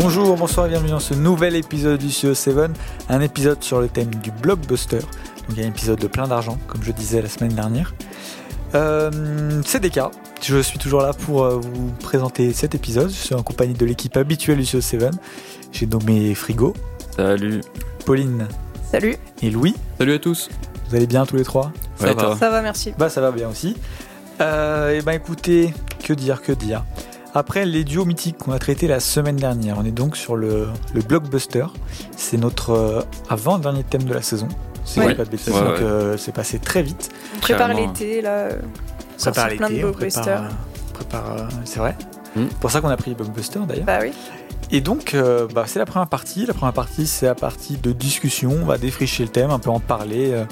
Bonjour, bonsoir et bienvenue dans ce nouvel épisode du CO7, un épisode sur le thème du blockbuster. Donc un épisode de plein d'argent, comme je disais la semaine dernière. Euh, c'est DK, je suis toujours là pour euh, vous présenter cet épisode. Je suis en compagnie de l'équipe habituelle du CO7. J'ai nommé Frigo, Salut. Pauline Salut. et Louis. Salut à tous. Vous allez bien tous les trois? Ça Ouais, va. Ça va, merci. Bah ça va bien aussi. Euh, et ben écoutez, que dire, que dire? Après les duos mythiques qu'on a traités la semaine dernière, on est donc sur le, le blockbuster. C'est notre euh, avant-dernier thème de la saison. Dis Ouais. pas de bêtises, Ouais, donc ouais. euh, c'est passé très vite. On prépare l'été, là. On prépare l'été, on prépare, euh, prépare, euh, c'est vrai. Mm. pour ça qu'on a pris les blockbusters d'ailleurs. Bah oui. Et donc, euh, bah, c'est la première partie. La première partie, c'est la partie de discussion. On va défricher le thème, un peu en parler. euh,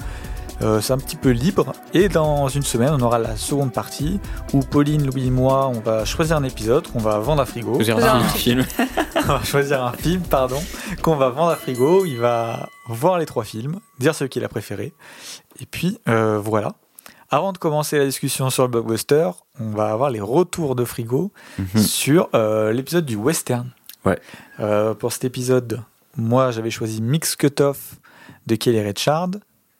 euh, c'est un petit peu libre. Et dans une semaine, on aura la seconde partie où Pauline, Louis et moi, on va choisir un épisode qu'on va vendre à frigo. Faisons un un film. on va choisir un film, pardon, qu'on va vendre à frigo. Il va voir les trois films, dire ce qu'il a préféré. Et puis, euh, voilà. Avant de commencer la discussion sur le blockbuster, on va avoir les retours de frigo Mhm. sur euh, l'épisode du western. Ouais. Euh, pour cet épisode, moi j'avais choisi Mix Cutoff de Kelly Richard.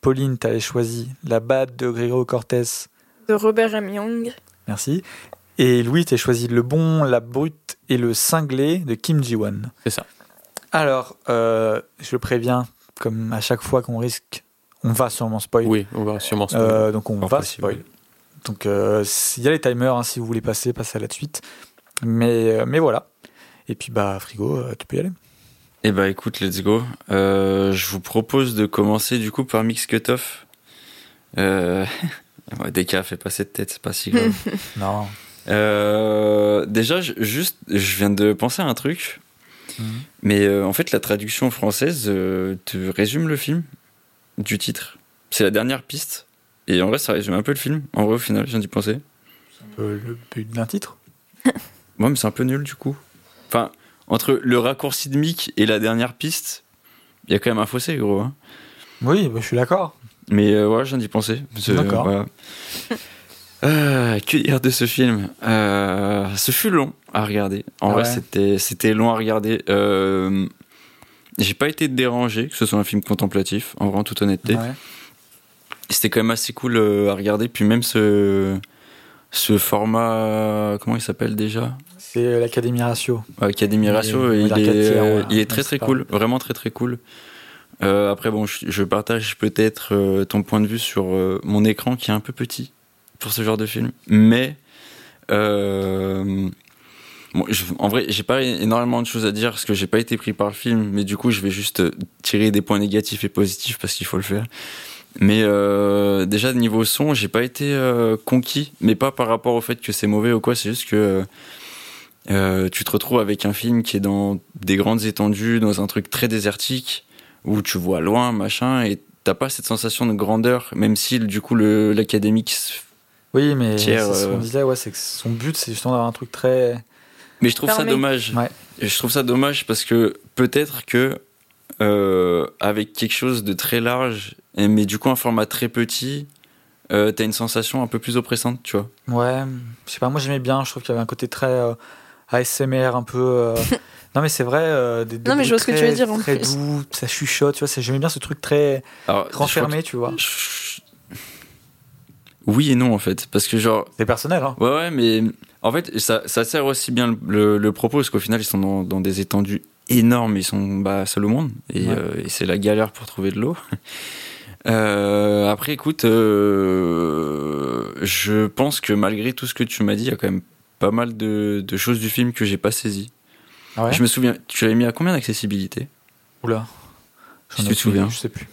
Pauline, tu avais choisi La Bad de Grégory Cortez. De Robert M. Young. Merci. Et Louis, tu as choisi Le Bon, La Brute et Le Cinglé de Kim Ji-won. C'est ça. Alors, euh, je le préviens, comme à chaque fois qu'on risque, on va sûrement spoil. Oui, on va sûrement se Euh, donc on Pas va possible. spoil. Donc euh, il y a les timers, hein, si vous voulez passer, passez à la suite. Mais, euh, mais voilà. Et puis bah frigo, euh, tu peux y aller. Eh bah écoute, let's go. Euh, je vous propose de commencer du coup par Mix Cutoff. Euh... ouais, DK, fait pas cette tête, c'est pas si grave. Non. Euh, déjà, je- juste, je viens de penser à un truc. Mhm. Mais euh, en fait, la traduction française te résume le film du titre. C'est la dernière piste. Et en vrai, ça résume un peu le film. En vrai, au final, je viens d'y penser. Euh, le but d'un titre. Ouais, mais c'est un peu nul du coup. Enfin, entre le raccourci de Mick et la dernière piste, il y a quand même un fossé, gros. hein. Oui, bah, je suis d'accord. Mais euh, ouais, je viens d'y penser. D'accord. voilà. Euh, que dire de ce film? Euh, Ce fut long à regarder. En Ah vrai, c'était c'était long à regarder. Euh, J'ai pas été dérangé que ce soit un film contemplatif, en vrai, en toute honnêteté. Ouais. C'était quand même assez cool euh, à regarder. Puis même ce ce format, comment il s'appelle déjà? C'est euh, l'Académie Ratio. Académie Ratio, il, est, tiers, euh, ouais. il est très très cool, vraiment très très cool. Euh, après bon, je, je partage peut-être euh, ton point de vue sur euh, mon écran qui est un peu petit pour ce genre de film, mais bon, je- en vrai, j'ai pas énormément de choses à dire parce que j'ai pas été pris par le film, mais du coup, je vais juste tirer des points négatifs et positifs parce qu'il faut le faire. Mais déjà niveau son, j'ai pas été conquis, mais pas par rapport au fait que c'est mauvais ou quoi, c'est juste que euh, tu te retrouves avec un film qui est dans des grandes étendues, dans un truc très désertique, où tu vois loin, machin, et t'as pas cette sensation de grandeur, même si du coup le- l'académique. se- Oui, mais c'est ce qu'on euh, disait, ouais, c'est que son but, c'est justement d'avoir un truc très. Mais je trouve ça dommage. Ouais. Et Je trouve ça dommage parce que peut-être que euh, avec quelque chose de très large, mais du coup un format très petit, euh, t'as une sensation un peu plus oppressante, tu vois. Ouais, je sais pas, moi j'aimais bien, je trouve qu'il y avait un côté très euh, ASMR, un peu. euh, non, mais c'est vrai, euh, des, des Non, mais je vois ce que tu très- veux dire, en Très plus. doux, ça chuchote, tu vois, j'aimais bien ce truc très Alors, renfermé, tu vois. Oui et non en fait, parce que genre C'est personnel, hein. Ouais, ouais, mais en fait, ça, ça sert aussi bien le, le- le propos, parce qu'au final, ils sont dans, dans des étendues énormes, ils sont bah, seuls au monde, et, Ouais. euh, et c'est la galère pour trouver de l'eau. Euh, après, écoute, euh, je pense que malgré tout ce que tu m'as dit, il y a quand même pas mal de, de choses du film que j'ai pas saisies. Ah ouais Je me souviens, tu l'avais mis à combien d'accessibilité? Oula. Si tu te souviens. Je sais plus.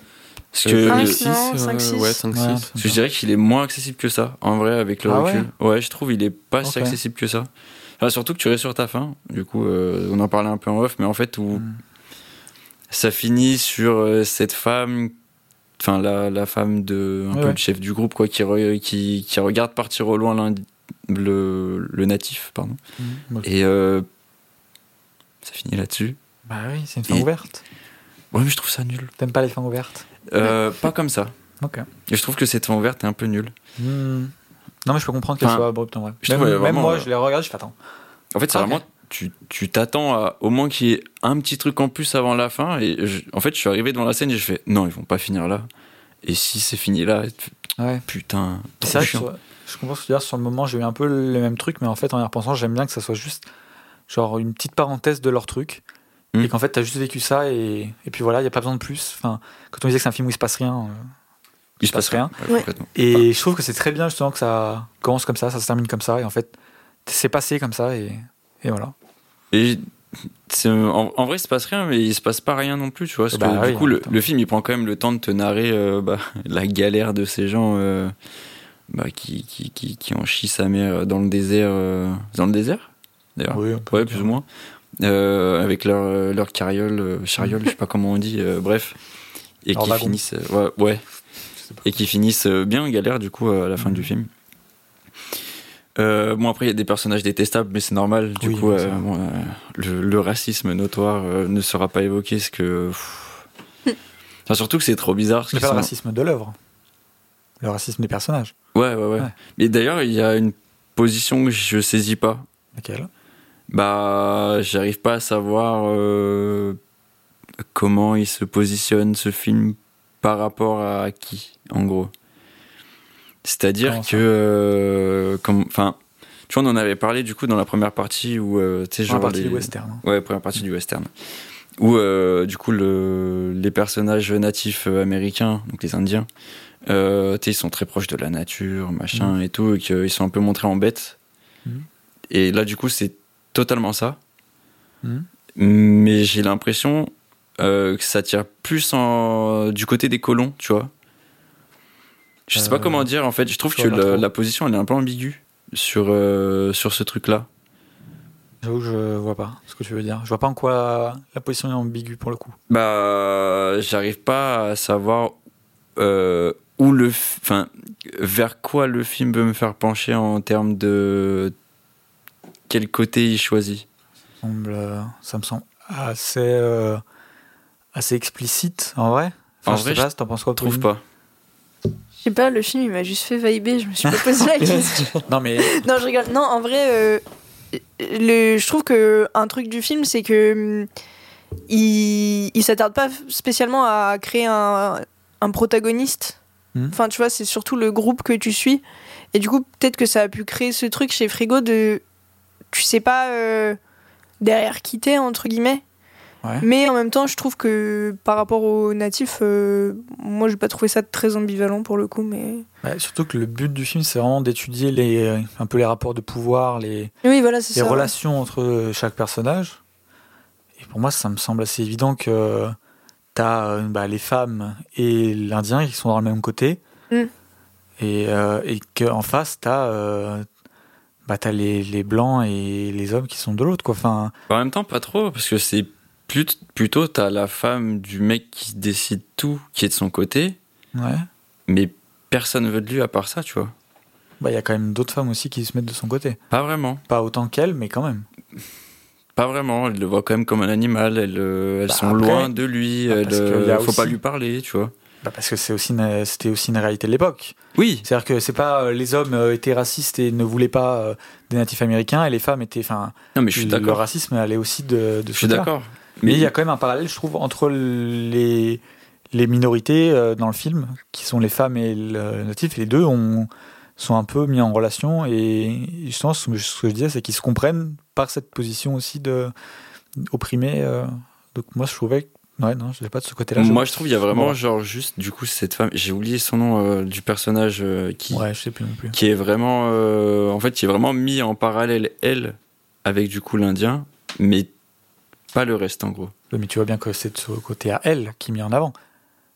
Parce que, Cinq, le- six. non, cinq, six. Ouais, 5, Ouais, 6. un parce que je dirais qu'il est moins accessible que ça, en vrai, avec le Ah recul. Ouais, je trouve il est pas si accessible que ça. Enfin, surtout que tu restes sur ta fin. Du coup, euh, on en parlait un peu en off, mais en fait, où Mm. ça finit sur euh, cette femme, enfin, la, la femme de, un Ouais, peu ouais. le chef du groupe, quoi, qui, re- qui, qui regarde partir au loin l'indi- le, le natif, pardon. Mmh. Et euh, ça finit là-dessus. Bah oui, c'est une fin Et- ouverte. Ouais, mais je trouve ça nul. T'aimes pas les fins ouvertes? Euh, pas comme ça. Ok. Et je trouve que cette fin ouverte est un peu nulle. Hmm. Non, mais je peux comprendre qu'elle Enfin, soit abrupte en vrai. je Même, trouve, même vraiment, moi, je les regarde, je fais attends. En fait, c'est Ah, vraiment tu tu t'attends à au moins qu'il y ait un petit truc en plus avant la fin. Et je- en fait, je suis arrivé devant la scène et je fais non, ils vont pas finir là. Et si c'est fini là, Ouais. putain, C'est vrai je comprends ce que tu veux dire. Sur le moment, j'ai eu un peu le même truc, mais en fait, en y repensant, j'aime bien que ça soit juste genre une petite parenthèse de leur truc. Mm. Et qu'en fait, t'as juste vécu ça et, et puis voilà, il n'y a pas besoin de plus. Enfin, quand on disait que c'est un film où il se passe rien, euh, il se passe rien. Ouais. Et je trouve que c'est très bien justement que ça commence comme ça, ça se termine comme ça, et en fait, c'est passé comme ça, et, et voilà. Et en, en vrai, il se passe rien, mais il se passe pas rien non plus, tu vois. Parce Bah que oui, du coup, le film, il prend quand même le temps de te narrer euh, bah, la galère de ces gens euh, bah, qui, qui, qui, qui en chient sa mère dans le désert. euh, dans le désert D'ailleurs. Oui, Ouais, plus ou moins. Euh, avec leur, euh, leur carriole, euh, chariole, je sais pas comment on dit, euh, bref. Et qui finissent. euh, ouais, ouais. Et qui finissent euh, bien en galère, du coup, à la fin Mhm. du film. Euh, bon, après, il y a des personnages détestables, mais c'est normal. Du Oui, coup, euh, bon, euh, le, le racisme notoire euh, ne sera pas évoqué, ce que. Enfin, surtout que c'est trop bizarre. Mais pas le sont- racisme de l'œuvre, le racisme des personnages. Ouais, ouais, ouais. Ouais. Mais d'ailleurs, il y a une position que je saisis pas. Laquelle? Bah, j'arrive pas à savoir euh, comment il se positionne ce film par rapport à qui, en gros. C'est-à-dire que, euh, enfin, tu vois, on en avait parlé du coup dans la première partie où, euh, tu sais, Genre partie les- du western. hein. Ouais, première partie du western. Où, euh, du coup, le, les personnages natifs américains, donc les Indiens, euh, ils sont très proches de la nature, machin et tout, et qu'ils sont un peu montrés en bêtes. Mhm. Et là, du coup, c'est totalement ça. Mhm. Mais j'ai l'impression euh, que ça tire plus en, du côté des colons, tu vois. Je sais pas Euh, comment dire, en fait. Je trouve je que la, position, elle est un peu ambiguë sur, euh, sur ce truc-là. J'avoue que je vois pas ce que tu veux dire. Je vois pas en quoi la position est ambiguë pour le coup. Bah, j'arrive pas à savoir euh, où le, enfin, vers quoi le film veut me faire pencher en termes de quel côté il choisit? Ça, me semble, euh, ça me semble assez, euh, assez explicite en vrai. Enfin, En je vrai, sais pas, t'en penses quoi Je trouve pas. Je sais pas, le film il m'a juste fait vibrer, je me suis pas posé la question. Non mais non, je rigole. Non, en vrai, euh, le, je trouve que un truc du film, c'est que hum, il, il s'attarde pas spécialement à créer un, un protagoniste. Mhm. Enfin, tu vois, c'est surtout le groupe que tu suis. Et du coup, peut-être que ça a pu créer ce truc chez Frigo de. Tu sais pas euh, derrière qui t'es, entre guillemets. Ouais. Mais en même temps, je trouve que par rapport aux natifs, euh, moi, j'ai pas trouvé ça très ambivalent pour le coup, mais. ouais, surtout que le but du film c'est vraiment d'étudier les un peu les rapports de pouvoir, les, Oui, voilà, les ça. relations entre chaque personnage. Et pour moi, ça me semble assez évident que t'as euh, bah, les femmes et l'Indien qui sont dans le même côté. Mm. Et, euh, et qu'en face, t'as euh, bah, t'as les, les blancs et les hommes qui sont de l'autre. quoi. Enfin, En même temps, pas trop, parce que c'est plus, plutôt t'as la femme du mec qui décide tout, qui est de son côté, ouais. mais personne veut de lui à part ça, tu vois. Bah, il y a quand même d'autres femmes aussi qui se mettent de son côté. Pas vraiment. Pas autant qu'elle, mais quand même. Pas vraiment. Elle le voit quand même comme un animal. Elles, euh, elles Bah, sont après- loin de lui. Bah, euh, il a faut pas lui parler, tu vois. Bah, parce que c'est aussi c'était aussi une réalité de l'époque. Oui. C'est-à-dire que c'est pas euh, les hommes euh, étaient racistes et ne voulaient pas euh, des natifs américains et les femmes étaient. Enfin, Non, mais je suis le d'accord. racisme allait aussi de, de Je suis d'accord. Mais il y a quand même un parallèle, je trouve, entre les, les minorités euh, dans le film, qui sont les femmes et le natif, et les deux ont, sont un peu mis en relation. Et que ce que je disais, c'est qu'ils se comprennent par cette position aussi de opprimé. euh. donc moi, je trouvais. que- Ouais, non, je sais pas de ce côté-là. Moi, je trouve il y a vraiment Ouais. genre juste du coup cette femme. J'ai oublié son nom euh, du personnage euh, qui Ouais, je sais plus non plus. qui est vraiment euh, en fait qui est vraiment mis en parallèle elle avec du coup l'Indien, mais pas le reste en gros. Mais tu vois bien que c'est de ce côté à elle qui est mis en avant.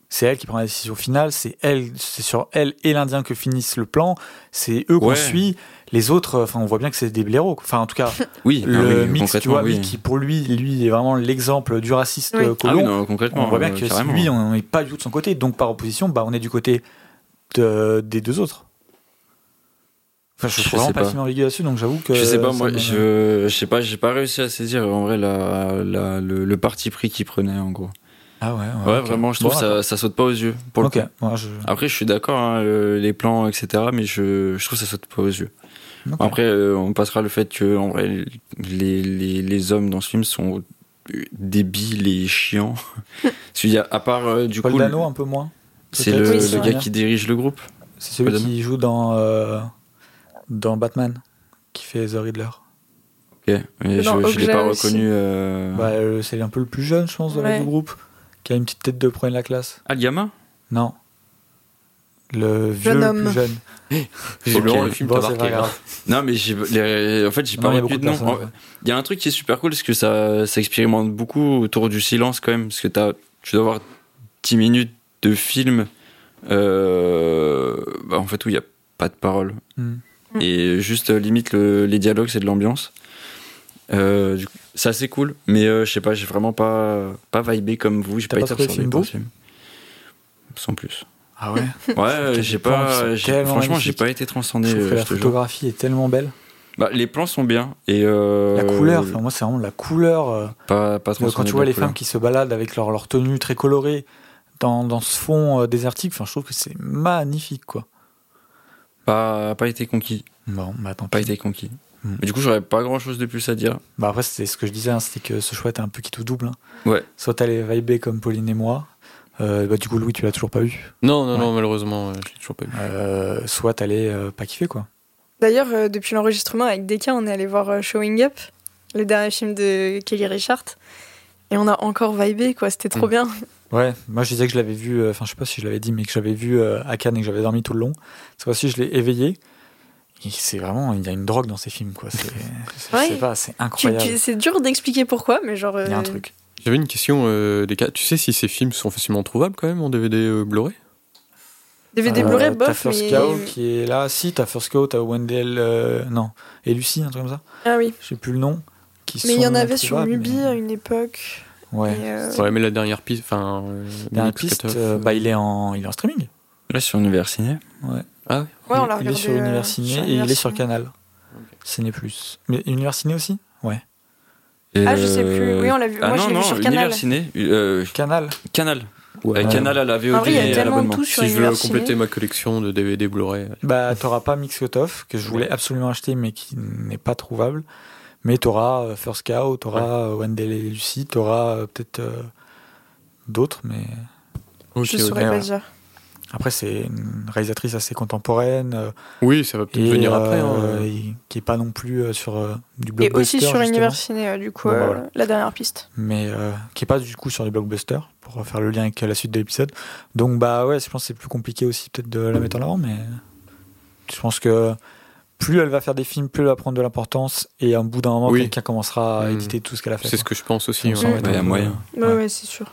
C'est elle qui prend la décision finale, c'est elle, c'est sur elle et l'Indien que finissent le plan, c'est eux qu'on Ouais. suit. Les autres, euh, enfin, on voit bien que c'est des blaireaux. Enfin, en tout cas, Oui, le ah oui, mix, tu vois, oui. Qui pour lui, lui est vraiment l'exemple du raciste Oui. euh, Ah oui, colon. non, concrètement. on voit bien euh, que carrément. lui, on n'est pas du tout de son côté. Donc, par opposition, bah, on est du côté de- des deux autres. Enfin, je Je trouve vraiment pas, film ambigu là-dessus, donc j'avoue que. je sais pas, moi, je, je sais pas, j'ai pas réussi à saisir en vrai la, la- le, le parti pris qu'il prenait en gros. Ah ouais, Ouais, vraiment, je trouve Bon, que ça, ça saute pas aux yeux. Pour le je... Après, je suis d'accord, hein, les plans, etc., mais je, je trouve que ça saute pas aux yeux. Après, euh, on passera le fait que, en vrai, les, les, les hommes dans ce film sont débiles et chiants. Parce qu'il y a, à part, euh, du Paul coup, Dano, un peu moins. c'est le, Oui, le gars qui dirige le groupe. C'est celui Paul Dano. qui joue dans, euh, dans Batman, qui fait The Riddler. Ok, mais Dans je, je l'ai pas aussi. reconnu. euh, Bah, euh, c'est un peu le plus jeune, je pense, Ouais. du groupe, qui a une petite tête de premier de la classe. Ah, le gamin Non. Le vieux, Jeune homme. plus jeune. Visiblement, Ok. le film Bon, c'est marqué. pas grave. Non, mais j'ai, les- en fait, j'ai pas il y a retenu beaucoup de nom. Il y a un truc qui est super cool, parce que ça, ça expérimente beaucoup autour du silence quand même, parce que tu dois avoir 10 minutes de film, euh, bah, en fait, où il n'y a pas de parole. Hmm. Et juste, euh, limite, le- les dialogues, c'est de l'ambiance. Euh, coup, c'est assez cool, mais euh, je sais pas, j'ai vraiment pas, pas vibé comme vous, j'ai pas, pas été absorbé par film. Sans plus. Ah ouais Ouais, euh, j'ai pas, tellement franchement, j'ai pas été transcendé. Je trouve que euh, la photographie est tellement belle. Bah, les plans sont bien et euh, La couleur, enfin, moi, c'est vraiment la couleur. euh, pas, pas quand transcendé tu vois les couleur. femmes qui se baladent avec leur, leur tenue très colorée dans, dans ce fond euh, désertique, enfin, je trouve que c'est magnifique, quoi. Pas, pas été conquis. Bon, bah tant Pas pis. été conquis. Hmm. Mais du coup, j'aurais pas grand chose de plus à dire. Bah après, c'est ce que je disais, hein, c'était que ce choix était un peu qui tout double. hein. Ouais. Soit t'allais vibrer comme Pauline et moi, euh, bah du coup, Louis, tu l'as toujours pas eu. Non, non, Ouais. non, malheureusement, euh, je l'ai toujours pas vu. Euh, soit t'allais euh, pas kiffer, quoi. D'ailleurs, euh, depuis l'enregistrement avec Deka, on est allé voir euh, Showing Up, le dernier film de Kelly Richard. Et on a encore vibé, quoi. C'était trop Mm. bien. Ouais, moi je disais que je l'avais vu, euh, enfin je sais pas si je l'avais dit, mais que j'avais vu euh, à Cannes et que j'avais dormi tout le long. Cette fois-ci, je l'ai éveillé. Et c'est vraiment, il y a une drogue dans ces films, quoi. C'est, Ouais. pas, c'est incroyable. C'est dur d'expliquer pourquoi, mais genre. Il y a un truc. J'avais une question, euh, des cas. Tu sais si ces films sont facilement trouvables quand même en DVD euh, Blu-ray? DVD Euh, Blu-ray, T'as bof, First mais. Cow qui est là. Si, t'as First Cow, t'as Wendell, euh, non, et Lucie, un truc comme ça? Ah oui. Je sais plus le nom. Qui Mais il y en avait sur Mubi mais- à une époque. Ouais. et, euh, Ouais, mais la dernière piste, enfin. euh, Dernière piste, bah, il est en, il est en streaming. Là, sur Univers Ciné. Ah ouais Ouais, on l'a il est regardé. sur euh, Univers Ciné et il est sur. Canal. Ciné Plus. Mais Univers Ciné aussi? Ouais. Et, Ah, je sais plus. euh, Oui, on l'a vu. Ah Moi, non, je l'ai vu non, sur Canal. Ciné. euh, Canal Canal. Ouais. Euh, Canal à la VOD et à l'abonnement. Si je veux Ciné. compléter ma collection de DVD Blu-ray. Bah, t'auras pas Mix Cut Off, que je voulais absolument acheter, mais qui n'est pas trouvable. Mais t'auras euh, First Cow, t'auras euh, Wendell et Lucie, t'auras euh, peut-être euh, d'autres, mais Ok, Je saurais pas ouais. dire. Après, c'est une réalisatrice assez contemporaine, euh, Oui, ça va peut-être et venir après. hein. euh, et qui est pas non plus euh, sur euh, du Et blockbuster. aussi sur justement, Univers Ciné, euh, du coup, Bon, bah, euh, voilà. la dernière piste. Mais euh, qui est pas du coup sur les blockbusters, pour faire le lien avec la suite de l'épisode. Donc, bah ouais, je pense que c'est plus compliqué aussi peut-être de la mettre en avant, mais je pense que plus elle va faire des films, plus elle va prendre de l'importance, et à un bout d'un moment, Oui. quelqu'un commencera à Mm. éditer tout ce qu'elle a fait. C'est ce que je pense aussi. Ouais. Ouais, y a moyen. Ouais, Ouais. ouais, c'est sûr.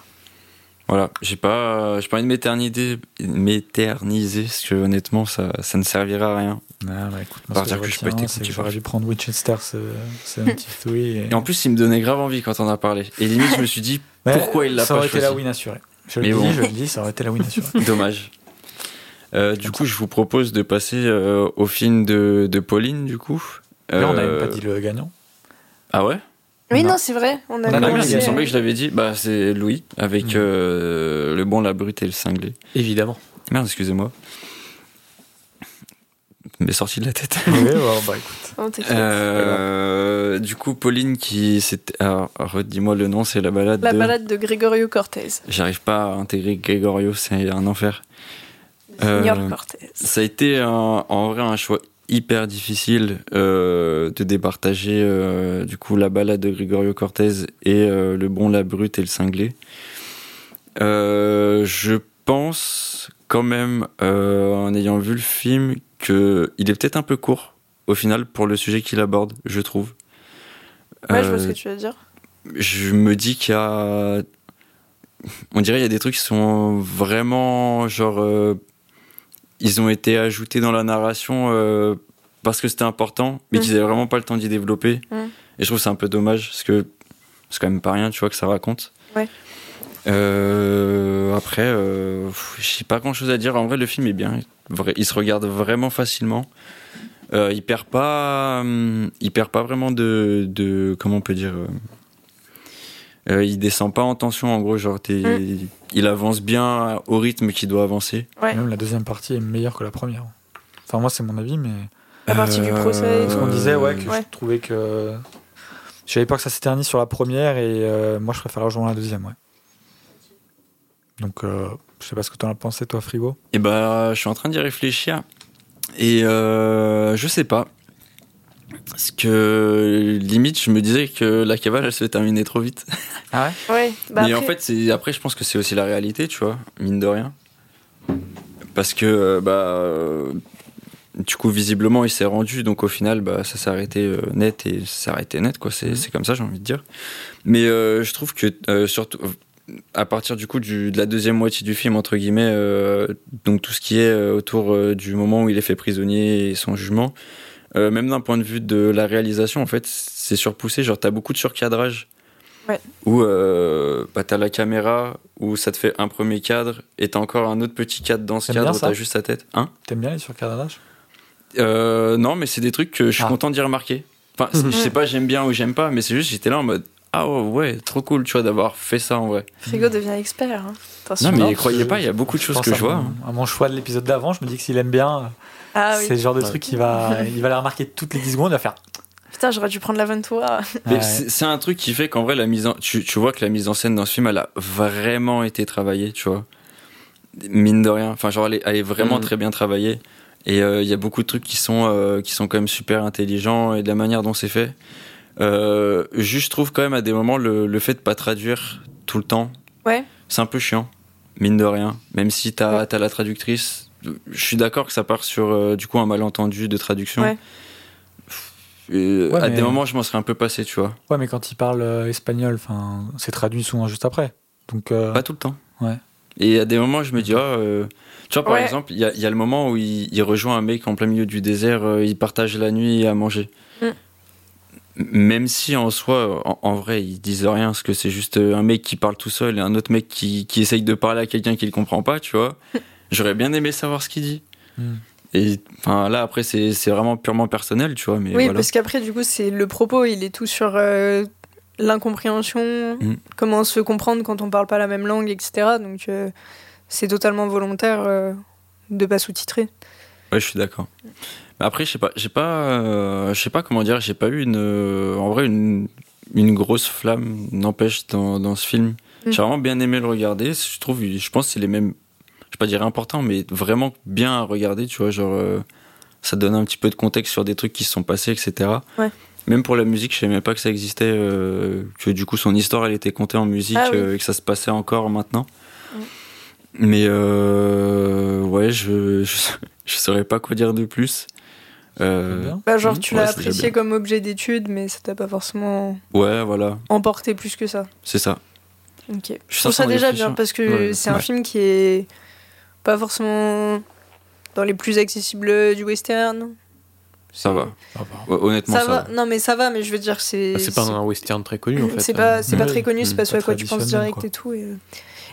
Voilà, j'ai pas, j'ai pas envie de m'éterniser, m'éterniser, parce que honnêtement, ça, ça ne servira à rien. Ah, bah, écoute, moi, Par ce que que je c'est que j'aurais dû prendre Winchester, ce, ce 73. Et... Et en plus, il me donnait grave envie quand on a parlé. Et limite, je me suis dit, pourquoi il l'a Ça pas aurait été la choisi win assurée. Je Mais le dis, je le dis, ça aurait été la win assurée. dommage. Euh, du coup, je vous propose de passer euh, au film de, de Pauline, du coup. Là, on n'a Euh, même pas dit le gagnant. Ah ouais? Oui, Non. non, c'est vrai. On a On a merde, commencé- il me semblait que je l'avais dit. Bah, c'est Louis, avec Mhm. euh, le bon, la brute et le cinglé. Évidemment. Merde, excusez-moi. Mais sorti de la tête. Oui, bah écoute. Oh. Euh, du coup, Pauline qui c'était. Alors, redis-moi le nom, c'est la balade. La de- balade de Gregorio Cortez. J'arrive pas à intégrer Gregorio, c'est un enfer. Euh, Cortez. Ça a été un- en vrai un choix hyper difficile euh, de départager euh, du coup la balade de Gregorio Cortez et euh, le bon, la brute et le cinglé. Je pense quand même, en ayant vu le film, que il est peut-être un peu court au final pour le sujet qu'il aborde, je trouve. Ouais, je vois ce que tu veux dire. je me dis qu'il y a. On dirait qu'il y a des trucs qui sont vraiment genre. euh, Ils ont été ajoutés dans la narration euh, parce que c'était important, mais Mm. qu'ils avaient vraiment pas le temps d'y développer. Mm. Et je trouve que c'est un peu dommage parce que c'est quand même pas rien, tu vois, que ça raconte. Ouais. Euh, après, euh, j'ai pas grand chose à dire. En vrai, le film est bien. Il se regarde vraiment facilement. Euh, il perd pas, hum, il perd pas vraiment de, de comment on peut dire. Euh, Euh, il descend pas en tension, en gros, genre, t'es- Mm. il avance bien au rythme qu'il doit avancer. Ouais. Même la deuxième partie est meilleure que la première. Enfin, moi, c'est mon avis, mais. La partie du procès et Parce qu'on disait, ouais, que Ouais. je trouvais que. J'avais peur que ça s'éternise sur la première et euh, moi, je préfère rejoindre la deuxième, ouais. Donc, euh, je sais pas ce que t'en as pensé, toi, Frigo. Et bah, je suis en train d'y réfléchir. Et euh, je sais pas. Parce que limite, je me disais que la cavale, elle se terminait trop vite. Ah ouais? Ouais. Bah Mais en fait, après, je pense que c'est aussi la réalité, tu vois, mine de rien. Parce que, euh, bah, euh, du coup, visiblement, il s'est rendu, donc au final, bah, ça s'est arrêté euh, net et ça s'est arrêté net, quoi. C'est c'est comme ça, j'ai envie de dire. Mais euh, je trouve que, euh, surtout, à partir du coup du, de la deuxième moitié du film, entre guillemets, euh, donc tout ce qui est euh, autour euh, du moment où il est fait prisonnier et son jugement, euh, même d'un point de vue de la réalisation, en fait, c'est surpoussé. Genre, t'as beaucoup de surcadrage. Ouais. Où euh, bah, t'as la caméra, où ça te fait un premier cadre, et t'as encore un autre petit cadre dans ce T'aimes cadre bien où ça t'as juste sa tête. Hein? T'aimes bien les surcadrages? Euh, Non, mais c'est des trucs que je suis Ah. content d'y remarquer. Enfin, c'est- je sais pas, j'aime bien ou j'aime pas, mais c'est juste, j'étais là en mode, ah ouais, trop cool, tu vois, d'avoir fait ça en vrai. Frigo devient expert. hein. Non, mais Non, croyez je- pas, il y a beaucoup de choses que je vois. mon- hein. À mon choix de l'épisode d'avant, je me dis que s'il aime bien, Ah oui. c'est le genre de Ouais. truc qu'il va, il va les remarquer toutes les 10 secondes, il va faire. Putain, j'aurais dû prendre l'Aventura. Mais Ouais. c'est un truc qui fait qu'en vrai, la mise en, tu, tu vois que la mise en scène dans ce film, elle a vraiment été travaillée, tu vois. Mine de rien. Enfin, genre, elle est, elle est vraiment Mhm. très bien travaillée. Et euh, il y a beaucoup de trucs qui sont, euh, qui sont quand même super intelligents et de la manière dont c'est fait. Euh, juste, je trouve quand même à des moments le, le fait de pas traduire tout le temps, Ouais. c'est un peu chiant, mine de rien. Même si t'as Ouais. as la traductrice, je suis d'accord que ça part sur euh, du coup un malentendu de traduction. Ouais. Et Ouais, à mais- des moments, je m'en serais un peu passé, tu vois. Ouais, mais quand il parle euh, espagnol, enfin, c'est traduit souvent juste après. Donc, euh, Pas tout le temps. Ouais. Et à des moments, je me dis, ah, euh, tu vois, par Ouais. exemple, il y a, il y a le moment où il, il rejoint un mec en plein milieu du désert, euh, il partage la nuit à manger. Mm. Même si en soi, en, en vrai, ils disent rien, parce que c'est juste un mec qui parle tout seul et un autre mec qui, qui essaye de parler à quelqu'un qui le comprend pas, tu vois. J'aurais bien aimé savoir ce qu'il dit. hmm. Et enfin, là, après, c'est c'est vraiment purement personnel, tu vois. Mais oui, voilà. parce qu'après, du coup, c'est le propos, il est tout sur euh, l'incompréhension, Mm. comment se comprendre quand on parle pas la même langue, etc. Donc, euh, c'est totalement volontaire euh, de pas sous-titrer. Ouais, je suis d'accord. Mais après, je sais pas, j'ai pas, euh, je sais pas comment dire, j'ai pas eu une, euh, en vrai, une, une grosse flamme, n'empêche, dans, dans ce film. Mm. J'ai vraiment bien aimé le regarder. Je trouve, je pense que c'est les mêmes, pas dire important, mais vraiment bien à regarder, tu vois, genre, euh, ça donne un petit peu de contexte sur des trucs qui se sont passés, etc. Ouais. Même pour la musique, je savais même pas que ça existait, euh, que du coup son histoire elle était contée en musique Ah oui. euh, et que ça se passait encore maintenant. Mais euh, ouais, je, je je saurais pas quoi dire de plus. Euh. Bah, genre, tu Ouais, l'as apprécié comme objet d'étude, mais ça t'a pas forcément ouais, voilà, emporté plus que ça. c'est ça. Ok. Je trouve ça déjà bien parce que Ouais. c'est un Ouais. film qui est pas forcément dans les plus accessibles du western. Ça va. Ça va. Ouais, honnêtement, Ça, ça, va. va. Non, mais ça va, mais je veux dire, c'est. Ah, c'est pas un western très connu en fait. C'est pas, c'est pas très connu, c'est pas ce à quoi tu penses direct quoi. et tout. Et,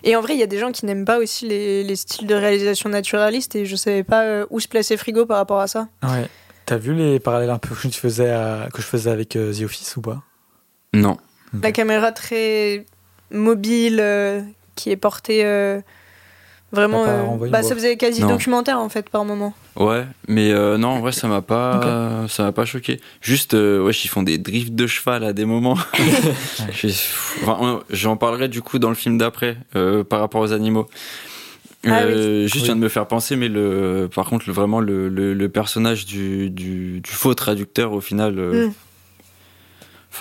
et en vrai, il y a des gens qui n'aiment pas aussi les, les styles de réalisation naturaliste et je savais pas euh, où se placer Frigo par rapport à ça. Ouais. T'as vu les parallèles un peu que je faisais, à- que je faisais avec euh, The Office ou pas? Non. La caméra très mobile euh, qui est portée euh, vraiment. Euh, bah, ça faisait quasi Non. documentaire en fait par moment. Ouais, mais euh, non, en vrai, ça m'a pas, ça m'a pas choqué. Juste, euh, ouais, ils font des drifts de cheval à des moments. Enfin, on- J'en parlerai du coup dans le film d'après euh, par rapport aux animaux. Ah Euh, Juste, je viens Oui. de me faire penser, mais le, par contre, le, vraiment, le, le, le personnage du, du, du faux traducteur, au final, euh, Mm.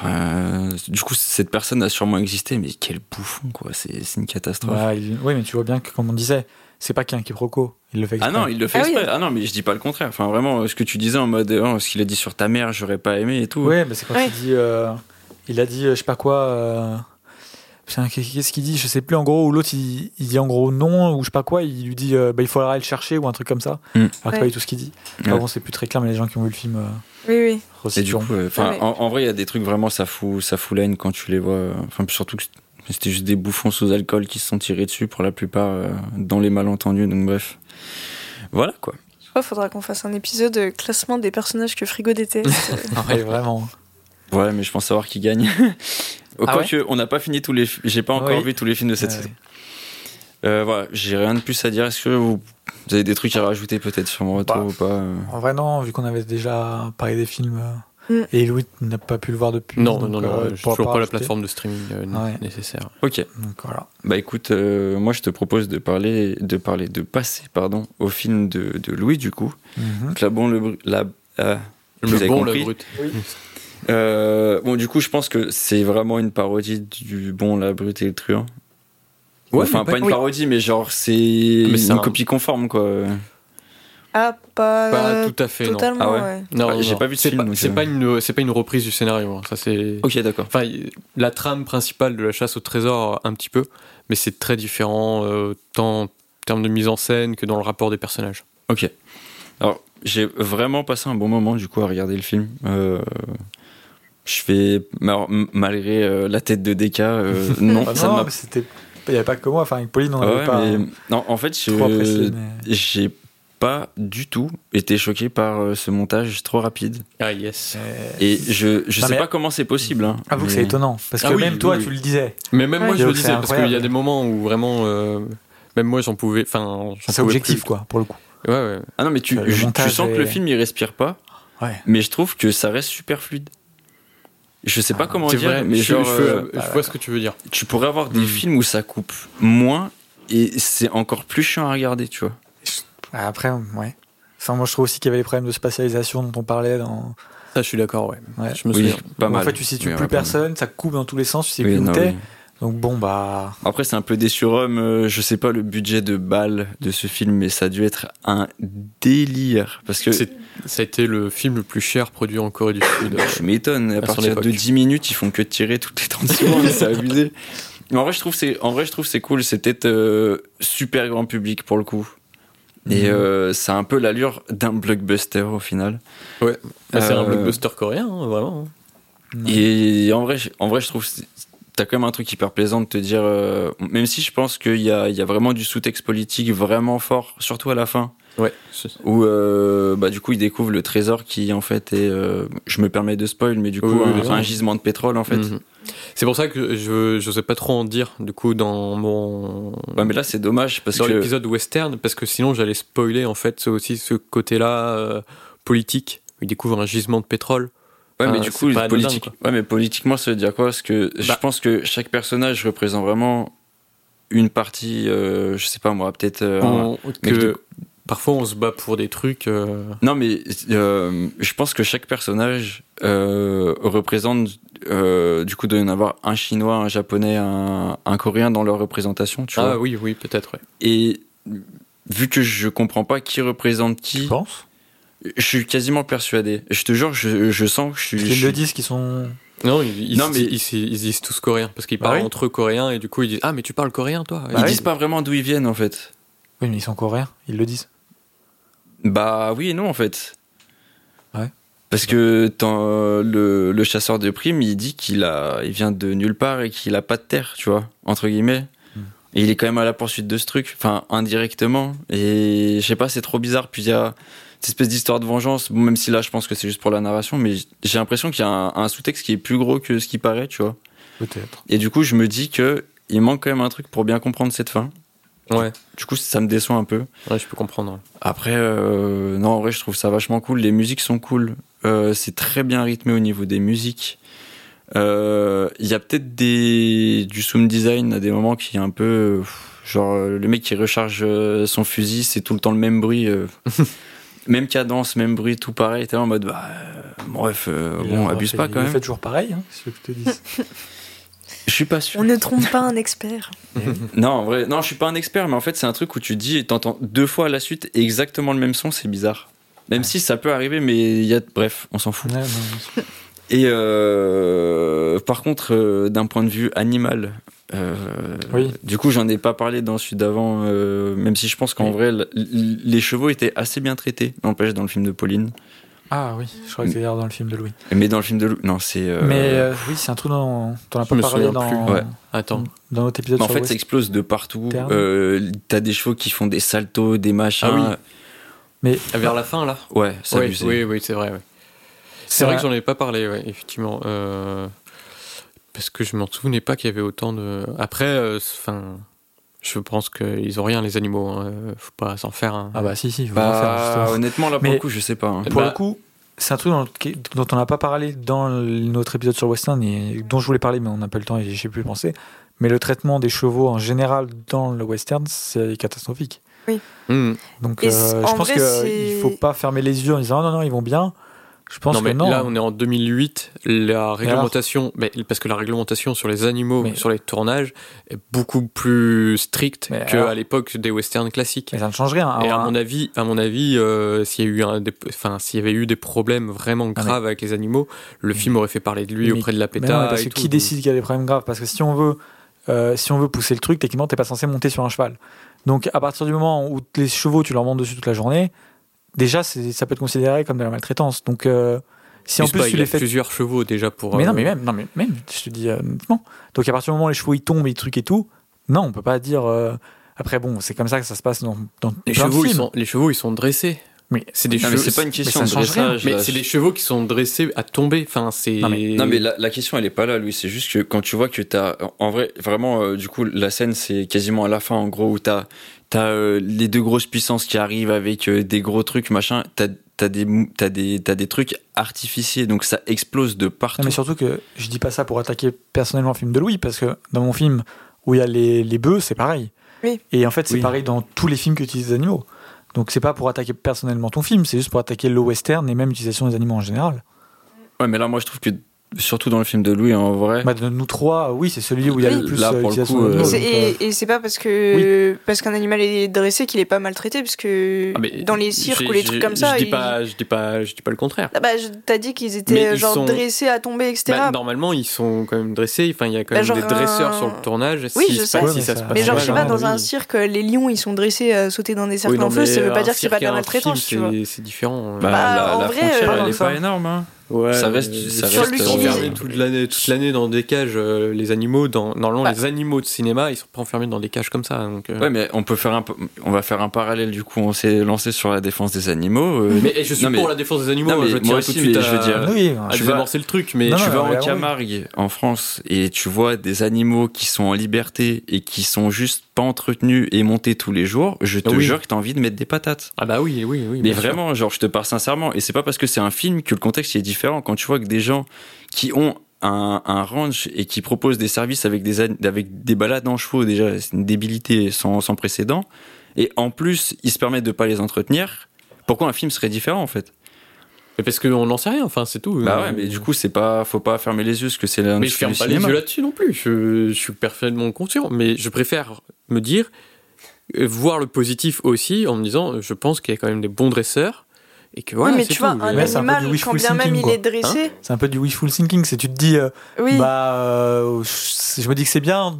Enfin, euh, du coup, cette personne a sûrement existé, mais quel bouffon, quoi. C'est c'est une catastrophe. Il- Oui, mais tu vois bien que, comme on disait, c'est pas qu'un quiproquo. Il le fait Ah exprès. non, il le fait Ah oui. exprès. Ah non, mais je dis pas le contraire. Enfin, vraiment, ce que tu disais en mode, oh, ce qu'il a dit sur ta mère, j'aurais pas aimé et tout. Ouais, mais c'est quand Ouais. il dit. euh, il a dit, euh, je sais pas quoi. euh, qu'est-ce qu'il dit Je sais plus en gros. Ou l'autre, il, il dit en gros non, ou je sais pas quoi. Il lui dit, euh, bah, il faudra aller le chercher, ou un truc comme ça. Mm. Alors que Ouais. pas du tout ce qu'il dit. Enfin, Ouais. bon, c'est plus très clair, mais les gens qui ont vu le film. Euh, Oui, oui. Et du coup, euh, Ouais. en, en vrai, il y a des trucs vraiment, ça fout, ça fout la haine quand tu les vois. Enfin, surtout que c'était juste des bouffons sous alcool qui se sont tirés dessus pour la plupart euh, dans les malentendus. Donc bref, voilà quoi. Je crois qu'il faudra qu'on fasse un épisode classement des personnages que Frigo déteste. Ouais, vraiment. Ouais, mais je pense savoir qui gagne. Ah Quoique, on n'a pas fini tous les. J'ai pas encore Oui. vu tous les films de cette Ouais. saison. Euh, voilà, j'ai rien de plus à dire. Est-ce que vous, vous avez des trucs à rajouter peut-être sur mon retour Bah. ou pas euh En vrai, non, vu qu'on avait déjà parlé des films euh, Mm. et Louis n'a pas pu le voir depuis. Non, donc, non, non, euh, toujours pas la rajouter. plateforme de streaming euh, Ouais. nécessaire. Ok. Donc voilà. Bah écoute, euh, moi je te propose de parler, de parler, de passer, pardon, au film de, de Louis du coup. Mhm. Donc, la bon, le la. euh, vous Le avez bon, compris le brut. Euh, bon, du coup, je pense que c'est vraiment une parodie du bon, la brute et le truand. Ouais, enfin, pas, pas- une oui. parodie, mais genre, c'est Mais c'est une un- copie conforme, quoi. Ah, pas, Pas tout à fait, non. totalement, Ah ouais. ouais. Non, Ouais, non, j'ai pas vu de C'est film, C'est euh. pas une, c'est pas une reprise du scénario. hein. Ça c'est. Ok, d'accord. Enfin, la trame principale de la chasse au trésor un petit peu, mais c'est très différent euh, tant en termes de mise en scène que dans le rapport des personnages. Ok. Alors, j'ai vraiment passé un bon moment, du coup, à regarder le film. Euh, je fais. alors, malgré euh, la tête de DK, euh, non, Ah ça non, m'a mais c'était. Il n'y avait pas que moi, enfin avec Pauline, on Ouais, n'avait pas mais non, en fait, je mais- j'ai pas du tout été choqué par euh, ce montage trop rapide. Ah yes. Et je je Non, sais mais- pas comment c'est possible. Hein, Avoue que c'est étonnant, parce que Ah oui, même toi, oui, tu le disais. Mais même moi Ouais. je le disais parce qu'il y a des moments où vraiment, euh, même moi j'en pouvais. Enfin, C'est objectif, plus. quoi, pour le coup. Ouais, ouais. Ah non, mais tu, je- sens que le film il respire pas, Ouais. mais je trouve que ça reste super fluide. Je sais pas Ah, comment dire, vrai, mais je, genre, je- euh, je vois ce que tu veux dire. tu pourrais avoir des Mm. films où ça coupe moins et c'est encore plus chiant à regarder, tu vois. Ah, Après, ouais. Enfin, moi, je trouve aussi qu'il y avait les problèmes de spatialisation dont on parlait dans. Ça, je suis d'accord, ouais. Ouais. Je me Oui, souviens. pas mal. En fait, tu situes Oui, plus personne, ça coupe dans tous les sens, tu sais Oui, plus où non, t'es. oui. Donc bon, bah. Après, c'est un peu des surhommes. euh, je sais pas le budget de balle de ce film, mais ça a dû être un délire. Parce que C'est- Ça a été le film le plus cher produit en Corée du Sud. je m'étonne, à À partir de 10 minutes, ils font que tirer toutes les 30 secondes, c'est abusé. Mais en vrai, je trouve c'est en vrai, je trouve c'est cool, peut-être euh, super grand public pour le coup. Et Mhm. euh, ça a un peu l'allure d'un blockbuster au final. Ouais. Bah, c'est un Euh, blockbuster coréen, hein, vraiment. non. Et en vrai, je- en vrai, je trouve t'as quand même un truc hyper plaisant de te dire, euh, même si je pense qu'il y a, il y a vraiment du sous-texte politique vraiment fort, surtout à la fin, Ouais. où euh, bah, du coup il découvre le trésor qui en fait est, euh, je me permets de spoil, mais du coup Oui, oui, un, gisement de pétrole en fait. Mhm. C'est pour ça que je je sais pas trop en dire du coup dans mon Ouais, mais là c'est dommage parce dans que l'épisode western parce que sinon j'allais spoiler en fait aussi ce côté-là euh, politique. Il découvre un gisement de pétrole. Ouais, mais Ah, du coup, politique... ouais, mais politiquement, ça veut dire quoi? Parce que je Bah. pense que chaque personnage représente vraiment une partie, euh, je sais pas moi, peut-être. euh, que parfois on se bat pour des trucs. euh, Non, mais euh, je pense que chaque personnage euh, représente. euh, du coup, doit y en avoir un chinois, un japonais, un, un coréen dans leur représentation, tu Ah vois. oui, oui, peut-être. Ouais. Et vu que je comprends pas qui représente Tu qui, penses? je suis quasiment persuadé. Je te jure, je, je sens que je suis. Je suis- le disent qu'ils sont. Non, ils, ils, Non, mais- ils, ils- ils disent tous coréens parce qu'ils Bah parlent oui. entre eux coréens et du coup ils disent ah mais tu parles coréen toi? Ils oui. disent pas vraiment d'où ils viennent en fait. Oui, mais ils sont coréens, ils le disent. Bah oui et non en fait. Ouais. Parce que t'en- le, le chasseur de primes, il dit qu'il a, il vient de nulle part et qu'il a pas de terre, tu vois, entre guillemets. Hmm. Et il est quand même à la poursuite de ce truc, enfin indirectement. Et je sais pas, c'est trop bizarre. Puis il y a cette espèce d'histoire de vengeance. Bon, même si là, je pense que c'est juste pour la narration, mais j'ai l'impression qu'il y a un, un sous-texte qui est plus gros que ce qui paraît, tu vois. Peut-être. Et du coup, je me dis que il manque quand même un truc pour bien comprendre cette fin. Ouais, Du coup, ça me déçoit un peu. ouais, je peux comprendre. Après, euh, non, en vrai, je trouve ça vachement cool. Les musiques sont cool. Euh, c'est très bien rythmé au niveau des musiques. Euh, Il y a peut-être des du sound design à des moments qui est un peu euh, genre euh, le mec qui recharge euh, son fusil, c'est tout le temps le même bruit, euh, même cadence, même bruit, tout pareil. T'es là en mode bah euh, bref, euh, bon, a abuse fait- pas quand même. fait toujours pareil, hein, c'est ce que je te dis. Je suis pas sûr. On ne trompe pas un expert. Non, en vrai, non, je suis pas un expert, mais en fait, c'est un truc où tu dis, t'entends deux fois à la suite exactement le même son, c'est bizarre. Même Ouais. si ça peut arriver, mais il y a, bref, on s'en fout. Ouais, non, Et euh, par contre, euh, d'un point de vue animal, euh, Oui. du coup, j'en ai pas parlé dans celui d'avant, euh, même si je pense qu'en Oui. vrai, les chevaux étaient assez bien traités, n'empêche, dans le film de Pauline. Ah oui, je crois que c'est d'ailleurs dans le film de Louis. Mais dans le film de Lou, non, c'est. euh, Mais euh, oui, c'est un truc dont on n'a Je pas me parlé souviens dans, plus. Ouais. Attends. dans notre épisode en sur fait, West. ça explose de partout. Euh, T'as des chevaux qui font des saltos, des machins. Ah oui. Mais Vers la fin là? Ouais, Ouais, abusé. oui, oui, c'est vrai. ouais. C'est vrai que j'en ai pas parlé, ouais, effectivement. Euh, parce que je m'en souvenais pas qu'il y avait autant de. Après, euh, enfin, je pense qu'ils ont rien les animaux. hein, Faut pas s'en faire. un- Ah bah si, si, il faut en faire, Bah, justement. honnêtement, là, pour Mais- le coup, je sais pas. hein. Pour Bah- le coup, c'est un truc dont, dont on n'a pas parlé dans notre épisode sur Western et dont je voulais parler, mais on n'a pas le temps et j'ai plus pensé. Mais le traitement des chevaux en général dans le Western, c'est catastrophique. Hmm. Donc euh, je en pense qu'il ne faut pas fermer les yeux en disant Ah non, non, ils vont bien. Je pense non, mais que non. là, on est en 2008. La réglementation, mais parce que la réglementation sur les animaux, Mais- sur les tournages, est beaucoup plus stricte qu'à alors- l'époque des westerns classiques. Mais ça ne change rien. Et à mon avis, à mon avis, euh, s'il y a eu un, des- enfin, s'il y avait eu des problèmes vraiment mais- graves avec les animaux, le film aurait fait parler de lui auprès de la non, PETA. mais parce et que tout, qui donc- décide qu'il y a des problèmes graves? Parce que si on veut, euh, si on veut pousser le truc, techniquement, t'es pas censé monter sur un cheval. Donc à partir du moment où les chevaux, tu leur montes dessus toute la journée, déjà, c'est- ça peut être considéré comme de la maltraitance. Donc euh, si en plus pas, tu il les a fais plusieurs chevaux déjà pour. Mais non, euh, mais même, non, mais même, je te dis euh, honnêtement. Donc à partir du moment où les chevaux ils tombent et les trucs et tout, non, on peut pas dire. euh, Après, bon, c'est comme ça que ça se passe dans, dans les de chevaux, ils sont, les chevaux, ils sont dressés. Mais- c'est des Non, mais chevaux. c'est pas une question ça de dressage. Mais c'est des chevaux qui sont dressés à tomber. Enfin, c'est. Non, mais- Non mais la, la question elle est pas là Louis, c'est juste que quand tu vois que t'as en vrai vraiment euh, du coup la scène c'est quasiment à la fin en gros où t'as t'as euh, les deux grosses puissances qui arrivent avec euh, des gros trucs machin, t'as t'as des des t'as des trucs artificiels donc ça explose de partout. Non, mais surtout que je dis pas ça pour attaquer personnellement le film de Louis, parce que dans mon film où il y a les, les bœufs, c'est pareil. Oui. Et en fait, c'est Oui. pareil dans tous les films qui utilisent des animaux. Donc c'est pas pour attaquer personnellement ton film, c'est juste pour attaquer le western et même l'utilisation des animaux en général. Ouais mais là moi je trouve que surtout dans le film de Louis en vrai Bah, de nous trois, oui, c'est celui où il y a le plus Là, euh, pour le coup, euh, Et euh, Et, c'est pas parce que parce qu'un animal est dressé qu'il est pas maltraité, parce que Ah, dans les cirques ou les trucs comme ça, Je dis ils- pas, je dis pas, je dis pas le contraire. Ah bah, t'as dit qu'ils étaient ils genre sont- dressés à tomber, etc. Bah, normalement, ils sont quand même dressés. Enfin, il y a quand Bah, même genre des dresseurs un- sur le tournage. Oui, si je sais. passe- Ouais, si mais ça se ça- passe mais genre, je sais pas, dans un cirque, les lions, ils sont dressés à sauter dans des cercles en feu, ça veut pas dire que c'est pas de la maltraitance, c'est- différent. bah, Bah, la, en la vrai, frontière elle est pas énorme hein. Ouais, Ça reste- mais ça reste enfermés il- toute l'année, toute l'année dans des cages. euh, les animaux, dans, normalement, Bah. les animaux de cinéma, ils sont pas enfermés dans des cages comme ça. Donc, euh, Ouais mais on peut faire un p- on va faire un parallèle du coup on s'est lancé sur la défense des animaux. euh, mais et je suis non, mais- pour la défense des animaux. Non, mais je moi tiens aussi, tout de suite mais je veux dire- oui, à tu vas- désamorcer le truc. Mais Non, tu non, vas mais en oui. Camargue, en France, et tu vois des animaux qui sont en liberté et qui sont juste pas entretenus et montés tous les jours, je te Oui. jure que t'as envie de mettre des patates. ah bah oui, oui, oui. Mais bien sûr. vraiment, genre, je te parle sincèrement, et c'est pas parce que c'est un film que le contexte il est différent. Quand tu vois que des gens qui ont un, un ranch et qui proposent des services avec des, an- avec des balades en chevaux, déjà, c'est une débilité sans, sans précédent, et en plus, ils se permettent de pas les entretenir, pourquoi un film serait différent en fait? Mais parce qu'on n'en sait rien. Enfin, c'est tout. Bah ouais, mais du coup, c'est pas, faut pas fermer les yeux, parce que c'est Mais je ferme pas les yeux là-dessus non plus. Je, je suis parfaitement conscient. Mais je préfère me dire, euh, voir le positif aussi en me disant, je pense qu'il y a quand même des bons dresseurs. Et que voilà, oui, mais c'est tu vois, tout. un Ouais, animal, du wishful quand bien même thinking, il quoi. est dressé, c'est un peu du wishful thinking. C'est tu te dis, euh, oui. bah, euh, je me dis que c'est bien,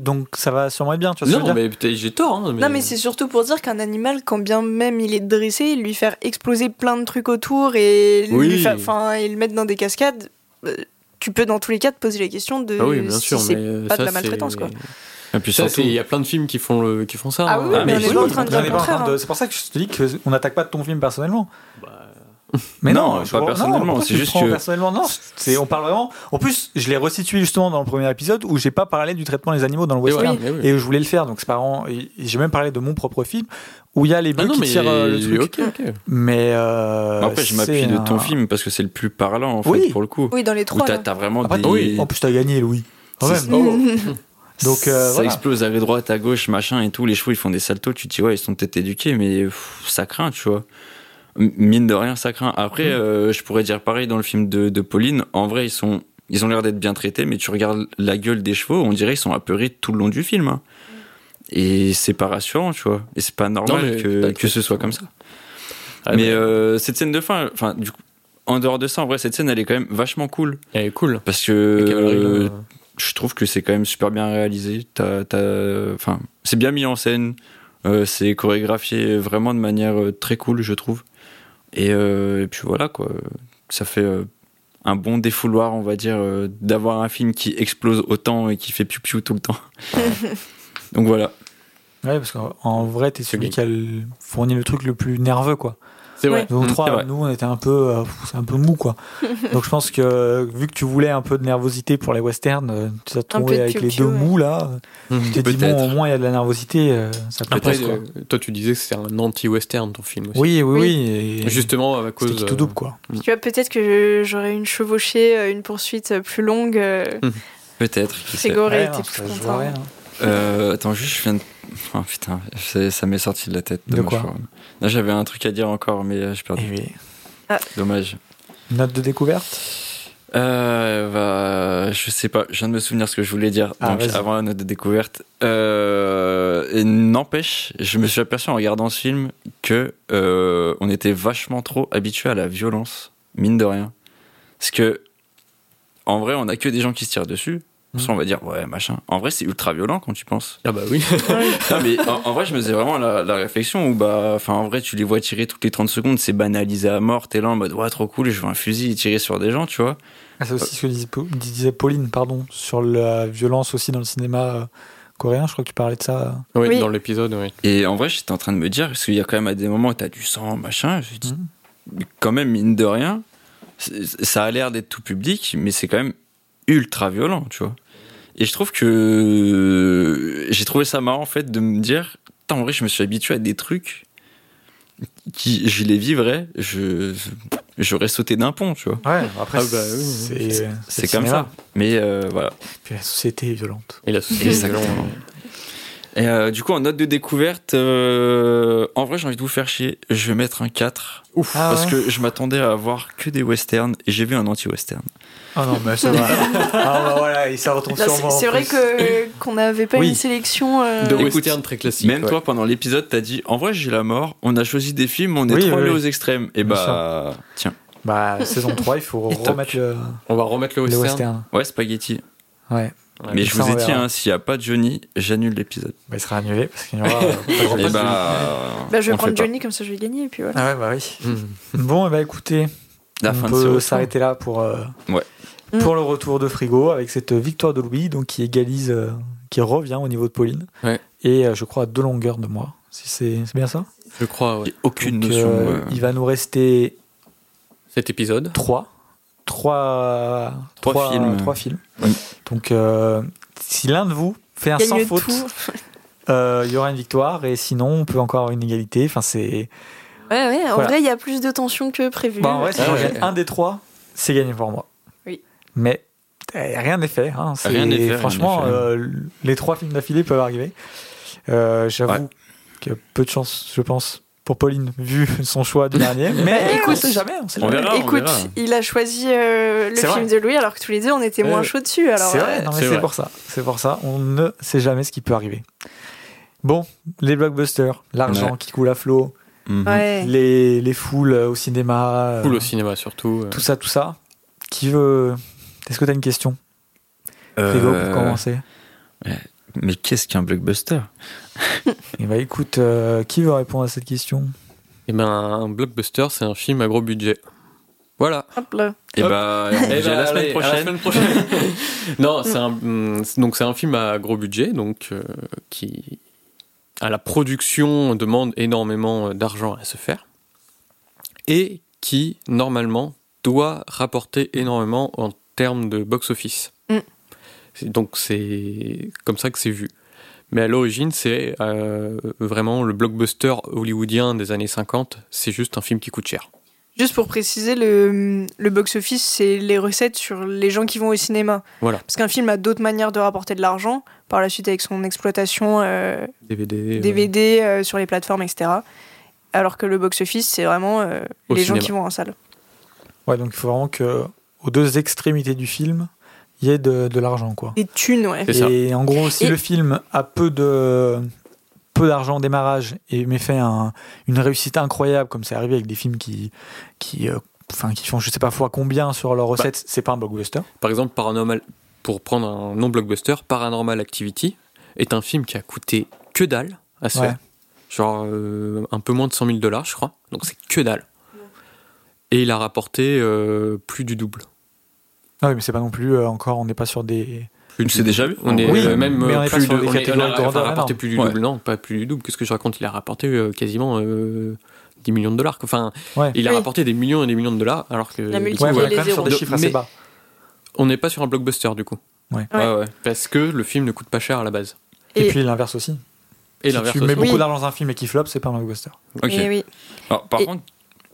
donc ça va sûrement être bien. Tu vois ce que je Non, veux dire mais peut-être j'ai tort. hein, Non, mais c'est surtout pour dire qu'un animal, quand bien même il est dressé, lui faire exploser plein de trucs autour et, lui Oui. faire- et le mettre dans des cascades, euh, tu peux dans tous les cas te poser la question de Ah oui, bien si sûr. c'est mais pas de la maltraitance, quoi. Et puis Ça, surtout, il y a plein de films qui font, le, qui font ça. Ah hein. oui, Ah, mais on mais oui, pas est pas en train de-. C'est pour ça que je te dis qu'on n'attaque pas ton film personnellement. Bah, Mais Non, non, pas je vois- personnellement, c'est juste que- personnellement non, c'est on parle vraiment. En plus, je l'ai resitué justement dans le premier épisode où j'ai pas parlé du traitement des animaux dans le et western voilà, mais oui. et où je voulais le faire. Donc c'est pas j'ai même parlé de mon propre film où il y a les Ah bœufs non, qui mais tirent euh, le truc. ok, ok. Mais euh, après, je m'appuie de un- ton film parce que c'est le plus parlant en fait, Oui. pour le coup. Oui, dans les Où trois. là. t'as vraiment Après, des. oui, en plus t'as gagné Louis. Quand C'est- même. Donc euh, ça voilà. explose à droite, à gauche, machin et tout. Les chevaux ils font des saltos. Tu te dis, ouais, ils sont peut-être éduqués, mais pff, ça craint, tu vois. Mine de rien, ça craint. Après, Mm. euh, je pourrais dire pareil dans le film de, de Pauline. En vrai, ils sont. Ils ont l'air d'être bien traités, mais tu regardes la gueule des chevaux, on dirait qu'ils sont apeurés tout le long du film. hein. Et c'est pas rassurant, tu vois. Et c'est pas normal Non, que, pas que ce soit comme ça. Ah, mais euh, cette scène de fin, enfin, du coup, en dehors de ça, en vrai, cette scène, elle est quand même vachement cool. Elle est cool. Parce que Je trouve que c'est quand même super bien réalisé. Enfin, c'est bien mis en scène. euh, c'est chorégraphié vraiment de manière euh, très cool, je trouve. Et, euh, et puis voilà, quoi. Ça fait euh, un bon défouloir, on va dire, euh, d'avoir un film qui explose autant et qui fait piou-piou tout le temps. Donc voilà. Ouais, parce qu'en en vrai, t'es celui Celui- qui a fourni le truc le plus nerveux, quoi. C'est vrai. Nous Mm. trois, vrai. nous, on était un peu, euh, c'est un peu mou, quoi. Donc je pense que vu que tu voulais un peu de nervosité pour les westerns, euh, tu t'es trouvé avec les deux ouais. mous là. Mm. Tu t'es dit bon, au moins il y a de la nervosité, euh, ça peut Après, quoi. toi, tu disais que c'est un anti-western ton film aussi. Oui, oui, Oui. et Justement, à cause. qui tout double, quoi. Tu vois, peut-être que j'aurais une chevauchée, une poursuite plus longue. Peut-être. Ouais, était plus content. Euh, attends, juste, je viens de. Oh putain, ça m'est sorti de la tête. De Dommage, quoi pour- Là, j'avais un truc à dire encore, mais euh, j'ai perdu. Et oui. Dommage. Note de découverte Euh, bah, je sais pas, je viens de me souvenir ce que je voulais dire Ah, donc, avant la note de découverte. Euh, n'empêche, je me suis aperçu en regardant ce film que euh, on était vachement trop habitué à la violence, mine de rien. Parce que, en vrai, on a que des gens qui se tirent dessus. Ça, on va dire, ouais, machin. En vrai, c'est ultra violent quand tu penses. Ah bah oui. Non, mais en, en vrai, je me faisais vraiment la, la réflexion où, bah, enfin, en vrai, tu les vois tirer toutes les 30 secondes, c'est banalisé à mort. T'es là en mode, ouais, trop cool, je veux un fusil et tirer sur des gens, tu vois. Ah, C'est aussi ce que disait, Pa- disait Pauline, pardon, sur la violence aussi dans le cinéma euh, coréen. Je crois que tu parlais de ça. oui, Oui. dans l'épisode, oui. Et en vrai, j'étais en train de me dire, parce qu'il y a quand même à des moments où t'as du sang, machin, je me dis, mais quand même, mine de rien, ça a l'air d'être tout public, mais c'est quand même ultra violent, tu vois. Et je trouve que j'ai trouvé ça marrant, en fait, de me dire, en vrai, je me suis habitué à des trucs qui, je les vivrais, je, j'aurais sauté d'un pont, tu vois. Ouais, après, Ah bah oui, c'est C'est comme ça. Mais euh, voilà. Puis la société est violente. Et la société. Exactement. Et euh, du coup, en note de découverte, euh, en vrai, j'ai envie de vous faire chier. Je vais mettre un 4. Ouf. Ah parce ouais. que je m'attendais à voir que des westerns et j'ai vu un anti-western. Ah non, mais ça va. ah bah voilà, ça retombe Là, sur c'est- moi. en C'est vrai que qu'on n'avait pas Oui. une sélection. euh, De western très classique. Même ouais. toi, pendant l'épisode, t'as dit En vrai, j'ai la mort. On a choisi des films, on est Oui, trop oui, allé oui. aux extrêmes. Et Bien bah, tiens. Bah, saison 3, il faut remettre le, On va remettre le le western. Ouais, spaghetti. Ouais. Ouais. Mais je vous ai dit, hein, s'il n'y a pas de Johnny, j'annule l'épisode. Bah, il sera annulé parce qu'il y aura. euh, pas repas. bah, Bah, je vais prendre. Johnny comme ça je vais gagner et puis voilà. Ah ouais, bah oui. Mhm. Bon, et bah écoutez, La on fin peut s'arrêter là pour, euh, Ouais. Mm. pour le retour de Frigo avec cette victoire de Louis, donc qui égalise, euh, qui revient au niveau de Pauline. Ouais. Et euh, je crois à deux longueurs de moi. Si c'est c'est bien ça? Je crois, ouais. Aucune Donc, notion. euh, euh, Il va nous rester Cet épisode. trois. Trois, Trois films. Trois films. Donc, euh, si l'un de vous fait un sans faute, euh, il y aura une victoire. Et sinon, on peut encore avoir une égalité. Enfin, c'est. Ouais, ouais, en Voilà. vrai, il y a plus de tension que prévu. Bah, en vrai, si j'en ouais. gagne un des trois, c'est gagné pour moi. Oui. Mais eh, rien n'est fait. Hein. C'est- Rien n'est fait, rien Franchement, n'est fait. euh, les trois films d'affilée peuvent arriver. Euh, J'avoue Ouais. qu'il y a peu de chance, je pense, pour Pauline, vu son choix du dernier. Mais Écoute, on sait jamais. On sait on jamais. verra, on Écoute, verra. il a choisi euh, le C'est film vrai. de Louis alors que tous les deux on était moins chauds dessus. Alors, C'est vrai, euh, non, mais c'est c'est vrai. pour ça. C'est pour ça. On ne sait jamais ce qui peut arriver. Bon, les blockbusters, l'argent Ouais. qui coule à flot, mhm. ouais. les, les foules au cinéma, euh, au cinéma surtout. euh. tout ça, tout ça. Qui veut. Est-ce que tu as une question? Frigo, Euh, pour commencer. Mais qu'est-ce qu'un blockbuster? Eh ben, écoute, euh, qui veut répondre à cette question? Eh ben, un blockbuster, c'est un film à gros budget. Voilà. Hop là. Et Hop. bah, Eh j'ai ben, la semaine allez, prochaine. semaine prochaine. non, c'est un, hum, donc c'est un film à gros budget, donc euh, qui à la production demande énormément d'argent à se faire et qui normalement doit rapporter énormément en termes de box-office. Mm. Donc c'est comme ça que c'est vu. Mais à l'origine, c'est euh, vraiment le blockbuster hollywoodien des années 50. C'est juste un film qui coûte cher. Juste pour préciser, le, le box-office, c'est les recettes sur les gens qui vont au cinéma. Voilà. Parce qu'un film a d'autres manières de rapporter de l'argent, par la suite avec son exploitation euh, DVD. euh, DVD euh, sur les plateformes, etc. Alors que le box-office, c'est vraiment euh, les gens qui vont en salle. Ouais, donc il faut vraiment que aux deux extrémités du film, il y ait de, de l'argent, quoi. Des thunes, ouais. Et en gros, si Et- le film a peu de peu d'argent au démarrage et mais fait un- une réussite incroyable, comme c'est arrivé avec des films qui qui euh, enfin qui font je sais pas fois combien sur leurs recettes, c'est pas un blockbuster. Par exemple, Paranormal, pour prendre un non-blockbuster, Paranormal Activity est un film qui a coûté que dalle à se Ouais. Genre euh, un peu moins de 100 000 dollars, je crois. Donc c'est que dalle. Et il a rapporté euh, plus du double. Ah oui, mais c'est pas non plus euh, encore, on n'est pas sur des. C'est déjà vu On est Oui, euh, même mais on est pas plus sur de. des On est, on catégories a enfin, rapporté plus du Ouais. double, non, pas plus du double. Qu'est-ce que je raconte Il a rapporté euh, quasiment euh, 10 millions de dollars. Enfin, Ouais. il a Oui. rapporté des millions et des millions de dollars, alors que Il a Ouais, multiplié voilà, les quand même sur des zéros. chiffres assez Mais- bas. On n'est pas sur un blockbuster du coup, Ouais. Ouais, ouais. parce que le film ne coûte pas cher à la base. Et, Et- puis l'inverse aussi. Et si l'inverse tu mets aussi. beaucoup Oui. d'argent dans un film et qu'il flop, c'est pas un blockbuster. Ok. Et oui. Alors, par Et- contre,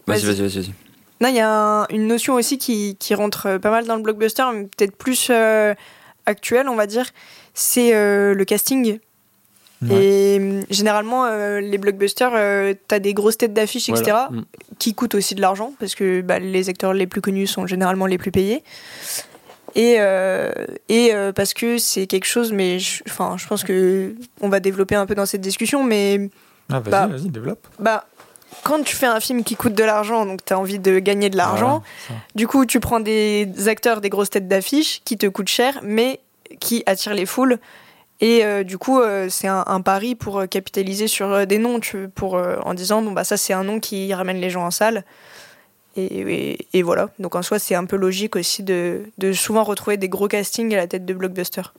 vas-y, Vas-y. vas-y, vas-y. vas-y. Non, il y a un- une notion aussi qui, qui rentre euh, pas mal dans le blockbuster, mais peut-être plus euh, actuelle, on va dire. C'est euh, le casting. Ouais. Et euh, généralement, euh, les blockbusters, euh, t'as des grosses têtes d'affiche, etc., Voilà. Mm. qui coûtent aussi de l'argent, parce que bah, les acteurs les plus connus sont généralement les plus payés. Et, euh, et euh, parce que c'est quelque chose, mais je, enfin, je pense que on va développer un peu dans cette discussion, mais Ah, vas-y, Bah, vas-y, développe. bah, quand tu fais un film qui coûte de l'argent, donc tu as envie de gagner de l'argent, Voilà, du coup tu prends des acteurs, des grosses têtes d'affiche qui te coûtent cher, mais qui attirent les foules. Et euh, du coup, euh, c'est un, un pari pour capitaliser sur euh, des noms, tu, pour, en disant, bon, bah ça c'est un nom qui ramène les gens en salle. Et, et- et voilà. Donc en soi, c'est un peu logique aussi de, de souvent retrouver des gros castings à la tête de blockbusters.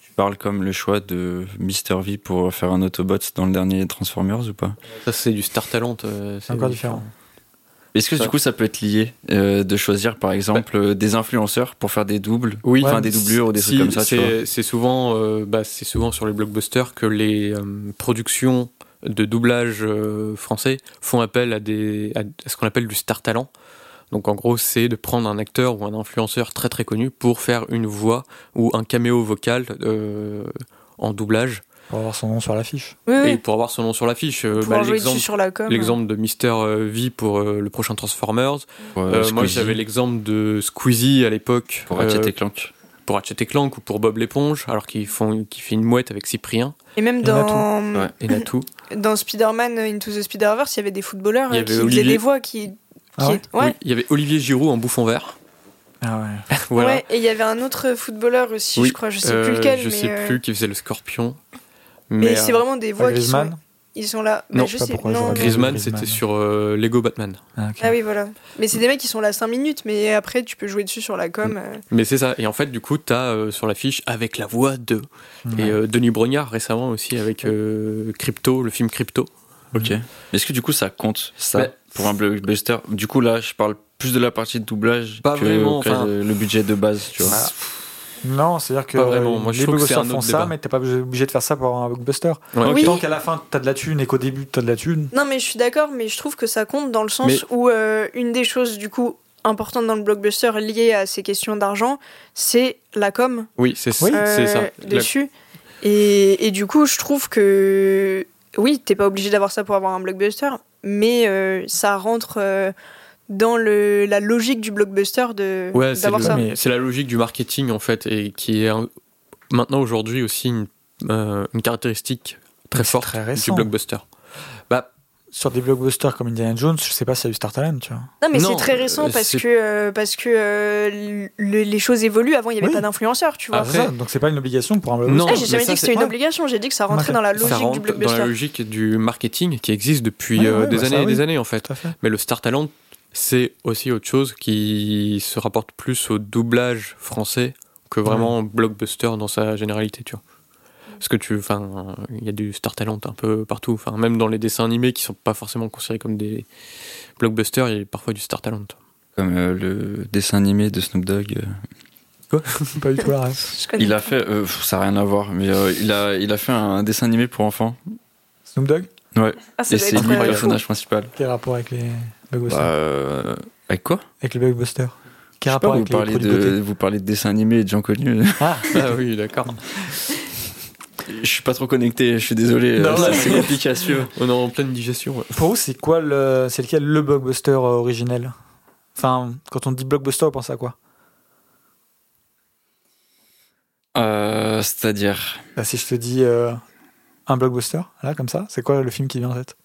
Tu parles comme le choix de Mr. V pour faire un Autobot dans le dernier Transformers ou pas? Ça, c'est du Star Talent. euh, C'est encore différent. Est-ce que Ça- du coup ça peut être lié euh, de choisir par exemple euh, des influenceurs pour faire des doubles? Oui, Enfin, des doublures ou des Si, trucs comme ça. C'est souvent, euh, bah, c'est souvent sur les blockbusters que les euh, productions de doublage euh, français font appel à, des, à, ce qu'on appelle du star talent. Donc en gros, c'est de prendre un acteur ou un influenceur très très connu pour faire une voix ou un caméo vocal euh, en doublage Pour avoir son nom sur l'affiche. Oui, oui. et pour avoir son nom sur l'affiche. Euh, bah, L'exemple sur la com. l'exemple de Mister V pour euh, le prochain Transformers. Euh, moi, j'avais l'exemple de Squeezie à l'époque. pour Ratchet euh, et Clank. pour Ratchet et Clank ou pour Bob l'éponge, alors qu'ils font, qu'ils fait une mouette avec Cyprien Et même dans, Ouais. et Natou. Dans Spider-Man Into the Spider-Verse, il y avait des footballeurs Il y euh, avait qui faisaient Olivier. des voix qui. Ah qui- ouais ouais. Oui, il y avait Olivier Giroud en bouffon vert. Ah ouais. voilà. Ouais, et il y avait un autre footballeur aussi, Oui, je crois, je sais euh, plus lequel. Je mais, sais euh, plus qui faisait le scorpion. Mais, Mais, c'est euh, vraiment des voix qui sont. Ils sont là. Non, mais je je sais pas sais. pourquoi non. Griezmann, c'était sur euh, Lego Batman. Ah. Ah oui, voilà. Mais c'est des mecs qui sont là 5 minutes, mais après tu peux jouer dessus sur la com. euh. Mais c'est ça. Et en fait, du coup, t'as euh, sur l'affiche avec la voix de. Ouais. Et euh, Denis Brognard récemment aussi avec euh, Crypto, le film Crypto. Ok. Est-ce que du coup ça compte ça Bah, pour un blockbuster? Du coup là, je parle plus de la partie de doublage Pas que, vraiment, que enfin- le, budget de base, tu vois. Non, c'est-à-dire que Pas vraiment. Moi, je les blockbusters font ça, débat. mais t'es pas obligé de faire ça pour avoir un blockbuster. Ouais. Oui. Tant qu'à la fin t'as de la thune et qu'au début t'as de la thune. Non, mais je suis d'accord, mais je trouve que ça compte dans le sens Mais- où euh, une des choses, du coup, importantes dans le blockbuster liées à ces questions d'argent, c'est la com. Oui, c'est Oui. euh, c'est ça. La- dessus. Et, et du coup, je trouve que oui, t'es pas obligé d'avoir ça pour avoir un blockbuster, mais euh, ça rentre euh, dans le, la logique du blockbuster de Ouais, c'est d'avoir le- ça. mais- c'est la logique du marketing en fait, et qui est un- maintenant aujourd'hui aussi une, euh, une caractéristique très forte très du blockbuster. Bah, Sur des blockbusters comme Indiana Jones, je sais pas s'il y a eu Star Talent, tu vois. Non, mais Non, c'est très récent euh, parce que euh, parce que euh, le- les choses évoluent. Avant, il y avait Oui. pas d'influenceurs, tu vois. Après- C'est ça, donc c'est pas une obligation pour un Non, blockbuster. Ah, j'ai mais jamais ça, dit que c'était une obligation. J'ai dit que ça rentrait dans la ça logique rentre du dans la blockbuster. logique du marketing qui existe depuis Ouais, euh, des bah ça, années et oui. des années en fait. Tout à fait. Mais le Star Talent, c'est aussi autre chose qui se rapporte plus au doublage français que vraiment blockbuster dans sa généralité, tu vois. Parce que tu, enfin, il y a du Star Talent un peu partout. Enfin, même dans les dessins animés qui sont pas forcément considérés comme des blockbusters, il y a parfois du Star Talent. Comme euh, le dessin animé de Snoop Dogg. euh, Pas du tout la Il a fait, euh, ça n'a rien à voir, mais euh, il, a, il a fait un dessin animé pour enfants. Snoop Dogg? Ouais, Ah, et c'est lui le personnage principal. Quel rapport avec les Bah, euh, avec quoi? Avec les blockbusters Quel Je sais pas, vous avec les parlez, de, vous parlez de dessin animé et de gens connus. Ah, Ah oui, d'accord. je suis pas trop connecté, je suis désolé, Non, euh, c'est c'est compliqué à suivre. On est en pleine digestion. ouais. pour vous, c'est quoi le. C'est lequel le blockbuster euh, originel? Enfin, quand on dit blockbuster, on pense à quoi? Euh, C'est-à-dire, Bah, Si je te dis euh, un blockbuster, là, comme ça, c'est quoi le film qui vient en tête?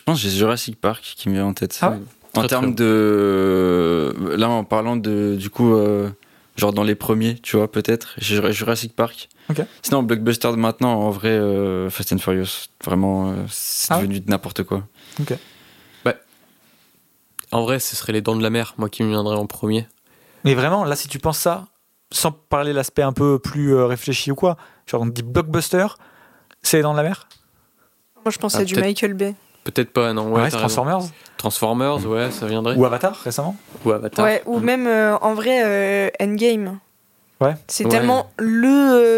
Je pense que j'ai Jurassic Park qui me vient en tête. Ah ouais en termes de. Là, en parlant de. Du coup, euh, genre dans les premiers, tu vois, peut-être, j'ai Jurassic Park. Ok. Sinon, blockbuster de maintenant, en vrai, euh, Fast and Furious. Vraiment, euh, c'est Ah ouais devenu n'importe quoi. En vrai, ce serait les Dents de la Mer, moi qui me viendrais en premier. Mais vraiment, là, si tu penses ça, sans parler de l'aspect un peu plus réfléchi ou quoi, genre on dit blockbuster, c'est dans la mer? Moi, je pense Ah, à du. Michael Bay. Peut-être pas, non. Ouais. Transformers Transformers, ouais, ça viendrait. ou Avatar récemment. Ou Avatar. Ouais, ou même euh, en vrai euh, Endgame. Ouais. C'est Ouais. tellement le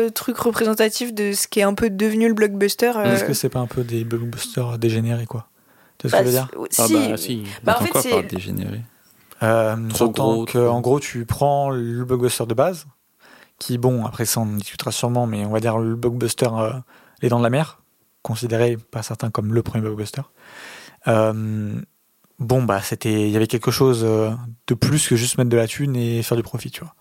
euh, truc représentatif de ce qui est un peu devenu le blockbuster. euh, Est-ce que c'est pas un peu des blockbusters dégénérés quoi? Tu vois ce bah, que je veux dire? si- Ah bah si. Bah, en Attends fait, quoi c'est- par dégénéré? Euh, Trop gros, que, en gros, tu prends le blockbuster de base, qui, bon, après ça, on en discutera sûrement, mais on va dire le blockbuster euh, Les Dents de la Mer, considéré par certains comme le premier blockbuster. Euh, bon, bah, c'était, il y avait quelque chose euh, de plus que juste mettre de la thune et faire du profit, tu vois.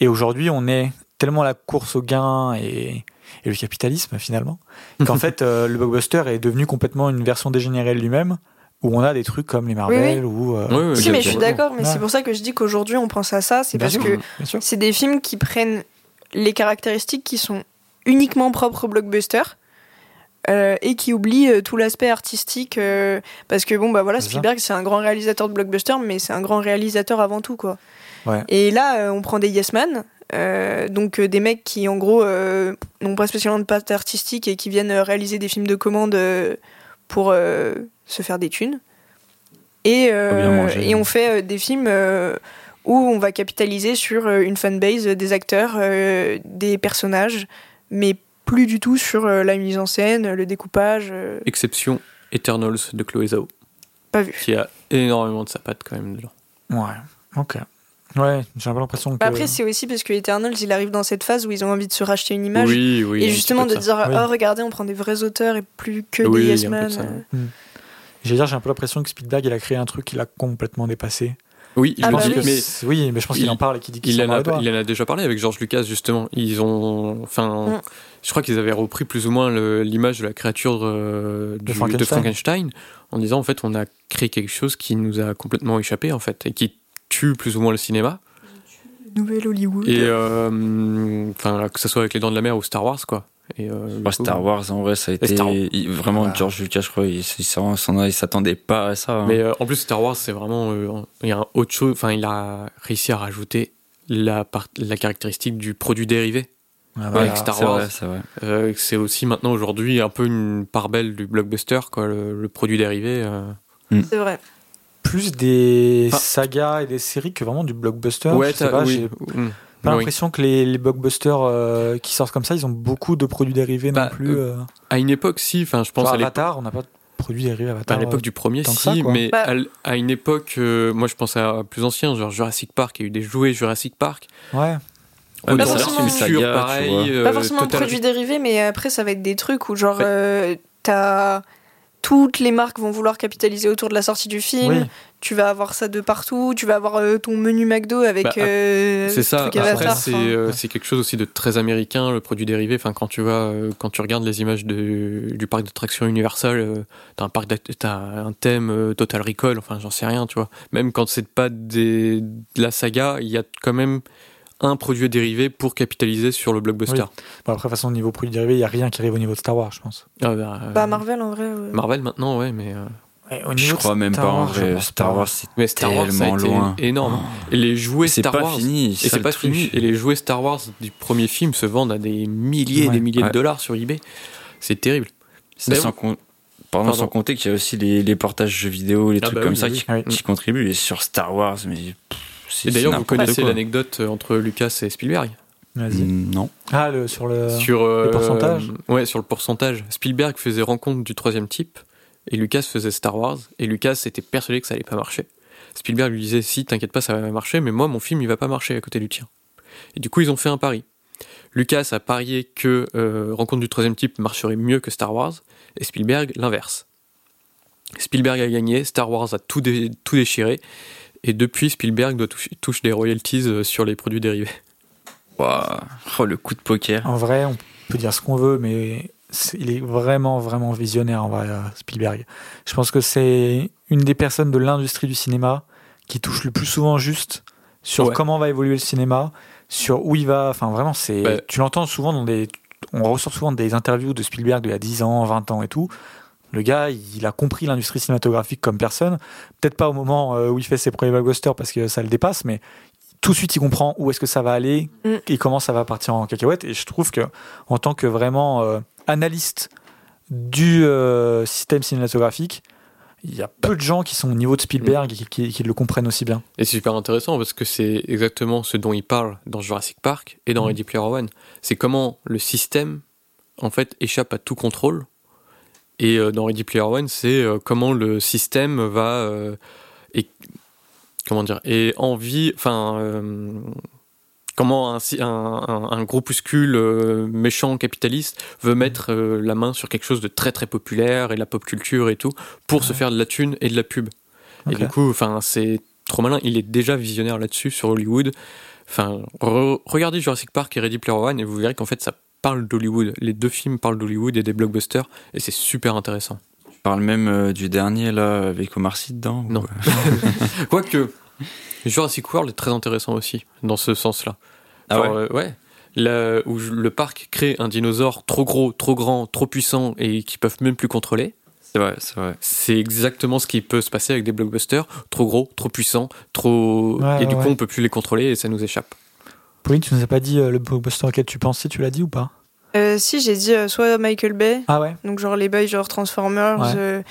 Et aujourd'hui, on est tellement à la course au gain et, et le capitalisme, finalement, qu'en fait, euh, le blockbuster est devenu complètement une version dégénérée de lui-même, où on a des trucs comme les Marvel ou. euh, Ouais, ouais, Si, ok, mais je suis d'accord, mais Ouais. c'est pour ça que je dis qu'aujourd'hui on pense à ça, c'est parce sûr. que c'est des films qui prennent les caractéristiques qui sont uniquement propres au blockbuster. Euh, et qui oublient euh, tout l'aspect artistique euh, parce que bon bah voilà. Spielberg c'est un grand réalisateur de blockbuster mais c'est un grand réalisateur avant tout quoi Ouais. et là on prend des yes man donc des mecs qui en gros n'ont pas spécialement de patte artistique et qui viennent réaliser des films de commande pour se faire des thunes et, manger. et on fait des films où on va capitaliser sur une fanbase, des acteurs, des personnages, mais plus du tout sur euh, la mise en scène, le découpage. euh, Exception Eternals de Chloé Zhao, pas vu. qui a énormément de sa patte quand même dedans. Ouais, ok. Ouais, j'ai un peu l'impression que. Bah Après, c'est aussi parce que Eternals, il arrive dans cette phase où ils ont envie de se racheter une image. Oui, oui. et justement de dire, Oui. oh regardez, on prend des vrais auteurs et plus que Oui, des yes peu de euh. J'ai dire, j'ai un peu l'impression que Spielberg, il a créé un truc qu'il a complètement dépassé. Oui, Ah je bah que- que mais oui, mais je pense qu'il il- en parle et qu'il dit qu'il il en, mord a, il en a déjà parlé avec George Lucas justement. Ils ont, enfin, Mm. Je crois qu'ils avaient repris plus ou moins l'image de la créature euh, du- de, Frankenstein. Frankenstein. en disant en fait on a créé quelque chose qui nous a complètement échappé en fait et qui tue plus ou moins le cinéma. Nouvelle Hollywood. Et euh, que ce soit avec les Dents de la Mer ou Star Wars quoi. Et euh, Bah, Star Wars, en vrai, ça a été. Il- vraiment, Voilà. George Lucas, je crois, il, il s'attendait pas à ça. hein. Mais euh, en plus, Star Wars, c'est vraiment. euh, il y a un autre chose. Enfin, il a réussi à rajouter la, part- la caractéristique du produit dérivé. Ah, voilà. avec Star c'est Wars. vrai, c'est vrai. Euh, c'est aussi maintenant, aujourd'hui, un peu une part belle du blockbuster, quoi, le, le produit dérivé. euh. C'est vrai. Plus des Enfin- sagas et des séries que vraiment du blockbuster. ouais, je pas, oui. j'ai Mm. pas Oui. l'impression que les, les blockbusters euh, qui sortent comme ça, ils ont beaucoup de produits dérivés Bah, non plus. euh, euh. À une époque, si. Enfin, je pense Genre à. Avatar, on n'a pas de produits dérivés À Avatar. l'époque du premier, si, ça, mais Bah- à, à une époque, euh, moi je pense à plus ancien, genre Jurassic Park, il y a eu des jouets Jurassic Park. Ouais. Ouais, Pas forcément une Culture, saga, tu pareil. vois. euh, Pas forcément de Total- produits dérivés, mais après, ça va être des trucs où, genre, Ouais. euh, t'as. Toutes les marques vont vouloir capitaliser autour de la sortie du film. Oui. Tu vas avoir ça de partout. Tu vas avoir euh, ton menu McDo avec. Bah, euh, C'est ça. truc Après, c'est euh, c'est quelque chose aussi de très américain, le produit dérivé. Enfin, quand tu vas, euh, quand tu regardes les images de, du parc d'attractions Universal, euh, t'as un parc, t'as un thème euh, Total Recall. Enfin, j'en sais rien, tu vois. Même quand c'est pas des, de la saga, il y a quand même un produit dérivé pour capitaliser sur le blockbuster. Bon, après, de toute façon, au niveau produits dérivés, il n'y a rien qui arrive au niveau de Star Wars, je pense. Ah, bah, euh, Bah, Marvel, en vrai. ouais. Marvel maintenant, ouais, mais euh, au Je crois même Star pas en vrai. Star. Wars, c'est mais Star Wars ça a tellement été loin. énorme. Et les jouets C'est Star Wars. fini. Et c'est pas truc. fini. Et les jouets Star Wars du premier film se vendent à des milliers et Ouais. des milliers Ouais. de dollars sur eBay. C'est terrible. D'ailleurs- sans, com- pardon, Pardon. sans compter qu'il y a aussi les, les portages jeux vidéo, les Ah trucs bah comme oui, ça oui, qui, oui. qui contribuent. Et sur Star Wars, mais pff, Et d'ailleurs, vous connaissez l'anecdote euh, entre Lucas et Spielberg Vas-y. Mm, Non. Ah, le, sur le. sur euh, le pourcentage Ouais, sur le pourcentage. Spielberg faisait rencontre du troisième type et Lucas faisait Star Wars et Lucas était persuadé que ça allait pas marcher. Spielberg lui disait si t'inquiète pas ça va marcher mais moi mon film il va pas marcher à côté du tien. Et du coup ils ont fait un pari. Lucas a parié que euh, rencontre du troisième type marcherait mieux que Star Wars et Spielberg l'inverse. Spielberg a gagné, Star Wars a tout, dé- tout déchiré et depuis Spielberg doit toucher, touche des royalties euh, sur les produits dérivés. Waouh. Oh, le coup de poker. En vrai, on peut dire ce qu'on veut, mais il est vraiment, vraiment visionnaire en vrai, euh, Spielberg. Je pense que c'est une des personnes de l'industrie du cinéma qui touche le plus souvent juste sur Ouais. comment va évoluer le cinéma, sur où il va. Enfin, vraiment, c'est. Ouais. Tu l'entends souvent dans des. On ressort souvent des interviews de Spielberg d'il y a 10 ans, 20 ans et tout. Le gars, il a compris l'industrie cinématographique comme personne. Peut-être pas au moment euh, où il fait ses premiers blockbusters parce que ça le dépasse, mais tout de suite, il comprend où est-ce que ça va aller Mm. et comment ça va partir en cacahuète. Et je trouve que, en tant que vraiment euh, analyste du euh, système cinématographique, il y a peu de gens qui sont au niveau de Spielberg et qui, qui- qui le comprennent aussi bien. Et c'est super intéressant parce que c'est exactement ce dont il parle dans Jurassic Park et dans Mhm. Ready Player One. C'est comment le système, en fait, échappe à tout contrôle. Et euh, dans Ready Player One, c'est euh, comment le système va. euh, et, comment dire Et envie. Enfin. comment un, un, un- groupuscule euh, méchant capitaliste veut mettre euh, la main sur quelque chose de très très populaire et la pop culture et tout pour se faire de la thune et de la pub. Et du coup, enfin, c'est trop malin. Il est déjà visionnaire là-dessus sur Hollywood. Enfin, re- regardez Jurassic Park et Ready Player One et vous verrez qu'en fait, ça parle d'Hollywood. Les deux films parlent d'Hollywood et des blockbusters et c'est super intéressant. Tu parles même euh, du dernier là avec Omar Sy dedans ou- Non. Quoique, Jurassic World est très intéressant aussi dans ce sens-là. Ah ouais. euh, ouais. Là où le parc crée un dinosaure trop gros, trop grand, trop puissant et qui peuvent même plus contrôler. C'est vrai, c'est vrai. C'est exactement ce qui peut se passer avec des blockbusters trop gros, trop puissants, trop Ouais, et du ouais, coup on peut plus les contrôler et ça nous échappe. Pauline, tu nous as pas dit euh, le blockbuster auquel tu pensais, tu l'as dit ou pas? Euh, si, j'ai dit euh, soit Michael Bay, Ah ouais donc genre les bails, genre Transformers, Ouais. euh,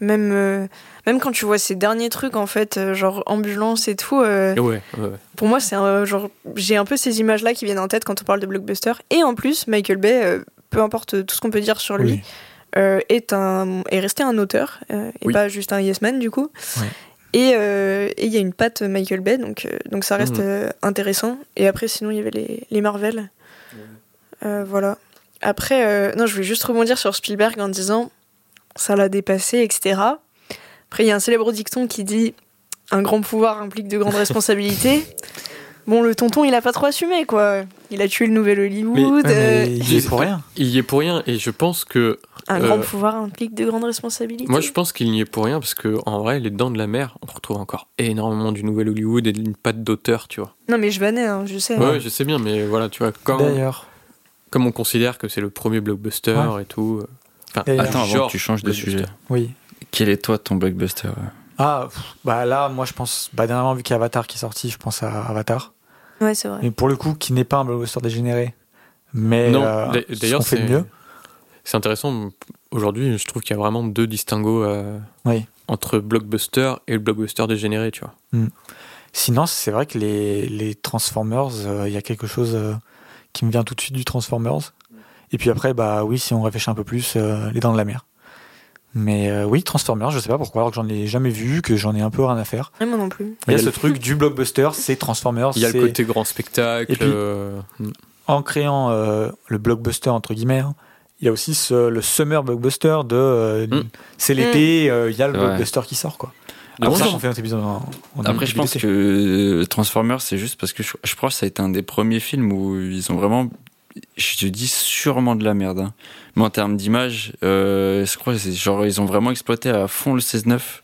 même, euh, même quand tu vois ces derniers trucs, en fait, euh, genre ambulance et tout, euh, ouais, pour moi, c'est genre, j'ai un peu ces images-là qui viennent en tête quand on parle de blockbuster. Et en plus, Michael Bay, euh, peu importe tout ce qu'on peut dire sur lui, Oui. euh, est, un, est resté un auteur, euh, et Oui. pas juste un yes man, du coup. Euh, et il y a une patte Michael Bay, donc, euh, donc ça reste Mhm. euh, intéressant. Et après, sinon, il y avait les, les Marvel. Euh, voilà. Après, euh, non, je voulais juste rebondir sur Spielberg en disant ça l'a dépassé, etc. Après, il y a un célèbre dicton qui dit un grand pouvoir implique de grandes responsabilités. Bon, le tonton, il a pas trop assumé, quoi. Il a tué le nouvel Hollywood. Mais euh, il y est pour rien. Il y est pour rien et je pense que un euh, grand pouvoir implique de grandes responsabilités. moi je pense qu'il n'y est pour rien parce que en vrai les dents de la mer on retrouve encore énormément du nouvel Hollywood et d'une patte d'auteur tu vois. Non, mais je vannais, hein, je sais. Ouais, je sais bien mais voilà tu vois quand D'ailleurs, comme on considère que c'est le premier blockbuster Ouais. et tout. euh, Enfin. Attends, avant que tu changes de blockbuster. sujet. oui. Quel est toi ton blockbuster euh Ah, pff, bah là, moi je pense, bah dernièrement vu qu'il y a Avatar qui est sorti, je pense à Avatar. Ouais, c'est vrai. Mais pour le coup, qui n'est pas un blockbuster dégénéré, mais Non, euh, d'a- ce d'ailleurs qu'on fait de c'est mieux. C'est intéressant aujourd'hui je trouve qu'il y a vraiment deux distinguos euh, Oui. entre blockbuster et le blockbuster dégénéré tu vois. Sinon, c'est vrai que les, les Transformers, euh, il y a quelque chose euh, qui me vient tout de suite du Transformers. Et puis après, bah oui, si on réfléchit un peu plus, euh, les Dents de la Mer. Mais euh, oui, Transformers, je sais pas pourquoi, alors que j'en ai jamais vu, que j'en ai un peu rien à faire. Moi non plus. Il y a ce truc du blockbuster, c'est Transformers. Il y a le côté grand spectacle. Et puis- euh, En créant euh, le blockbuster, entre guillemets, hein, il y a aussi ce- le summer blockbuster de. euh, Mm. C'est l'été, euh, il y a le Ouais. blockbuster qui sort, quoi. Après, bon on fait notre épisode en, en Après, je pense que Transformers, c'est juste parce que je, je crois que ça a été un des premiers films où ils ont vraiment, je te dis sûrement de la merde. hein. Mais en termes d'image, euh, je crois que genre ils ont vraiment exploité à fond le 16-9.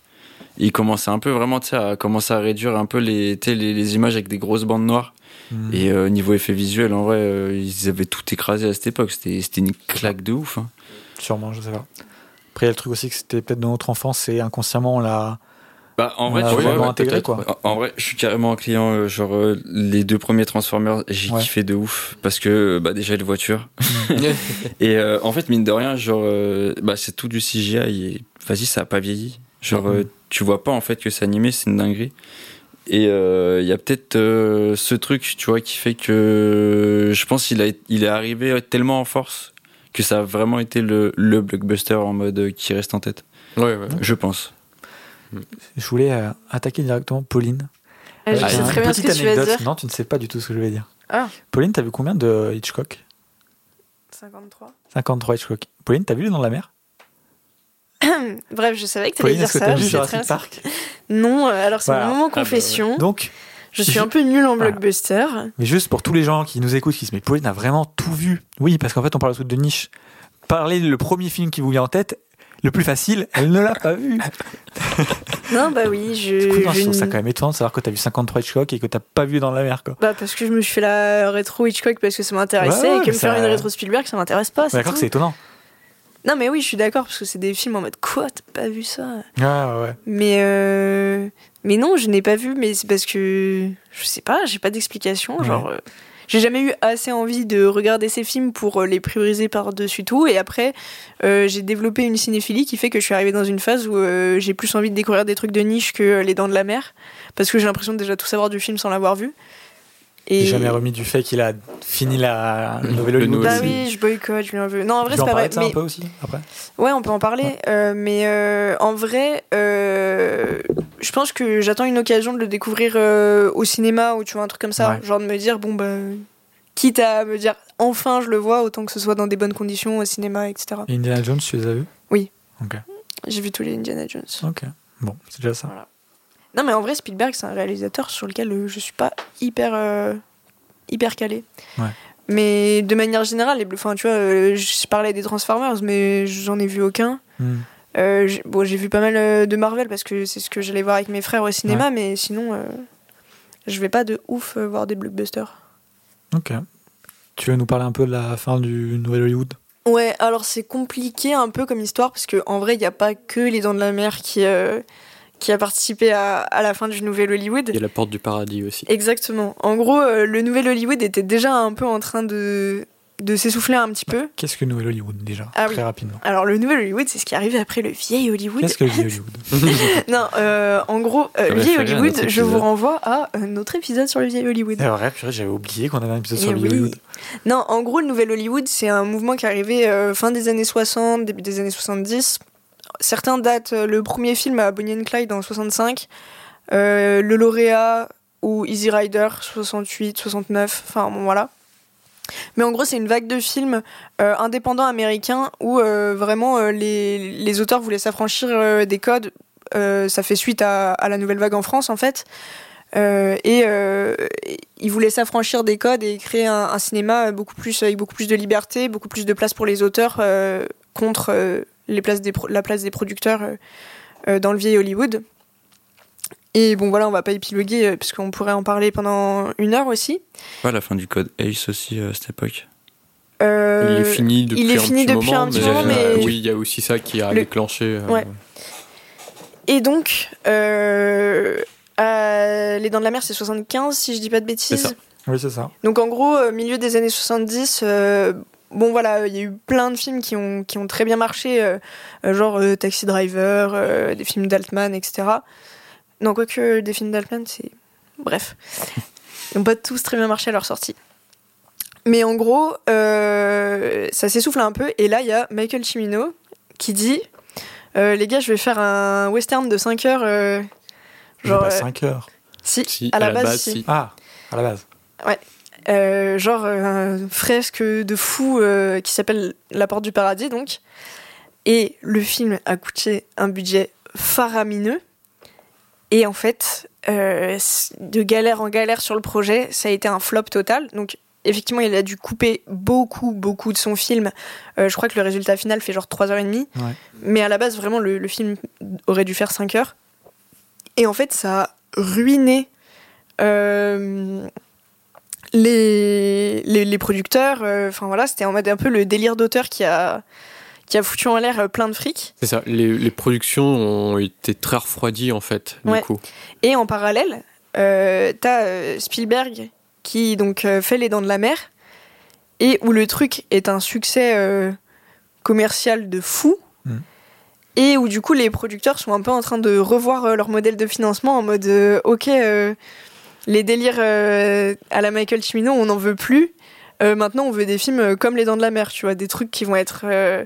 Ils commençaient un peu vraiment tu sais, à commencer à réduire un peu les images avec des grosses bandes noires. Mm. Et euh, niveau effet visuel, en vrai, euh, ils avaient tout écrasé à cette époque. C'était c'était une claque de ouf. hein. Sûrement, je sais pas. Après, il y a le truc aussi que c'était peut-être de notre enfance et inconsciemment, on l'a Bah, en on vrai, l'a tu vois, vraiment ouais, intégré, peut-être, quoi. ouais. En, en vrai, je suis carrément un client. euh, genre, euh, les deux premiers Transformers, j'ai Ouais. kiffé de ouf. Parce que, bah, déjà, les voitures. Et euh, en fait, mine de rien, genre, euh, bah, c'est tout du CGI. Et vas-y, ça a pas vieilli. Genre, euh, tu vois pas en fait que c'est animé, c'est une dinguerie. Et euh, il y a peut-être euh, ce truc, tu vois, qui fait que je pense qu'il a, il est arrivé tellement en force que ça a vraiment été le, le blockbuster en mode euh, qui reste en tête. ouais, ouais. Je pense. Je voulais euh, attaquer directement Pauline. Ah, je sais une très bien ce que tu vas anecdote. dire. Non, tu ne sais pas du tout ce que je vais dire. Ah. Pauline, t'as vu combien de Hitchcock? 53. 53 Hitchcock. Pauline, t'as vu Les Dents de la Mer? Bref, je savais que tu allais dire ça. Jurassic. Park Non, euh, alors c'est Voilà. mon moment bah, confession. Donc, je suis un peu nulle en Voilà. blockbuster. mais juste pour tous les gens qui nous écoutent, qui se disent, mais Pauline a vraiment tout vu. Oui, parce qu'en fait, on parle de trucs de niche. Parlez le premier film qui vous vient en tête, le plus facile, elle ne l'a pas vu. Non, bah oui, je. Coup, non, je je trouve ça n- quand même étonnant de savoir que t'as vu 53 Hitchcock et que t'as pas vu Dans la mer, quoi. Bah parce que je me suis fait la rétro Hitchcock parce que ça m'intéressait Ouais, et que me faire une rétro Spielberg ça m'intéresse pas. D'accord c'est étonnant. Non mais oui je suis d'accord parce que c'est des films en mode quoi t'as pas vu ça? Ouais, ouais. Mais euh... mais non je n'ai pas vu mais c'est parce que je sais pas j'ai pas d'explication Ouais. genre euh, j'ai jamais eu assez envie de regarder ces films pour euh, les prioriser par-dessus tout. Et après, euh, j'ai développé une cinéphilie qui fait que je suis arrivée dans une phase où j'ai plus envie de découvrir des trucs de niche que Les Dents de la Mer. Parce que j'ai l'impression de déjà tout savoir du film sans l'avoir vu. Et jamais remis du fait qu'il a fini la le nouvel Bah oui, je boycotte, je lui en veux. Non, en vrai, c'est pas parler vrai. de ça Mais un peu aussi après? Ouais, on peut en parler. euh, mais euh, en vrai, euh, je pense que j'attends une occasion de le découvrir euh, au cinéma ou tu vois un truc comme ça. Ouais. Genre de me dire, bon, bah, quitte à me dire enfin je le vois, autant que ce soit dans des bonnes conditions au cinéma, etc. Et Indiana Jones, tu les as vus? J'ai vu tous les Indiana Jones. Ok. Bon, c'est déjà ça. Non, mais en vrai, Spielberg, c'est un réalisateur sur lequel euh, je suis pas hyper, euh, hyper calé. Ouais. Mais de manière générale, les, enfin, tu vois, euh, je parlais des Transformers, mais j'en ai vu aucun. Euh, j'ai- bon, j'ai vu pas mal de Marvel parce que c'est ce que j'allais voir avec mes frères au cinéma, mais sinon, euh, je vais pas de ouf voir des blockbusters. Ok. Tu veux nous parler un peu de la fin du nouvel Hollywood? Ouais, alors c'est compliqué un peu comme histoire parce que en vrai, il n'y a pas que les Dents de la Mer qui, qui a participé à, à la fin du Nouvel Hollywood. Il y a la porte du paradis aussi. Exactement. En gros, euh, le Nouvel Hollywood était déjà un peu en train de, de s'essouffler un petit peu. Qu'est-ce que nouvel Hollywood déjà Ah Très oui. rapidement? Alors, le Nouvel Hollywood, c'est ce qui est arrivé après le vieil Hollywood. Qu'est-ce que le vieil Hollywood? Non, euh, en gros, euh, Ça le vieil Hollywood, je vous renvoie à notre épisode sur le vieil Hollywood. C'est vrai, purée, j'avais oublié qu'on avait un épisode Eh sur le vieil. Hollywood. Non, en gros, le Nouvel Hollywood, c'est un mouvement qui est arrivé euh, fin des années 60, début des années 70. Certains datent euh, le premier film à Bonnie and Clyde en 65, euh, Le Lauréat ou Easy Rider 68, 69, enfin voilà. Mais en gros, c'est une vague de films euh, indépendants américains où euh, vraiment les, les auteurs voulaient s'affranchir des codes. Ça fait suite à, la nouvelle vague en France en fait. Et ils voulaient s'affranchir des codes et créer un, un cinéma beaucoup plus avec beaucoup plus de liberté, beaucoup plus de place pour les auteurs contre les places des la place des producteurs euh, euh, dans le vieil Hollywood. Et bon voilà, on va pas épiloguer euh, puisqu'on pourrait en parler pendant une heure aussi. Pas la fin du code Ace aussi euh, à cette époque. Euh, il est fini depuis il est un fini petit depuis moment, un petit mais, moment, euh, mais- oui, il y a aussi ça qui a Le- déclenché. euh, Ouais. Et donc, euh, Les Dents de la Mer, c'est 75, si je dis pas de bêtises. Oui, c'est ça. Donc en gros, milieu des années 70, euh, bon voilà, il y a eu plein de films qui ont, qui ont très bien marché, euh, euh, genre euh, Taxi Driver, euh, des films d'Altman, etc. Non, quoique des films d'Altman, c'est... Bref. Ils n'ont pas tous très bien marché à leur sortie. Mais en gros, euh, ça s'essouffle un peu, et là, il y a Michael Cimino qui dit euh, Les gars, je vais faire un western de 5 heures. euh, genre, euh, 5 heures. si, Si, à la base, si. si. Ah, à la base. Euh, genre euh, un fresque de fou euh, qui s'appelle La Porte du Paradis donc. Et le film a coûté un budget faramineux. Et en fait, euh, de galère en galère sur le projet, ça a été un flop total. Donc effectivement, il a dû couper beaucoup, beaucoup de son film. Je crois que le résultat final fait genre 3h30. Ouais. Mais à la base, vraiment, le, le film aurait dû faire 5 heures. Et en fait, ça a ruiné euh, les, les, les producteurs. euh, Enfin voilà, c'était en mode un peu le délire d'auteur qui a, qui a foutu en l'air euh, plein de fric. C'est ça. Les, les productions ont été très refroidies en fait. Du Ouais. coup. Et en parallèle, euh, t'as euh, Spielberg qui donc euh, fait Les Dents de la Mer et où le truc est un succès euh, commercial de fou. Mhm. Et où du coup les producteurs sont un peu en train de revoir euh, leur modèle de financement en mode euh, ok euh, les délires euh, à la Michael Cimino on n'en veut plus Euh, maintenant on veut des films euh, comme Les Dents de la Mer tu vois des trucs qui vont être euh,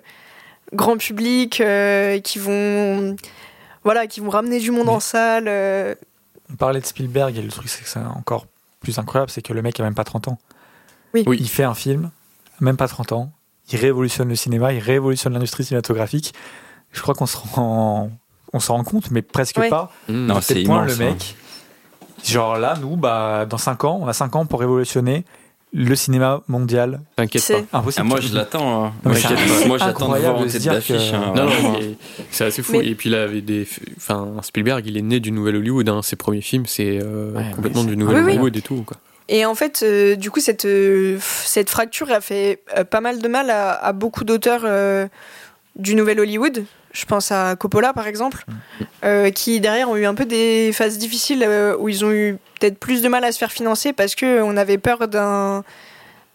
grand public euh, qui vont voilà qui vont ramener du monde Mais- en salle euh, On parlait de Spielberg et le truc, c'est que c'est encore plus incroyable, c'est que le mec a même pas 30 ans. Oui. Oui. Il fait un film, même pas 30 ans. Il révolutionne le cinéma, il révolutionne l'industrie cinématographique. Je crois qu'on se rend, on s'en rend compte, mais presque Ouais. pas. Mmh. Non, c'est immense, le hein. mec. Genre là, nous, bah, dans 5 ans, on a 5 ans pour révolutionner le cinéma mondial. T'inquiète pas. Impossible. Ah, moi je l'attends. hein. Moi, j'attends- de voir en tête dire d'affiche. que- hein, Non, non, c'est assez fou. Mais- Et puis il avait des. Enfin, Spielberg, il est né du Nouvel Hollywood. hein. Ses premiers films, c'est euh, Ouais, complètement du Nouvel Oui, oui. Hollywood et tout. Quoi. Et en fait, euh, du coup, cette, euh, cette fracture a fait euh, pas mal de mal à, à beaucoup d'auteurs euh, du Nouvel Hollywood. Je pense à Coppola par exemple, euh, qui derrière ont eu un peu des phases difficiles euh, où ils ont eu peut-être plus de mal à se faire financer parce que on avait peur d'un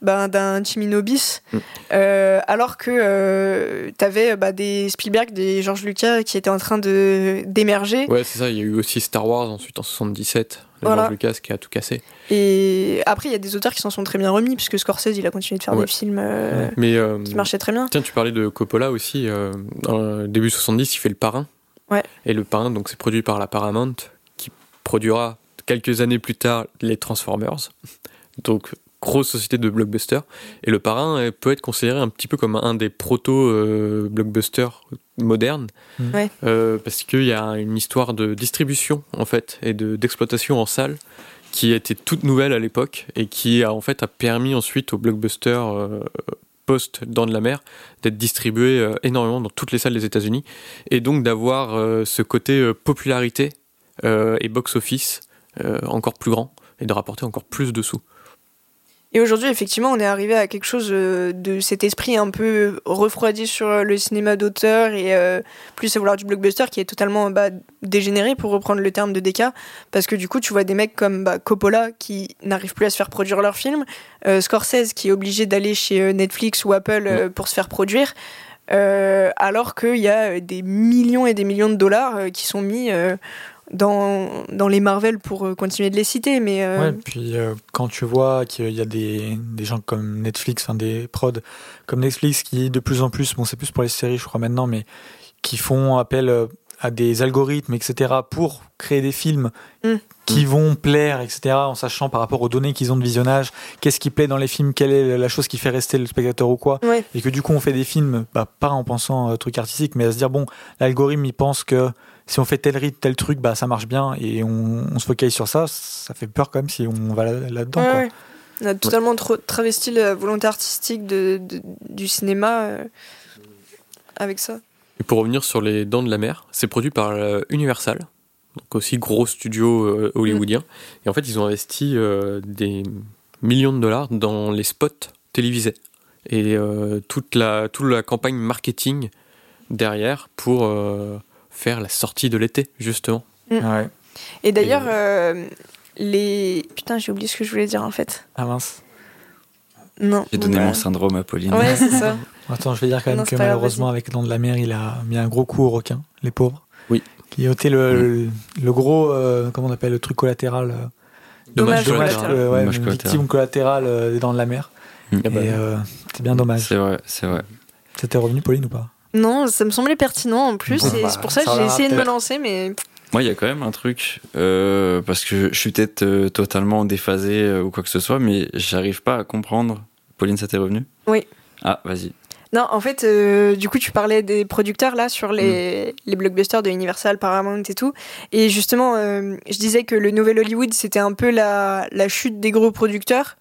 ben, d'un Chimino bis, Mm. Euh, alors que tu avais des Spielberg, des George Lucas qui étaient en train de d'émerger. Ouais, c'est ça. Il y a eu aussi Star Wars ensuite en 77, de Voilà. George Lucas qui a tout cassé. Et après, il y a des auteurs qui s'en sont très bien remis, puisque Scorsese, il a continué de faire Ouais. des films euh, Mais euh, qui marchaient très bien. Tiens, tu parlais de Coppola aussi. Euh, dans début 70, il fait Le Parrain. Ouais. Et Le Parrain, donc, c'est produit par la Paramount, qui produira quelques années plus tard les Transformers. Donc, grosse société de blockbuster. Et Le Parrain euh, peut être considéré un petit peu comme un des proto-blockbusters modernes. Mm. Ouais. Euh, parce qu'il y a une histoire de distribution, en fait, et de- d'exploitation en salle qui était toute nouvelle à l'époque et qui a en fait a permis ensuite au blockbuster euh, post Dents de la Mer d'être distribué euh, énormément dans toutes les salles des États-Unis et donc d'avoir euh, ce côté euh, popularité euh, et box-office euh, encore plus grand et de rapporter encore plus de sous. Et aujourd'hui, effectivement, on est arrivé à quelque chose euh, de cet esprit un peu refroidi sur le cinéma d'auteur et euh, plus à vouloir du blockbuster qui est totalement bah, dégénéré, pour reprendre le terme de Deka. Parce que du coup, tu vois des mecs comme bah, Coppola qui n'arrivent plus à se faire produire leurs films, euh, Scorsese qui est obligé d'aller chez Netflix ou Apple euh, pour se faire produire. euh, alors qu'il y a des millions et des millions de dollars euh, qui sont mis euh, dans, dans les Marvel pour euh, continuer de les citer. Mais euh, Ouais, puis euh, quand tu vois qu'il y a des, des gens comme Netflix, enfin des prods comme Netflix qui de plus en plus, bon c'est plus pour les séries je crois maintenant, mais qui font appel euh, à des algorithmes, etc. pour créer des films Mm. qui vont plaire, etc. en sachant par rapport aux données qu'ils ont de visionnage, qu'est-ce qui plaît dans les films, quelle est la chose qui fait rester le spectateur ou quoi. ouais. Et que du coup on fait des films, bah, pas en pensant à truc artistique, mais à se dire bon, l'algorithme il pense que si on fait tel rythme, tel truc, bah ça marche bien et on, on se focalise sur ça, ça fait peur quand même si on va là- là-dedans. Ouais, quoi. ouais. On a totalement travesti la volonté artistique de, de- du cinéma euh, avec ça. Et pour revenir sur les Dents de la Mer, c'est produit par euh, Universal, donc aussi gros studio euh, hollywoodien. Et en fait, ils ont investi euh, des millions de dollars dans les spots télévisés et euh, toute la toute la campagne marketing derrière pour euh, faire la sortie de l'été justement. Ouais. Et d'ailleurs, Et- euh, les. Putain, j'ai oublié ce que je voulais dire en fait. Ah mince. Non. J'ai donné Bah, mon syndrome à Pauline. Ouais, c'est ça. Attends, je vais dire quand même Non, que malheureusement, avec Dans de la mer, il a mis un gros coup au requin, les pauvres. Oui. Qui a ôté le, le, le gros, euh, comment on appelle, le truc collatéral. euh, Dommage dommage, collatéral. euh, ouais, Dommage une collatéral. victime collatérale euh, des Dents de la mer. Mm. Ah bah, Et euh, c'est bien dommage. C'est vrai, c'est vrai. C'était revenu, Pauline, ou pas? Non, ça me semblait pertinent en plus. Bon, et bah, c'est pour ça que j'ai essayé de me peut-être. lancer, mais. Moi, il y a quand même un truc, euh, parce que je suis peut-être euh, totalement déphasé euh, ou quoi que ce soit, mais j'arrive pas à comprendre. Pauline, ça t'est revenu? Oui. Ah, vas-y. Non, en fait, euh, du coup, tu parlais des producteurs là sur les, Mm. les blockbusters de Universal, Paramount et tout. Et justement, euh, je disais que le nouvel Hollywood, c'était un peu la, la chute des gros producteurs,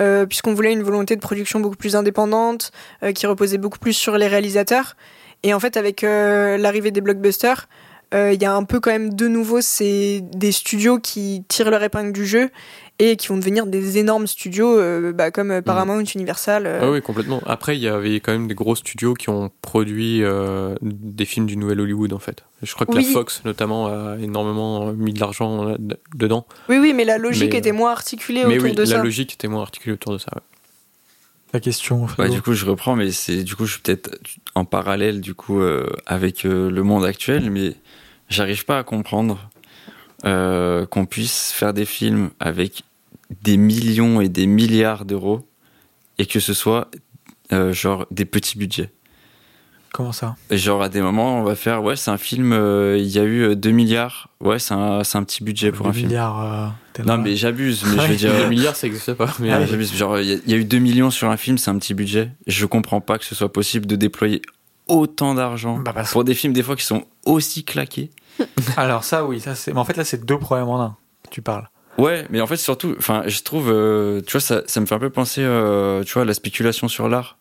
euh, puisqu'on voulait une volonté de production beaucoup plus indépendante, euh, qui reposait beaucoup plus sur les réalisateurs. Et en fait, avec euh, l'arrivée des blockbusters, il y a un peu quand même de nouveau c'est des studios qui tirent leur épingle du jeu et qui vont devenir des énormes studios euh, bah, comme euh, Paramount, Universal. euh, Ah oui, complètement. Après, il y avait quand même des gros studios qui ont produit euh, des films du nouvel Hollywood, en fait. Je crois que Oui. la Fox, notamment, a énormément mis de l'argent euh, dedans. Oui, oui, mais la logique Mais, était euh, moins articulée Mais autour oui, de la ça. logique était moins articulée autour de ça. ouais. La question. Bah, du coup, je reprends, mais c'est du coup, je suis peut-être en parallèle du coup euh, avec euh, le monde actuel, mais j'arrive pas à comprendre euh, qu'on puisse faire des films avec des millions et des milliards d'euros et que ce soit genre des petits budgets. Comment ça? Genre à des moments, on va faire ouais, c'est un film, il y a eu euh, 2 milliards, ouais, c'est un, un petit budget pour un film. milliards, euh, Non, mais j'abuse, mais je veux dire. Les milliards, ça n'existe pas. Mais, Ah, j'abuse. Genre, il y, a- il y a eu 2 millions sur un film, c'est un petit budget. Je comprends pas que ce soit possible de déployer autant d'argent Bah, parce- pour des films des fois qui sont aussi claqués. Alors ça, oui, ça c'est. Mais en fait, là, c'est deux problèmes en un. Tu parles. Ouais, mais en fait, surtout, enfin, je trouve, euh, tu vois, ça, ça me fait un peu penser, euh, tu vois, à la spéculation sur l'art.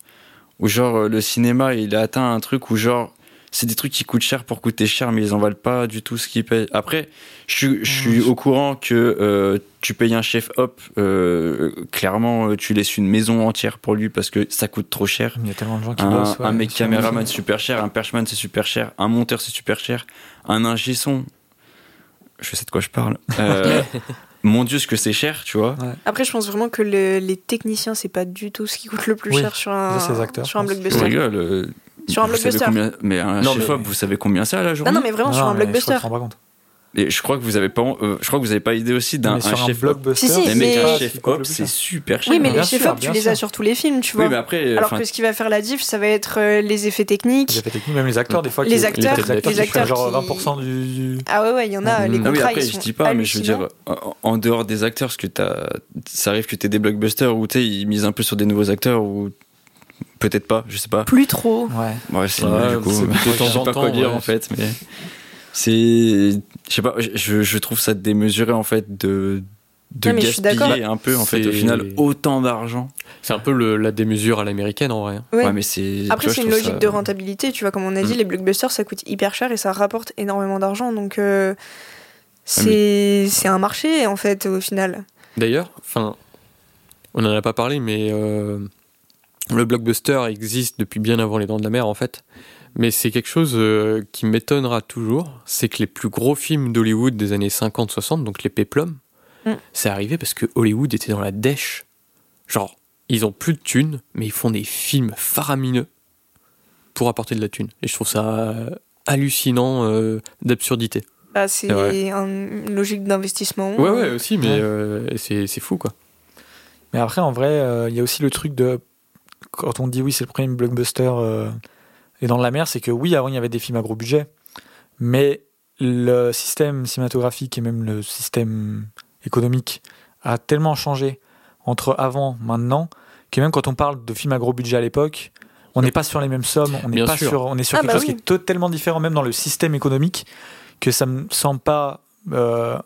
Où, genre, euh, le cinéma, il a atteint un truc où, genre, c'est des trucs qui coûtent cher pour coûter cher, mais ils en valent pas du tout ce qu'ils payent. Après, je suis, je suis au courant que euh, tu payes un chef hop, euh, clairement, euh, tu laisses une maison entière pour lui parce que ça coûte trop cher. Il y a tellement de gens qui Un, bossent. ouais, un mec caméraman c'est super cher, un perchman c'est super cher, un monteur c'est super cher, un ingé son, je sais de quoi je parle. Euh, mon dieu, ce que c'est cher, tu vois. Après, je pense vraiment que le- les techniciens, c'est pas du tout ce qui coûte le plus Oui, cher sur un, ça, acteurs, sur un. Je blockbuster. rigole. Euh, Sur un vous blockbuster. combien- mais un Non, chef mais- hop, vous savez combien c'est à la journée Non, non, mais vraiment Non, sur un mais je blockbuster. pas compte. Et je crois que vous avez pas, euh, je crois que vous avez pas idée aussi d'un Mais sur un un chef hop. blockbuster, Si, si, mais- un chef qui hop, c'est super cher. Oui, mais Bien les chefs-op, bien tu les as sur tous les films, tu Oui, vois. mais après, Alors que ce qui va faire la diff, ça va être euh, les effets techniques. Les effets techniques, même les acteurs, des fois. Les qui- acteurs, les acteurs les qui acteurs font genre qui- 20% du. Ah ouais, ouais, il y en a. Mm. Les Ah Ah oui, contrats, après, ils je dis pas, mais je veux dire, en, dehors des acteurs, parce que t'as, ça arrive que t'aies des blockbusters où tu sais, ils misent un peu sur des nouveaux acteurs ou peut-être pas, je sais pas. Plus trop. Ouais. Ouais, c'est Ouais, du coup. de je sais en pas temps, quoi dire ouais. en fait, mais c'est, je sais pas, je, je trouve ça démesuré en fait de de Ouais, mais je suis d'accord. gaspiller un peu en fait au final autant d'argent. C'est un peu le- la démesure à l'américaine en vrai. Ouais. Ouais, mais c'est. Après, c'est une logique ça- de rentabilité. Tu vois, comme on a dit, Mm. les blockbusters, ça coûte hyper cher et ça rapporte énormément d'argent. Donc, euh, c'est c'est un marché, en fait, au final. D'ailleurs, enfin, on n'en a pas parlé, mais euh, le blockbuster existe depuis bien avant les Dents de la Mer, en fait. Mais c'est quelque chose euh, qui m'étonnera toujours, c'est que les plus gros films d'Hollywood des années 50-60, donc les péplums, Mm. c'est arrivé parce que Hollywood était dans la dèche. Genre, ils ont plus de thunes, mais ils font des films faramineux pour apporter de la thune. Et je trouve ça euh, hallucinant euh, d'absurdité. Bah, c'est une logique d'investissement. Ouais, ouais, aussi, mais Ouais. euh, c'est c'est fou, quoi. Mais après, en vrai, euh, il y a aussi le truc de. Quand on dit oui, c'est le premier blockbuster euh, et dans la mer, c'est que oui, avant, il y avait des films à gros budget. Mais le système cinématographique et même le système économique a tellement changé entre avant, maintenant, que même quand on parle de films à gros budget à l'époque, on n'est pas sur les mêmes sommes, on n'est pas sûr. sur, on est sur Ah quelque bah chose oui. qui est totalement différent, même dans le système économique, que ça me semble pas euh,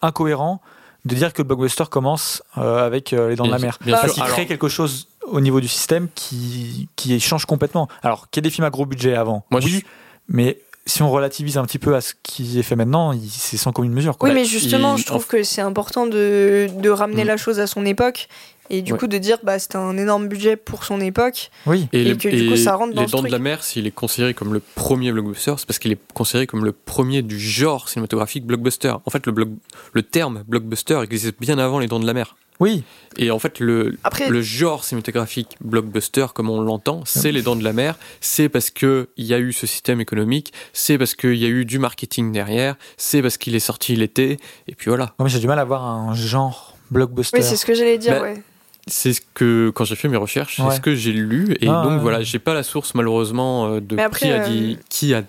incohérent de dire que le blockbuster commence euh, avec euh, les dents de la mer. bien Parce qu'il crée quelque chose au niveau du système qui, qui change complètement. Alors, qu'il y ait des films à gros budget avant, Moi, oui, mais si on relativise un petit peu à ce qui est fait maintenant, c'est sans commune mesure. Quoi. Oui, mais justement, je trouve que c'est important de, de ramener Mm. la chose à son époque et du Ouais. coup de dire bah c'était un énorme budget pour son époque. Oui, Et le- que, du coup, ça rentre dans Les Dents de la Mer, s'il est considéré comme le premier blockbuster, c'est parce qu'il est considéré comme le premier du genre cinématographique blockbuster. En fait, le, bloc- le terme blockbuster existe bien avant Les Dents de la Mer. Oui, Et en fait, le, Après, le genre cinématographique blockbuster, comme on l'entend, c'est Les Dents de la Mer. C'est parce qu'il y a eu ce système économique, c'est parce qu'il y a eu du marketing derrière, c'est parce qu'il est sorti l'été, et puis voilà. Moi, j'ai du mal à voir un genre blockbuster. oui, c'est ce que j'allais dire. Bah, ouais. C'est ce que, quand j'ai fait mes recherches, c'est ce que j'ai lu, et Ah, donc ouais. voilà, j'ai pas la source malheureusement euh, de Mais après, qui a euh, dit, qui a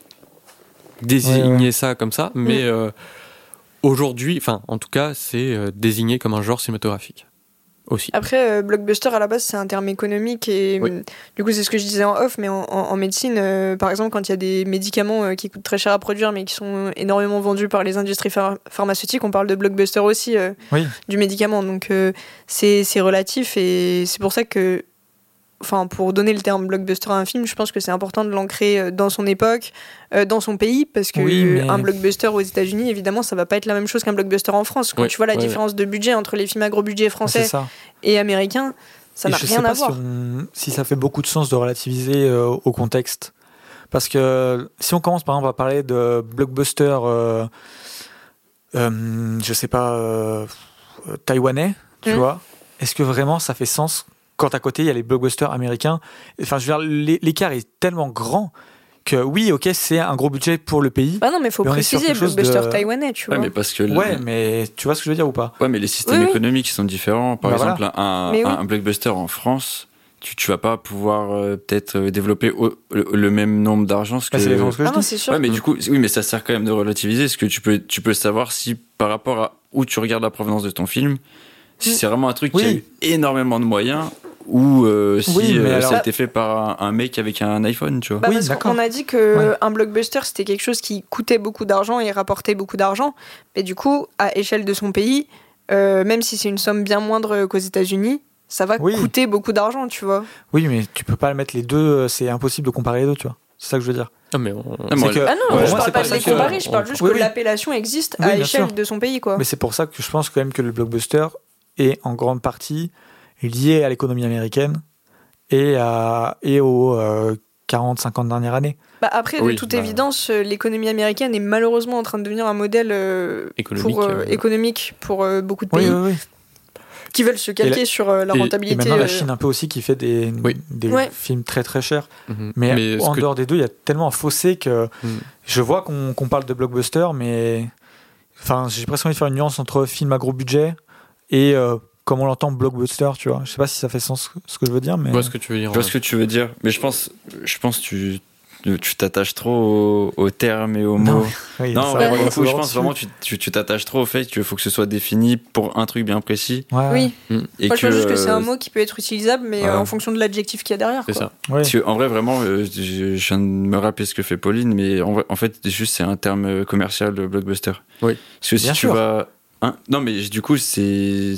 désigné Ouais, ça comme ça, mais Mm. euh, aujourd'hui, enfin, en tout cas, c'est euh, désigné comme un genre cinématographique aussi. Après, euh, blockbuster à la base, c'est un terme économique et Oui. euh, du coup, c'est ce que je disais en off, mais en, en- en médecine, euh, par exemple, quand il y a des médicaments euh, qui coûtent très cher à produire mais qui sont énormément vendus par les industries phar- pharmaceutiques, on parle de blockbuster aussi euh, Oui. du médicament. Donc, euh, c'est c'est relatif et c'est pour ça que. Enfin, pour donner le terme blockbuster à un film, je pense que c'est important de l'ancrer euh, dans son époque, euh, dans son pays, parce que Oui, mais- un blockbuster aux États-Unis, évidemment, ça va pas être la même chose qu'un blockbuster en France. Quand Oui, tu vois la différence de budget entre les films à gros budget C'est français ça. et américain, ça n'a rien sais à voir. Si, on- si ça fait beaucoup de sens de relativiser euh, au contexte. Parce que si on commence par exemple à parler de blockbuster, euh, je sais pas, taïwanais, tu Mm. vois, est-ce que vraiment ça fait sens quand à côté il y a les blockbusters américains Enfin, je veux dire, l'é- l'écart est tellement grand que oui, ok, c'est un gros budget pour le pays. Bah non, mais faut Mais préciser, blockbuster de- taïwanais, tu Ouais, vois. mais parce que le- Ouais, mais tu vois ce que je veux dire ou pas? Ouais, mais les systèmes Oui, oui. économiques sont différents. Par Bah exemple, un, Mais oui. un blockbuster en France, tu, tu vas pas pouvoir euh, peut-être euh, développer au- le, le même nombre d'argent. ce Bah, que- que Ah je non, sûr. Ouais, mais du coup, oui, mais ça sert quand même de relativiser. Parce que tu peux, tu peux savoir si par rapport à où tu regardes la provenance de ton film, si Mm. c'est vraiment un truc qui a eu énormément de moyens ou euh, si Oui, euh, alors- ça a été fait par un, un mec avec un iPhone, tu vois. Bah, Oui, qu'on a dit que Ouais. un blockbuster c'était quelque chose qui coûtait beaucoup d'argent et rapportait beaucoup d'argent. Mais du coup, à échelle de son pays, euh, même si c'est une somme bien moindre qu'aux États-Unis, ça va Oui. coûter beaucoup d'argent, tu vois. Oui, mais tu peux pas mettre les deux, c'est impossible de comparer les deux, tu vois. C'est ça que je veux dire. Ah, mais on- Ah, moi, C'est que- Ah non, Ouais, je moi, parle pas de ça les que- comparer, je parle juste Oui, que oui. l'appellation existe Oui, à sûr. de son pays, quoi. Mais c'est pour ça que je pense quand même que le blockbuster est en grande partie lié à l'économie américaine et, à, et aux 40-50 dernières années. Bah après, de Oui, toute bah. évidence, euh, l'économie américaine est malheureusement en train de devenir un modèle euh, Économique, pour, euh, euh, économique pour euh, beaucoup de pays oui, oui. qui veulent se calquer sur euh, la et- et rentabilité. maintenant, la euh, Chine un peu aussi qui fait des, Oui. des Ouais. films très très chers. Mhm. Mais, en que- dehors des deux, il y a tellement un fossé que Mm. je vois qu'on qu'on parle de blockbuster, mais enfin, j'ai presque envie de faire une nuance entre film à gros budget et euh, comme on l'entend blockbuster, tu vois. Je sais pas si ça fait sens ce que je veux dire, mais Je vois ce que tu veux dire. Je vois ce que tu veux dire, mais je pense, je pense que tu tu t'attaches trop aux, aux termes et aux Non, mots. Oui, Non, ça, ouais, coup, je se pense dessus. vraiment que tu- t'attaches trop au fait qu'il faut que ce soit défini pour un truc bien précis. Ouais, Oui, Et moi je vois juste que c'est un euh, mot qui peut être utilisable, mais ouais. en fonction de l'adjectif qu'il y a derrière. C'est ça. ouais. Parce que, en vrai, vraiment, euh, je, viens de me rappeler ce que fait Pauline, mais en, vrai- en fait, juste, c'est un terme euh, commercial, le blockbuster. Oui. Parce que si Bien tu sûr. vas. hein, non, mais du coup, c'est.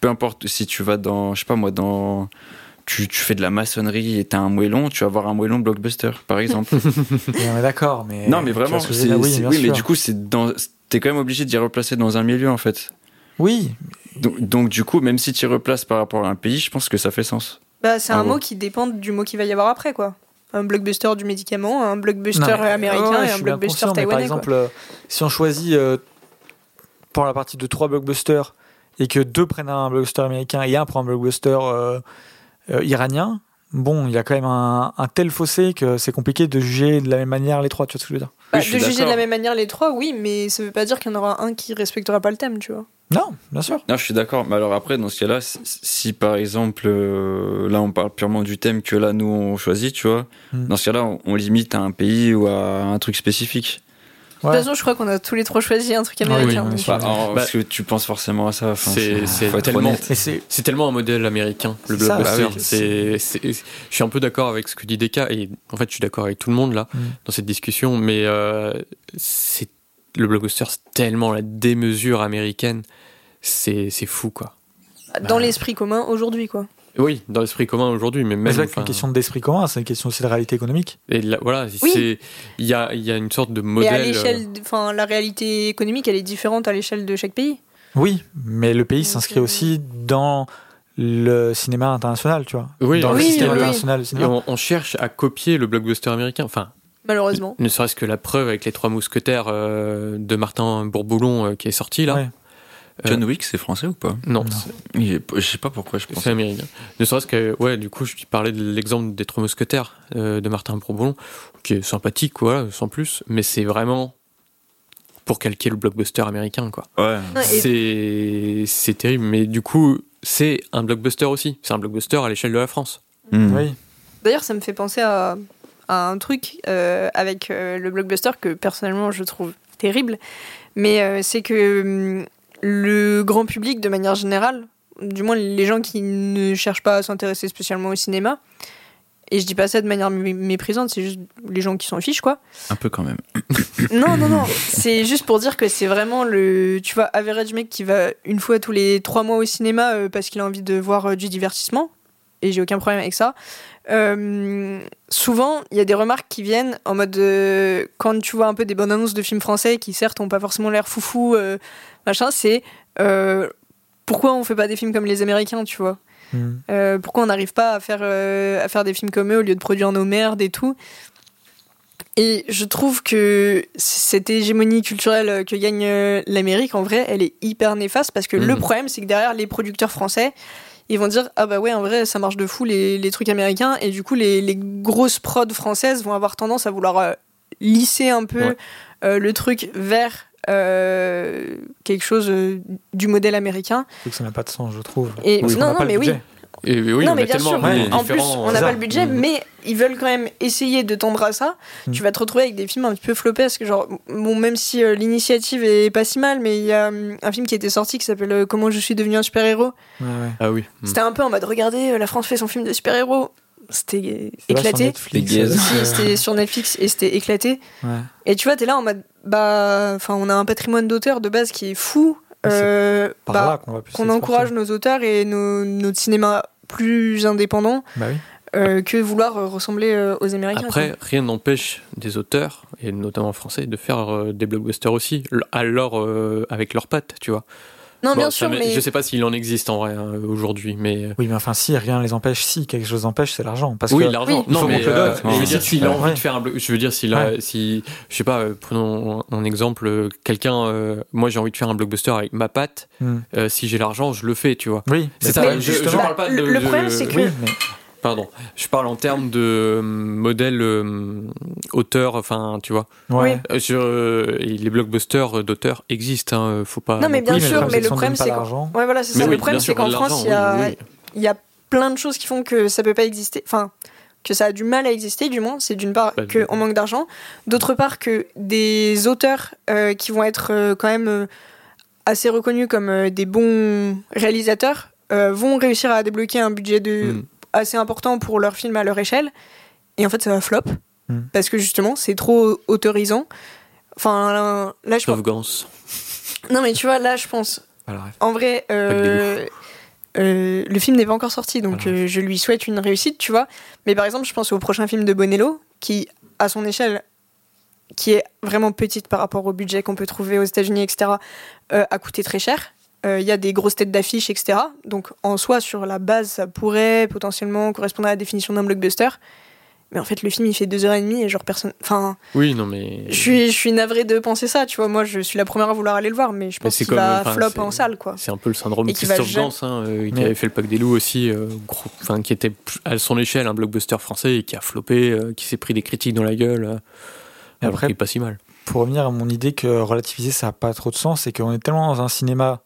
Peu importe si tu vas dans. Je sais pas moi, dans. Tu, tu fais de la maçonnerie et t'as un moellon, tu vas avoir un moellon blockbuster, par exemple. Et on est d'accord, mais non, mais vraiment, c'est- oui, c'est- bien oui, mais du coup, c'est dans. T'es quand même obligé d'y replacer dans un milieu, en fait. oui, Donc, donc, du coup, même si tu y replaces par rapport à un pays, je pense que ça fait sens. Bah, c'est un gros. mot qui dépend du mot qu'il va y avoir après, quoi. Un blockbuster du médicament, un blockbuster Non, mais- américain ouais, et un blockbuster mais taïwanais. Par quoi. exemple, euh, si on choisit euh, pour la partie de trois blockbusters et que deux prennent un blockbuster américain et un prend un blockbuster euh, euh, iranien, bon, il y a quand même un, un tel fossé que c'est compliqué de juger de la même manière les trois. Tu vois ce que je veux dire? Bah, Oui, je de juger de la même manière les trois, oui, mais ça veut pas dire qu'il y en aura un qui respectera pas le thème, tu vois. Non, bien sûr. Non, je suis d'accord. Mais alors après, dans ce cas-là, si, par exemple, euh, là, on parle purement du thème que là, nous, on choisit, tu vois, Hmm. dans ce cas-là, on, on limite à un pays ou à un truc spécifique. De toute Ouais. façon, je crois qu'on a tous les trois choisi un truc oui, américain. oui, euh, Bah, alors, Bah, parce que tu penses forcément à ça. Enfin, c'est- tellement- c'est tellement un modèle américain, le C'est ça, blockbuster. bah oui. c'est, c'est- je suis un peu d'accord avec ce que dit Deka, et en fait, je suis d'accord avec tout le monde là, Mm. dans cette discussion, mais euh, c'est, le blockbuster, c'est tellement la démesure américaine, c'est, c'est fou, quoi. dans Bah. l'esprit commun aujourd'hui, quoi. Oui, dans l'esprit commun aujourd'hui, mais même. c'est enfin, une question d'esprit commun, c'est une question aussi de réalité économique. et là, voilà, Oui. c'est, il y a, il y a une sorte de Mais modèle. à euh, l'échelle, de- enfin, la réalité économique, elle est différente à l'échelle de chaque pays. Oui, mais le pays s'inscrit euh, aussi dans le cinéma international, tu vois. Oui, dans le oui, système oui, oui. international et cinéma. on, on cherche à copier le blockbuster américain. Enfin, Malheureusement. ne serait-ce que la preuve avec les trois mousquetaires euh, de Martin Bourboulon euh, qui est sorti là. Ouais. John Wick, c'est français ou pas Non, Non. est- Je sais pas pourquoi je pense. C'est américain. Ne serait-ce que, ouais, du coup, je parlais de l'exemple des Trois Mousquetaires euh, de Martin Bourboulon, qui est sympathique, quoi, sans plus, mais c'est vraiment pour calquer le blockbuster américain, quoi. Ouais. C'est c'est terrible, mais du coup, c'est un blockbuster aussi. C'est un blockbuster à l'échelle de la France. Hmm. Oui. D'ailleurs, ça me fait penser à, à un truc euh, avec euh, le blockbuster que personnellement je trouve terrible, mais euh, c'est que hum, le grand public, de manière générale, du moins les gens qui ne cherchent pas à s'intéresser spécialement au cinéma, et je dis pas ça de manière mé- méprisante, c'est juste les gens qui s'en fichent, quoi. Un peu quand même. Non, non, non. C'est juste pour dire que c'est vraiment le, tu vois, average mec qui va une fois tous les trois mois au cinéma euh, parce qu'il a envie de voir euh, du divertissement. Et j'ai aucun problème avec ça. Euh, souvent, il y a des remarques qui viennent en mode euh, quand tu vois un peu des bonnes annonces de films français qui certes ont pas forcément l'air foufou, euh, machin, c'est pourquoi on fait pas des films comme les Américains, tu vois? Mm. euh, pourquoi on n'arrive pas à faire, à faire des films comme eux au lieu de produire nos merdes et tout? Et je trouve que cette hégémonie culturelle que gagne l'Amérique, en vrai, elle est hyper néfaste parce que le Mhm. problème, c'est que derrière les producteurs français, ils vont dire Ah bah ouais, en vrai, ça marche de fou les, les trucs américains. Et du coup, les, les grosses prods françaises vont avoir tendance à vouloir euh, lisser un peu Ouais. euh, le truc vers euh, quelque chose du modèle américain. Que ça n'a pas de sens, je trouve. Et non, non, mais oui. Et oui, non, on mais a bien tellement sûr, ouais, en plus, on n'a pas le budget, Mm. mais ils veulent quand même essayer de tendre à ça. Mm. Tu vas te retrouver avec des films un petit peu flopesques. Genre, bon, même si euh, l'initiative est pas si mal, mais il y a hum, un film qui était sorti qui s'appelle euh, Comment je suis devenu un super-héros. Ouais, ouais. Ah oui. Mm. C'était un peu en mode Regardez, euh, la France fait son film de super-héros. C'était éclaté. C'était sur Netflix et c'était éclaté. ouais. Et tu vois, t'es là en mode Bah, enfin, on a un patrimoine d'auteurs de base qui est fou. Euh, Par bah, là qu'on va plus qu'on s'exporter. encourage nos auteurs et nos, notre cinéma plus indépendant. Bah oui. euh, que vouloir euh, ressembler euh, aux Américains. Après, quoi. rien n'empêche des auteurs, et notamment français, de faire euh, des blockbusters aussi, alors euh, avec leurs pattes, tu vois. Non, Bon, bien sûr, mais Je sais pas s'il en existe en vrai hein, aujourd'hui, mais. euh, Oui, mais enfin, si rien les empêche, si quelque chose empêche, c'est l'argent. Parce oui, que l'argent. Oui. Non, mais euh, donne. je veux Ouais. dire, s'il a Ouais. envie de faire un bloc, je veux dire, s'il a, si, je sais pas, euh, prenons un exemple, euh, quelqu'un, euh, moi j'ai envie de faire un blockbuster avec ma patte, Hmm. euh, si j'ai l'argent, je le fais, tu vois. oui, C'est mais ça, pas- je- je parle pas de- le, de- problème, c'est que Oui, mais Pardon. Je parle en termes de euh, modèle euh, auteur, enfin, tu vois. ouais. Euh, sur, euh, les blockbusters d'auteurs existent, hein, faut pas. Non, mais bien Oui, sûr, le mais le problème, c'est que- l'argent. Ouais, voilà, c'est Mais ça. oui, le problème, bien c'est sûr, qu'en France, il y, a, oui, oui. il y a plein de choses qui font que ça peut pas exister. Enfin, que ça a du mal à exister, du moins. C'est d'une part qu'on manque d'argent, d'autre part que des auteurs euh, qui vont être euh, quand même euh, assez reconnus comme euh, des bons réalisateurs euh, vont réussir à débloquer un budget de Mm. Assez important pour leur film à leur échelle. Et en fait, ça va flop. Mm. Parce que justement, c'est trop autorisant. Enfin, là, là, je pense. Sauf Gans. Non, mais tu vois, là, je pense en vrai, euh, euh, le film n'est pas encore sorti, donc Voilà. euh, je lui souhaite une réussite, tu vois. Mais par exemple, je pense au prochain film de Bonello, qui, à son échelle, qui est vraiment petite par rapport au budget qu'on peut trouver aux États-Unis, etc., euh, a coûté très cher. Euh, Il y a des grosses têtes d'affiche, etc. Donc en soi, sur la base, ça pourrait potentiellement correspondre à la définition d'un blockbuster. Mais en fait, le film, il fait deux heures et demie et genre personne. Enfin, Oui, non, mais. je suis, je suis navrée de penser ça, tu vois. Moi, je suis la première à vouloir aller le voir, mais je pense qu'il va enfin, flop en salle, quoi. C'est un peu le syndrome va Christophe jamais- Gans, hein, euh, qui avait fait le Pack des loups aussi, euh, gros- qui était à son échelle un blockbuster français et qui a floppé, euh, qui s'est pris des critiques dans la gueule. euh, alors après- qu'il est pas si mal. pour revenir à mon idée que relativiser ça n'a pas trop de sens, c'est qu'on est tellement dans un cinéma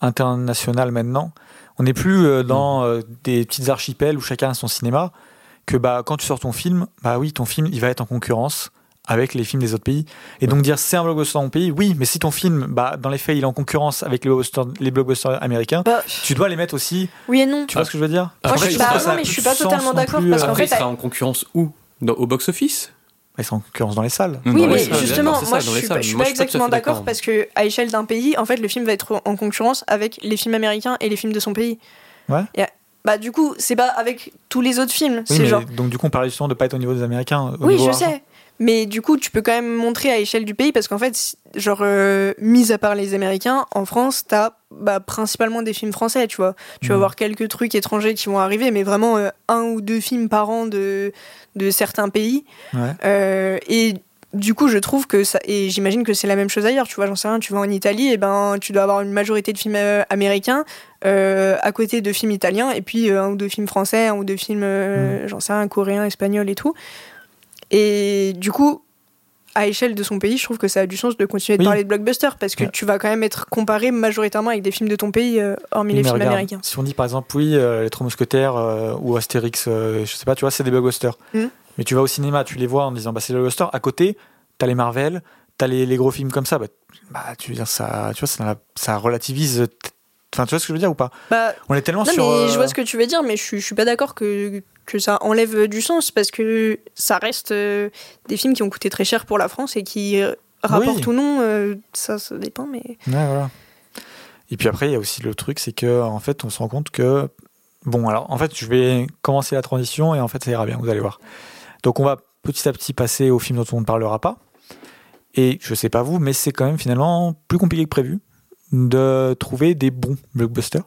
international maintenant, on n'est plus euh, dans euh, des petites archipels où chacun a son cinéma, que bah quand tu sors ton film, bah oui ton film il va être en concurrence avec les films des autres pays. Et donc dire c'est un blockbuster dans mon pays, oui, mais si ton film, bah dans les faits il est en concurrence avec les blockbusters, les blockbusters américains, Bah, tu dois les mettre aussi. oui et non. Tu vois ce que je veux dire? Après, Moi, je suis pas- non, mais je suis pas totalement d'accord parce euh, qu'en Après, fait, il sera en concurrence où? Dans- Au box-office? Ils sont en concurrence dans les salles. Oui, Dans mais salles, justement, moi ça, je suis, salles. pas, je suis Moi, pas je suis pas tout à exactement d'accord parce que à échelle d'un pays, en fait, le film va être en concurrence avec les films américains et les films de son pays. Ouais. Et, bah du coup, c'est pas avec tous les autres films. Oui, c'est mais genre. donc du coup on parlait justement de pas être au niveau des Américains. au Oui, je argent. sais. Mais du coup, tu peux quand même montrer à échelle du pays parce qu'en fait, genre, euh, mis à part les Américains, en France, t'as bah, principalement des films français, tu vois. Tu vas Mhm. voir quelques trucs étrangers qui vont arriver, mais vraiment euh, un ou deux films par an de, de certains pays. Ouais. Euh, et du coup, je trouve que ça. Et j'imagine que c'est la même chose ailleurs, tu vois. J'en sais rien, tu vas en Italie, et ben tu dois avoir une majorité de films américains à côté de films italiens, et puis un ou deux films français, un ou deux films, euh, j'en sais rien, coréens, espagnols et tout. Et du coup, à échelle de son pays, je trouve que ça a du sens de continuer de Oui. parler de blockbuster parce que Ouais. tu vas quand même être comparé majoritairement avec des films de ton pays, euh, hormis les mais films regarde, américains. Si on dit par exemple, oui, euh, les Trois Mousquetaires euh, ou Astérix, euh, je sais pas, tu vois, c'est des blockbusters. Mhm. Mais tu vas au cinéma, tu les vois en disant, bah c'est des blockbusters. À côté, t'as les Marvel, t'as les, les gros films comme ça. Bah, bah, tu veux dire, ça, tu vois, ça, ça relativise. Enfin, tu vois ce que je veux dire ou pas? Bah, On est tellement Non, sur. mais je vois ce que tu veux dire, mais je je suis pas d'accord que, que ça enlève du sens parce que ça reste euh, des films qui ont coûté très cher pour la France et qui euh, rapportent ou non, euh, ça, ça dépend, mais. Ouais, voilà. Et puis après, il y a aussi le truc, c'est que en fait, on se rend compte que bon, alors en fait, je vais commencer la transition et en fait, ça ira bien, vous allez voir. Donc, on va petit à petit passer au film dont on ne parlera pas. Et je sais pas vous, mais c'est quand même finalement plus compliqué que prévu de trouver des bons blockbusters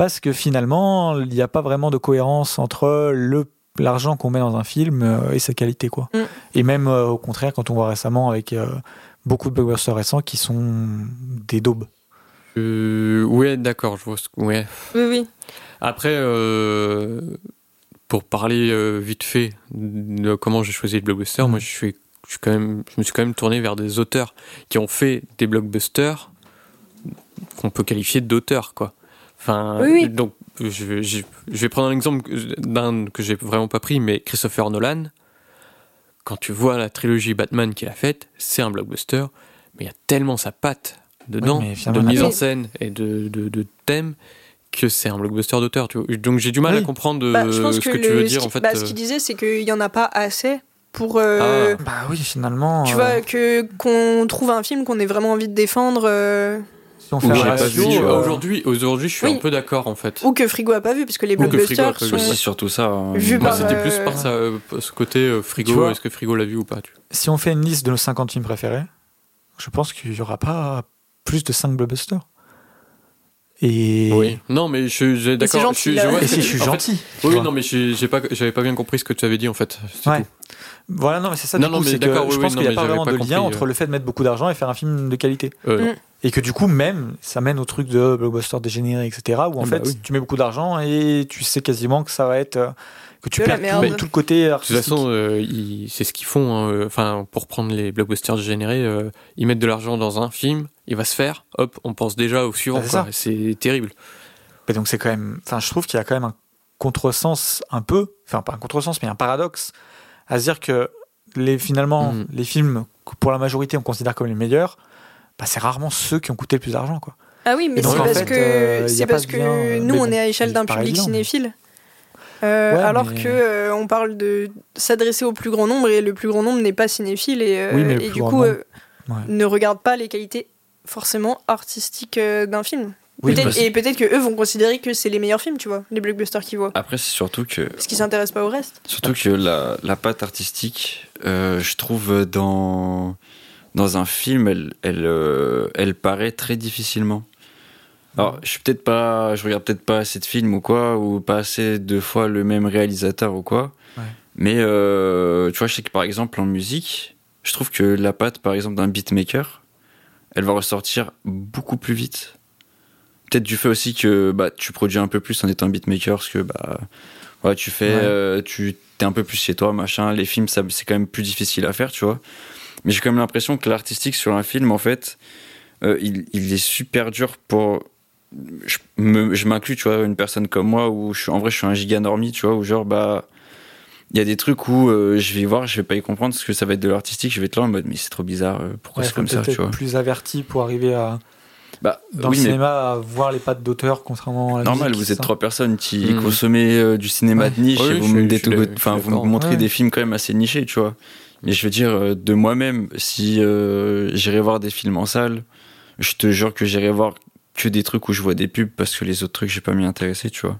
parce que finalement, il n'y a pas vraiment de cohérence entre le l'argent qu'on met dans un film euh, et sa qualité quoi. Mm. Et même euh, au contraire, quand on voit récemment avec euh, beaucoup de blockbusters récents qui sont des daubes. Euh, ouais, d'accord, je vois ce que. Ouais. Oui, oui. Après, euh, pour parler euh, vite fait de comment j'ai choisi le blockbuster, Mhm. moi je suis, je suis quand même, je me suis quand même tourné vers des auteurs qui ont fait des blockbusters qu'on peut qualifier d'auteurs, quoi. Enfin, Oui, oui. donc je, vais- je, je vais prendre un exemple d'un que j'ai vraiment pas pris, mais Christopher Nolan. Quand tu vois la trilogie Batman qu'il a faite, c'est un blockbuster, mais il y a tellement sa patte dedans, Oui, de mise en scène et de, de, de thème, que c'est un blockbuster d'auteur. Donc j'ai du mal Oui. à comprendre euh, Bah, je pense ce que, que, tu le- veux ce dire qui- en fait. bah, ce euh, qu'il disait, c'est qu'il y en a pas assez pour. euh, Ah. Bah oui, finalement. Tu euh, vois, que qu'on trouve un film qu'on ait vraiment envie de défendre. euh, Si on Ou fait un j'ai pas ratio, vu. euh, Aujourd'hui, aujourd'hui, je suis Oui. un peu d'accord en fait. Ou que Frigo a pas vu, parce que les Ou que Frigo a blockbusters sont. aussi surtout ça. hein. C'était euh, plus par ça, euh, ce côté euh, frigo. Est-ce que frigo l'a vu ou pas tu si on fait une liste de nos 50 films préférés, je pense qu'il y aura pas plus de 5 blockbusters. Et. Oui. Non, mais je, j'ai d'accord. gentil, je, je Et si je suis fait- gentil. Oui, non, mais j'ai pas, j'avais pas bien compris ce que tu avais dit en fait. c'est Ouais. tout. Voilà, non, mais c'est ça, Non, du non, coup, mais que oui, je pense qu'il n'y a pas vraiment pas de compris, lien euh. entre le fait de mettre beaucoup d'argent et faire un film de qualité. Euh, Mm. Et que du coup, même, ça mène au truc de blockbuster dégénéré, etc. Où en Ah fait, bah oui. tu mets beaucoup d'argent et tu sais quasiment que ça va être. Que tu perds tout, tout le côté De toute façon, euh, c'est ce qu'ils font. hein, euh, Enfin, pour prendre les blockbusters générés, euh, ils mettent de l'argent dans un film, il va se faire. Hop, on pense déjà au suivant. Bah, c'est terrible. Donc c'est quand même, enfin je trouve qu'il y a quand même un contresens un peu, enfin pas un contresens mais un paradoxe à se dire que les finalement Mhm. les films que pour la majorité on considère comme les meilleurs, bah, c'est rarement ceux qui ont coûté le plus d'argent quoi. Ah oui, mais c'est parce fait, que, euh, c'est parce que nous, on bon, est à l'échelle il d'un public évident, cinéphile. Euh, Ouais, alors mais- que euh, on parle de s'adresser au plus grand nombre et le plus grand nombre n'est pas cinéphile et, euh, Oui, mais le et plus du coup nombre. euh, Ouais. ne regarde pas les qualités forcément artistiques euh, d'un film. Oui, Peut-être- parce- et peut-être que eux vont considérer que c'est les meilleurs films, tu vois, les blockbusters qu'ils voient, Après, c'est surtout que parce qu'ils s'intéressent pas au reste. Surtout que la, la patte artistique, euh, je trouve dans, dans un film, elle, elle, euh, elle paraît très difficilement. Alors, je suis peut-être pas, je regarde peut-être pas assez de films ou quoi, ou pas assez de fois le même réalisateur ou quoi. Ouais. Mais euh, tu vois, je sais que par exemple en musique, je trouve que la patte, par exemple, d'un beatmaker, elle va ressortir beaucoup plus vite. Peut-être du fait aussi que bah, tu produis un peu plus en étant beatmaker, parce que bah, ouais, tu fais, Ouais. euh, tu es un peu plus chez toi, machin. Les films, ça, c'est quand même plus difficile à faire, tu vois. Mais j'ai quand même l'impression que l'artistique sur un film, en fait, euh, il, il est super dur pour. Je, m'inclus, tu vois, une personne comme moi, où je suis, en vrai, je suis un giga normie, tu vois, où genre, bah. Il y a des trucs où euh, je vais voir, je vais pas y comprendre parce que ça va être de l'artistique, je vais être là en mode mais c'est trop bizarre, euh, pourquoi Ouais, c'est comme ça, tu vois. plus averti pour arriver à Bah, dans oui, le mais cinéma à voir les pattes d'auteur contrairement à la normal, musique, vous êtes ça trois personnes qui Mhm. consommez euh, du cinéma Ouais. de niche Oui, et vous me, enfin, vous montrez Ouais. des films quand même assez nichés, tu vois. Mais je veux dire, de moi-même, si euh, j'irai voir des films en salle, je te jure que j'irai voir que des trucs où je vois des pubs parce que les autres trucs, j'ai pas m'y intéresser, tu vois.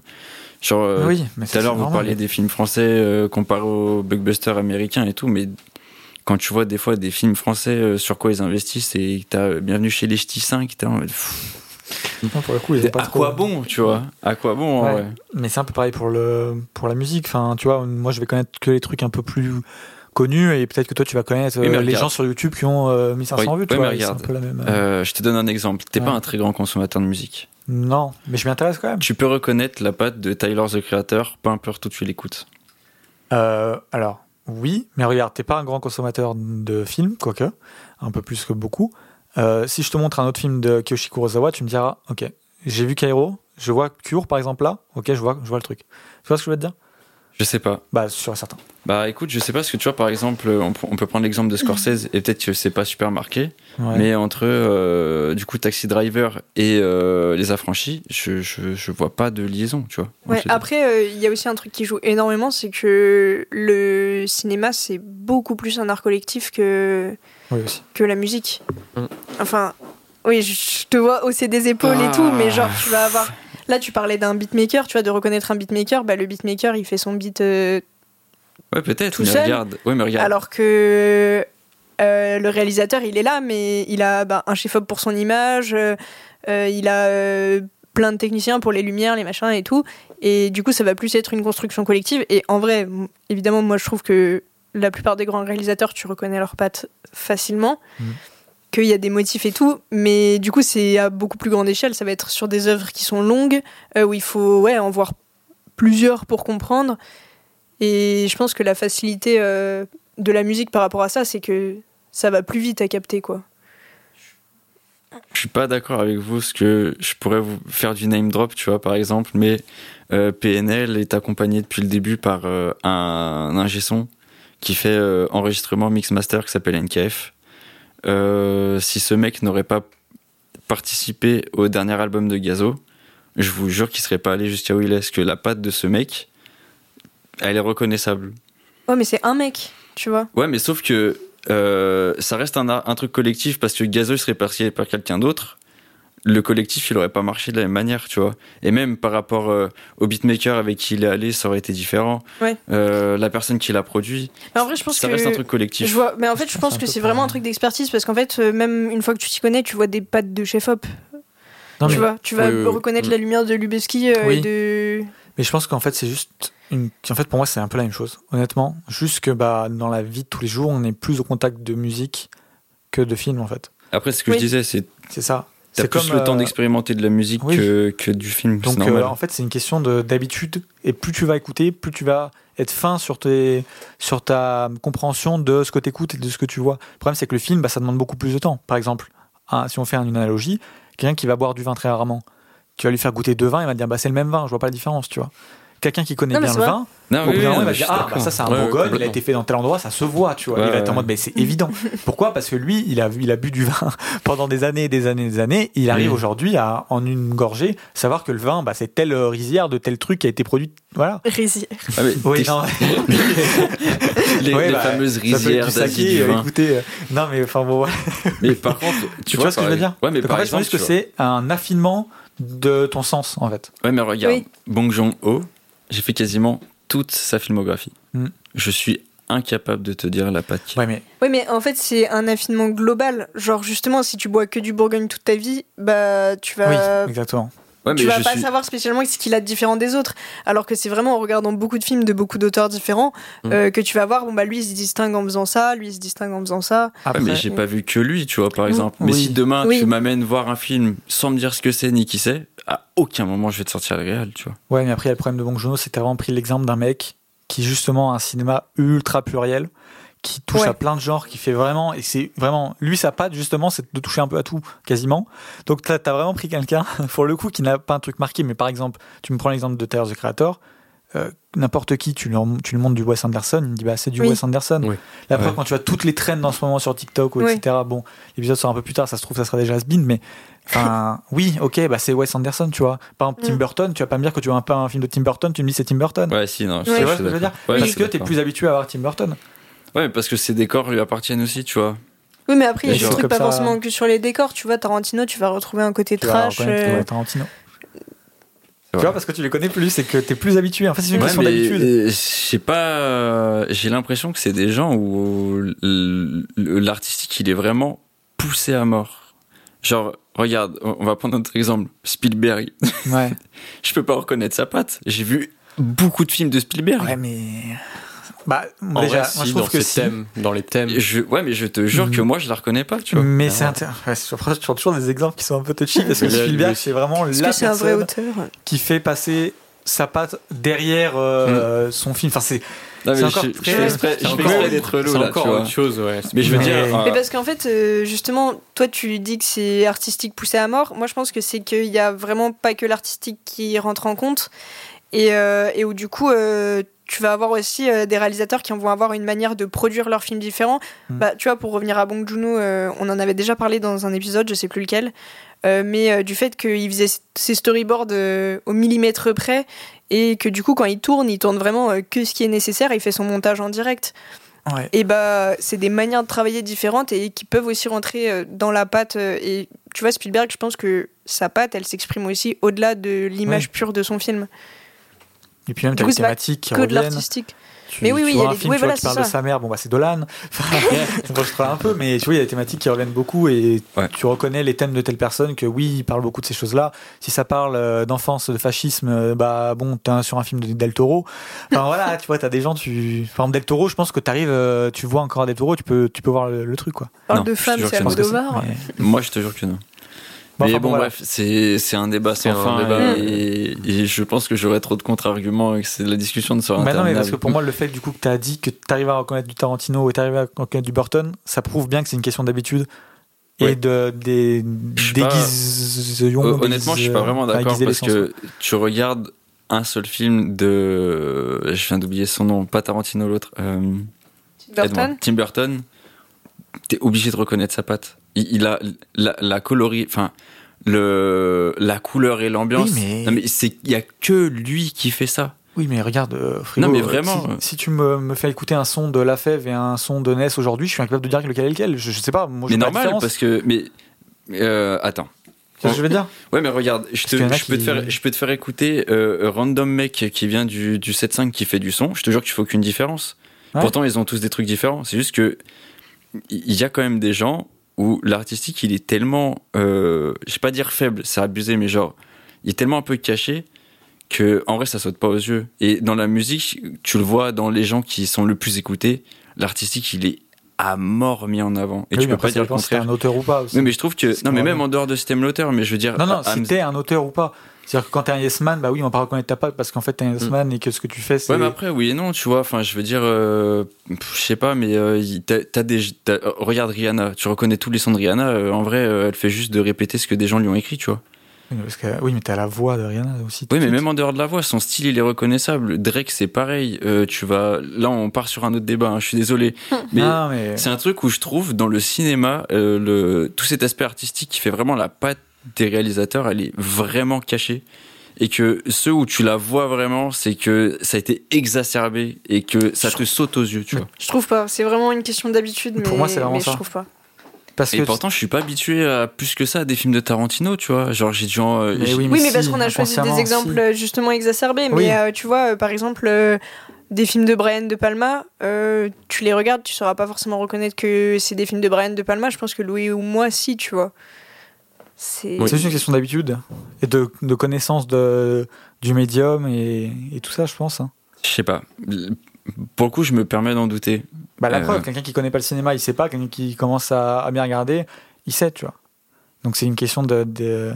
Genre, euh, Oui, mais tout à l'heure, vous parliez des films français euh, comparés aux blockbusters américains et tout, mais quand tu vois des fois des films français euh, sur quoi ils investissent et que t'as Bienvenue chez les Ch'tis 5, t'es en mode, pff, pour le coup, ils pas à trop- quoi bon, tu vois? À quoi bon, Ouais. Mais c'est un peu pareil pour, le, pour la musique. Enfin, tu vois, moi je vais connaître que les trucs un peu plus connus et peut-être que toi tu vas connaître Oui, euh, les gens sur YouTube qui ont euh, 1500 Oui, vues. Tu oui, vois, mais et c'est un regarde. peu la même. euh, je te donne un exemple. T'es pas Ouais. un très grand consommateur de musique. Non, mais je m'y intéresse quand même. Tu peux reconnaître la patte de Tyler the Creator, peu importe où tu l'écoutes. Euh, alors, oui, mais regarde, t'es pas un grand consommateur de films, quoique, un peu plus que beaucoup. Euh, si je te montre un autre film de Kiyoshi Kurosawa, tu me diras, ok, j'ai vu Cairo, je vois Cure par exemple là, ok, je vois, je vois le truc. Tu vois ce que je veux te dire? Je sais pas. Bah, sûr et certain. Bah écoute, je sais pas ce que tu vois, par exemple, on, on peut prendre l'exemple de Scorsese, et peut-être que c'est pas super marqué, Ouais. mais entre euh, du coup Taxi Driver et euh, Les Affranchis, je, je, je vois pas de liaison, tu vois. Ouais, après, euh, il y a aussi un truc qui joue énormément, c'est que le cinéma, c'est beaucoup plus un art collectif que, Oui, aussi. que la musique. Mm. Enfin, oui, je je te vois hausser des épaules et tout, mais genre, tu vas avoir. Là, tu parlais d'un beatmaker, tu vois, de reconnaître un beatmaker. Bah, le beatmaker, il fait son beat euh, Ouais, peut-être, tout mais seul, regarde. Ouais, mais regarde. Alors que euh, le réalisateur, il est là, mais il a bah, un chef-op pour son image, euh, euh, il a plein de techniciens pour les lumières, les machins et tout. Et du coup, ça va plus être une construction collective. Et en vrai, évidemment, moi, je trouve que la plupart des grands réalisateurs, tu reconnais leurs pattes facilement. Mhm. Qu'il y a des motifs et tout, mais du coup, c'est à beaucoup plus grande échelle. Ça va être sur des œuvres qui sont longues, euh, où il faut ouais, en voir plusieurs pour comprendre. Et je pense que la facilité euh, de la musique par rapport à ça, c'est que ça va plus vite à capter, quoi. Je suis pas d'accord avec vous, parce que je pourrais vous faire du name drop, tu vois, par exemple, mais euh, PNL est accompagné depuis le début par euh, un, ingé son qui fait enregistrement mix master qui s'appelle NKF. Euh, si ce mec n'aurait pas participé au dernier album de Gazo, je vous jure qu'il serait pas allé jusqu'à où il est, parce que la patte de ce mec, elle est reconnaissable. Ouais, mais c'est un mec, tu vois. Ouais, mais sauf que euh, ça reste un, un truc collectif parce que Gazo il serait parti par quelqu'un d'autre. Le collectif, il aurait pas marché de la même manière, tu vois. Et même par rapport euh, au beatmaker avec qui il est allé, ça aurait été différent. Ouais. Euh, la personne qui l'a produit, Mais en vrai, je pense ça que reste un truc collectif. Je vois, mais en fait, Je pense que c'est vraiment un truc d'expertise parce qu'en fait, euh, même une fois que tu t'y connais, tu vois des pattes de chef-op. Non, Tu mais, vois, tu vas Oui, oui, oui. reconnaître Mm. la lumière de Lubeski euh, Oui. et de. mais je pense qu'en fait, c'est juste. Une... En fait, pour moi, c'est un peu la même chose, honnêtement. Juste que bah, dans la vie de tous les jours, on est plus au contact de musique que de film, en fait. Après, ce que Oui. je disais, c'est C'est ça. T'as plus comme, le temps euh, d'expérimenter de la musique oui. que, que du film. Donc c'est normal. euh, en fait c'est une question de- d'habitude et plus tu vas écouter, plus tu vas être fin sur, tes, sur ta compréhension de ce que tu écoutes et de ce que tu vois. Le problème c'est que le film bah, ça demande beaucoup plus de temps. Par exemple, hein, si on fait une analogie, quelqu'un qui va boire du vin très rarement, tu vas lui faire goûter deux vins, il va te dire bah, c'est le même vin, je vois pas la différence, tu vois. Quelqu'un qui connaît Non, bien le vin, Non, au oui, bout oui, d'un moment, non, il va dire Ah, bah, ça, c'est un Ouais, Bourgogne, il a été fait dans tel endroit, ça se voit, tu vois. Ouais, il va être en mode Mais c'est évident. Pourquoi? Parce que lui, il a, il a bu du vin pendant des années et des années et des années. Il arrive Oui. aujourd'hui à, en une gorgée, savoir que le vin, bah, c'est telle rizière de tel truc qui a été produit. Voilà. Rizière. Ah, mais Oui, non. les, Ouais, les bah, fameuses rizières du saké, du euh, vin. écoutez, euh, non, mais enfin bon. Mais par contre, tu, vois, ce que je veux dire? Ouais, mais Donc, par en fait, je exemple, pense que c'est un affinement de ton sens, en fait. Ouais, mais regarde. Bong Joon-ho, j'ai fait quasiment toute sa filmographie. Hmm. Je suis incapable de te dire la patte. qu'il- Ouais, mais Oui, mais en fait, c'est un affinement global. Genre, justement, si tu bois que du Bourgogne toute ta vie, bah, tu vas. oui, exactement. Ouais, tu vas je pas suis- savoir spécialement ce qu'il a de différent des autres. Alors que c'est vraiment en regardant beaucoup de films de beaucoup d'auteurs différents Mm. euh, que tu vas voir, bon, bah, lui, il se distingue en faisant ça, lui, il se distingue en faisant ça. Ouais, Après, mais j'ai pas vu que lui, tu vois, par exemple. Mais Oui. si demain Oui. tu m'amènes voir un film sans me dire ce que c'est ni qui c'est, à aucun moment je vais te sortir le réel, tu vois. Ouais, mais après, il y a le problème de Bong Joon-ho, c'est que t'as vraiment pris l'exemple d'un mec qui, justement, a un cinéma ultra pluriel, qui touche Ouais. à plein de genres, qui fait vraiment, et c'est vraiment, lui, sa patte, justement, c'est de toucher un peu à tout, quasiment. Donc, t'as as vraiment pris quelqu'un, pour le coup, qui n'a pas un truc marqué, mais par exemple, tu me prends l'exemple de Tyler, the Creator, euh, n'importe qui, tu lui, tu lui montres du Wes Anderson, il me dit, bah, c'est du Oui. Wes Anderson. Oui. La preuve, Ouais. quand tu as toutes les trends en ce moment sur TikTok, ou Oui. etc., bon, l'épisode sort un peu plus tard, ça se trouve, ça sera déjà has-been, mais, enfin, oui, ok, bah, c'est Wes Anderson, tu vois. Par exemple, Tim Mm. Burton, tu vas pas me dire que tu vois un, peu un film de Tim Burton, tu me dis c'est Tim Burton. Ouais, si, non. Ouais. je Tu suis vois ce que je veux dire? Ouais, Parce je que t'es plus habitué à voir Tim Burton? Ouais, mais parce que ces décors lui appartiennent aussi, tu vois. Oui, mais après, il y a Des trucs pas ça. forcément que sur les décors. Tu vois, Tarantino, tu vas retrouver un côté Tu trash. reconnaître euh, que Tarantino. Tu vois, parce que tu les connais plus, c'est que t'es plus habitué. En fait, c'est une Ouais, question d'habitude. je sais pas. J'ai l'impression que c'est des gens où l'artistique il est vraiment poussé à mort. Genre, regarde, on va prendre notre exemple, Spielberg. Ouais. Je peux pas reconnaître sa patte. J'ai vu beaucoup de films de Spielberg. ouais, mais. Bah, En déjà, vrai, moi je trouve dans que si. thèmes, dans les thèmes. Je, ouais, mais je te jure que Mhm. moi je la reconnais pas, tu vois. Mais c'est Ah. intér- ouais, je prends toujours des exemples qui sont un peu touchy parce que là, Spielberg, c'est vraiment Est-ce la que c'est un vrai personne auteur? qui fait passer sa patte derrière euh, son film. Enfin, c'est. Non, mais encore je, très- je fais exprès, je fais exprès d'être relou là, tu encore vois. autre chose, ouais. Mais je veux dire, Mais euh, Mais parce qu'en fait, euh, justement, toi, tu dis que c'est artistique poussé à mort. Moi, je pense que c'est qu'il y a vraiment pas que l'artistique qui rentre en compte. Et, euh, et où, du coup, euh, tu vas avoir aussi euh, des réalisateurs qui vont avoir une manière de produire leurs films différents. Mm. Bah, tu vois, pour revenir à Bong Joon-ho, euh, on en avait déjà parlé dans un épisode, je sais plus lequel. euh, mais euh, du fait qu'il faisait ses storyboards euh, au millimètre près et que du coup quand il tourne, il tourne vraiment euh, que ce qui est nécessaire, il fait son montage en direct. Ouais. Et bah, c'est des manières de travailler différentes et qui peuvent aussi rentrer euh, dans la patte. euh, Et tu vois, Spielberg, je pense que sa patte, elle s'exprime aussi au-delà de l'image Ouais. pure de son film, Et puis même, t'as les thématiques qui que de l'artistique. Tu, Mais oui, tu oui, vois il y a un les- film oui, tu vois, qui parle de sa mère, bon bah c'est Dolan. Enfin, marche un peu, mais tu vois, il y a des thématiques qui reviennent beaucoup et Ouais. tu reconnais les thèmes de telle personne que oui, il parle beaucoup de ces choses-là. Si ça parle euh, d'enfance, de fascisme, euh, bah bon, t'es sur un film de Del Toro. Enfin voilà, tu vois, t'as des gens, tu. Par exemple, Del Toro, je pense que t'arrives, euh, tu vois encore Del Toro, tu peux, tu peux voir le, le truc quoi. Parle de femmes, c'est Almodovar. Moi je te jure que non. Bon, mais enfin, bon, voilà. bref, c'est un débat sans un fin débat. et, et je pense que j'aurais trop de contre-arguments et que c'est la discussion ne sera Bah non, mais parce que pour moi, le fait du coup que tu as dit que tu arrives à reconnaître du Tarantino et tu arrives à reconnaître du Burton, ça prouve bien que c'est une question d'habitude et Ouais. de des déguisions. Hon- Honnêtement, je suis pas vraiment d'accord parce que tu regardes un seul film de. Je viens d'oublier son nom, pas Tarantino, l'autre. euh, aide-moi. Burton Tim Burton. T'es obligé de reconnaître sa patte. Il, il a la, la colorie, enfin le la couleur et l'ambiance. Oui, mais- c'est il y a que lui qui fait ça. Oui, mais regarde, euh, Frigo, Non, mais euh, vraiment, si, si tu me, me fais écouter un son de La Fève et un son de Ness aujourd'hui, je suis incapable de dire lequel est lequel. Je, je sais pas, moi mais pas normal parce que mais euh, attends. Tu vois ce que je veux dire? Ouais, mais regarde, je, te, peux qui- te faire, je peux te faire écouter euh, Random Mec qui vient du, du 7.5 qui fait du son. Je te jure qu'il faut aucune différence. Ouais. Pourtant, ils ont tous des trucs différents. C'est juste que il y a quand même des gens où l'artistique, il est tellement, euh, je vais pas dire faible, c'est abusé, mais genre, il est tellement un peu caché que en vrai, ça saute pas aux yeux. Et dans la musique, tu le vois dans les gens qui sont le plus écoutés, l'artistique, il est à mort mis en avant. Et Oui, tu peux pas dire le dépend si contraire. un auteur ou pas aussi. Oui, mais je trouve que non, mais même en dehors de ce thème l'auteur, mais je veux dire, Non, non, à si t'es un auteur ou pas. C'est-à-dire que quand t'es un yes man, bah oui, on va pas reconnaître ta patte parce qu'en fait t'es un yes man et que ce que tu fais, c'est. Mm. Ouais, mais après, oui et non, tu vois. Enfin, je veux dire, euh, je sais pas, mais euh, t'as des. euh, regarde Rihanna, tu reconnais tous les sons de Rihanna. euh, en vrai, euh, elle fait juste de répéter ce que des gens lui ont écrit, tu vois. Oui, mais parce que- oui, mais t'as la voix de Rihanna aussi. Oui, mais même en dehors de la voix, son style, il est reconnaissable. Drake, c'est pareil. Euh, tu vas. Là, on part sur un autre débat. hein, je suis désolé, mais. C'est un truc où je trouve dans le cinéma, euh, le, tout cet aspect artistique qui fait vraiment la patte des réalisateurs, elle est vraiment cachée. Et que ceux où tu la vois vraiment, c'est que ça a été exacerbé et que ça te saute aux yeux, tu vois. Je trouve pas. C'est vraiment une question d'habitude, mais, Pour moi, c'est vraiment mais ça. je trouve pas. Parce Et que. pourtant, je suis pas habitué à plus que ça à des films de Tarantino, tu vois. Genre, j'ai genre. euh, Mais oui, Oui, mais si, parce qu'on a choisi des exemples si. justement exacerbés. Oui. Mais euh, tu vois, euh, par exemple, euh, des films de Brian De Palma, euh, tu les regardes, tu sauras pas forcément reconnaître que c'est des films de Brian De Palma. Je pense que Louis ou moi, si, tu vois. C'est. C'est juste une question d'habitude et de, de connaissance de, du médium et, et tout ça, je pense. hein. Je sais pas. Pour le coup, je me permets d'en douter. Bah, la Euh. preuve, quelqu'un qui connaît pas le cinéma, il sait pas. Quelqu'un qui commence à, à bien regarder, il sait, tu vois. Donc c'est une question de. de-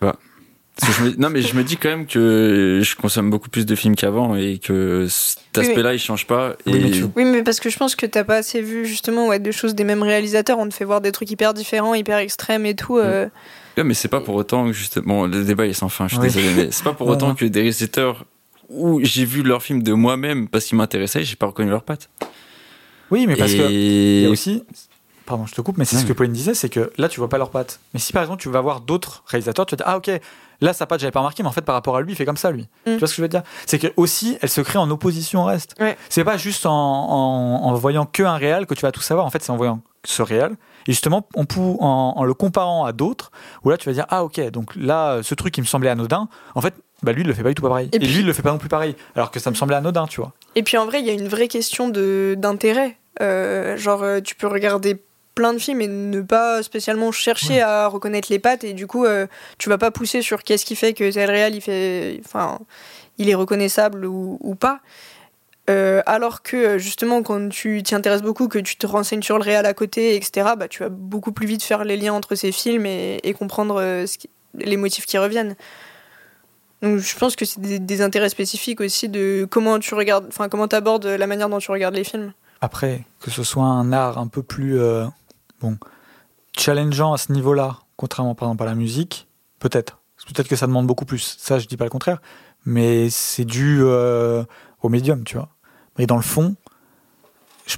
que je me- non, mais je me dis quand même que je consomme beaucoup plus de films qu'avant et que cet Oui, aspect-là, il change pas. Oui, et... mais tu- Oui, mais parce que je pense que t'as pas assez vu justement ouais, de choses des mêmes réalisateurs. On te fait voir des trucs hyper différents, hyper extrêmes et tout. euh, Ouais, mais c'est pas pour autant que justement le débat est sans fin. Je suis Oui. désolé, mais c'est pas pour autant non. que des réalisateurs où j'ai vu leurs films de moi-même parce qu'ils m'intéressaient, j'ai pas reconnu leurs pattes. Oui, mais parce que. Il y a aussi. Pardon, je te coupe, mais c'est ce que Pauline disait, c'est que là, tu vois pas leurs pattes. Mais si par exemple, tu vas voir d'autres réalisateurs, tu vas dire, ah ok, là, sa patte, j'avais pas remarqué, mais en fait, par rapport à lui, il fait comme ça, lui. Mm. Tu vois ce que je veux dire? C'est que aussi, elle se crée en opposition au reste. Ouais. C'est pas juste en, en, en voyant que un réel que tu vas tout savoir. En fait, c'est en voyant ce réel. Et justement, on pou- en, en le comparant à d'autres, où là, tu vas dire, ah ok, donc là, ce truc qui me semblait anodin, en fait, bah, lui, il le fait pas du tout pareil. Et Et, puis- lui, il le fait pas non plus pareil. Alors que ça me semblait anodin, tu vois. Et puis en vrai, il y a une vraie question d'intérêt. Euh, genre, euh, tu peux regarder plein de films et ne pas spécialement chercher à reconnaître les pattes et du coup, euh, tu vas pas pousser sur qu'est-ce qui fait que tel réel il fait, enfin, il est reconnaissable ou, ou pas. Euh, alors que justement, quand tu t'y intéresses beaucoup, que tu te renseignes sur le réel à côté, etc., bah, tu vas beaucoup plus vite faire les liens entre ces films et, et comprendre euh, ce qui- les motifs qui reviennent. Donc je pense que c'est des, des intérêts spécifiques aussi de comment tu regardes, enfin comment tu abordes la manière dont tu regardes les films. Après, que ce soit un art un peu plus euh, bon, challengeant à ce niveau-là, contrairement par exemple à la musique, peut-être. Peut-être que ça demande beaucoup plus. Ça, je dis pas le contraire. Mais c'est dû euh, au médium, tu vois. Mais dans le fond, je,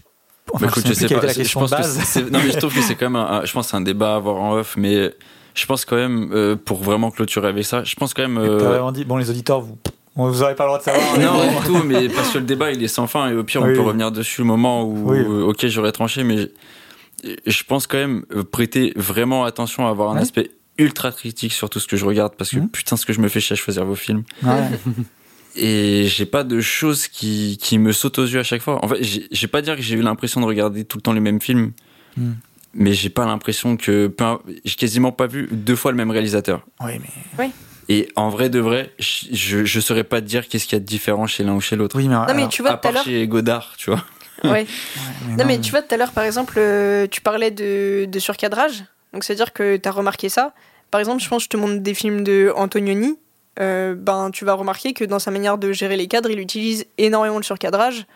enfin, Bah, écoute, je sais pas. la c'est- Je question pense de que base. non, mais je trouve que c'est quand même, un, un- je pense, que c'est un débat à avoir en off, mais je pense quand même, euh, pour vraiment clôturer avec ça, je pense quand même. Euh, T'as vraiment dit, bon, les auditeurs, vous, vous aurez pas le droit de savoir. Non, mais du tout, mais parce que le débat il est sans fin et au pire on Oui, peut oui. revenir dessus le moment où, Oui. ok, j'aurais tranché, mais je- je pense quand même euh, prêter vraiment attention à avoir un Ouais. aspect ultra critique sur tout ce que je regarde parce que Mhm. putain, ce que je me fais chier à choisir vos films. Ouais. Et j'ai pas de choses qui, qui me sautent aux yeux à chaque fois. En fait, j'ai pas dire que j'ai eu l'impression de regarder tout le temps les mêmes films, Mhm. Mais j'ai pas l'impression que. J'ai quasiment pas vu deux fois le même réalisateur. Oui, mais, Et en vrai de vrai, je, je, saurais pas te dire qu'est-ce qu'il y a de différent chez l'un ou chez l'autre. oui, mais, Non mais tu vois À tout à part l'heure, chez Godard, tu vois. ouais. ouais, Non mais tu vois tout à l'heure par exemple, euh, tu parlais de, de surcadrage, donc c'est à dire que tu as remarqué ça. Par exemple, je pense que je te montre des films de Antonioni, euh, ben tu vas remarquer que dans sa manière de gérer les cadres, il utilise énormément le surcadrage,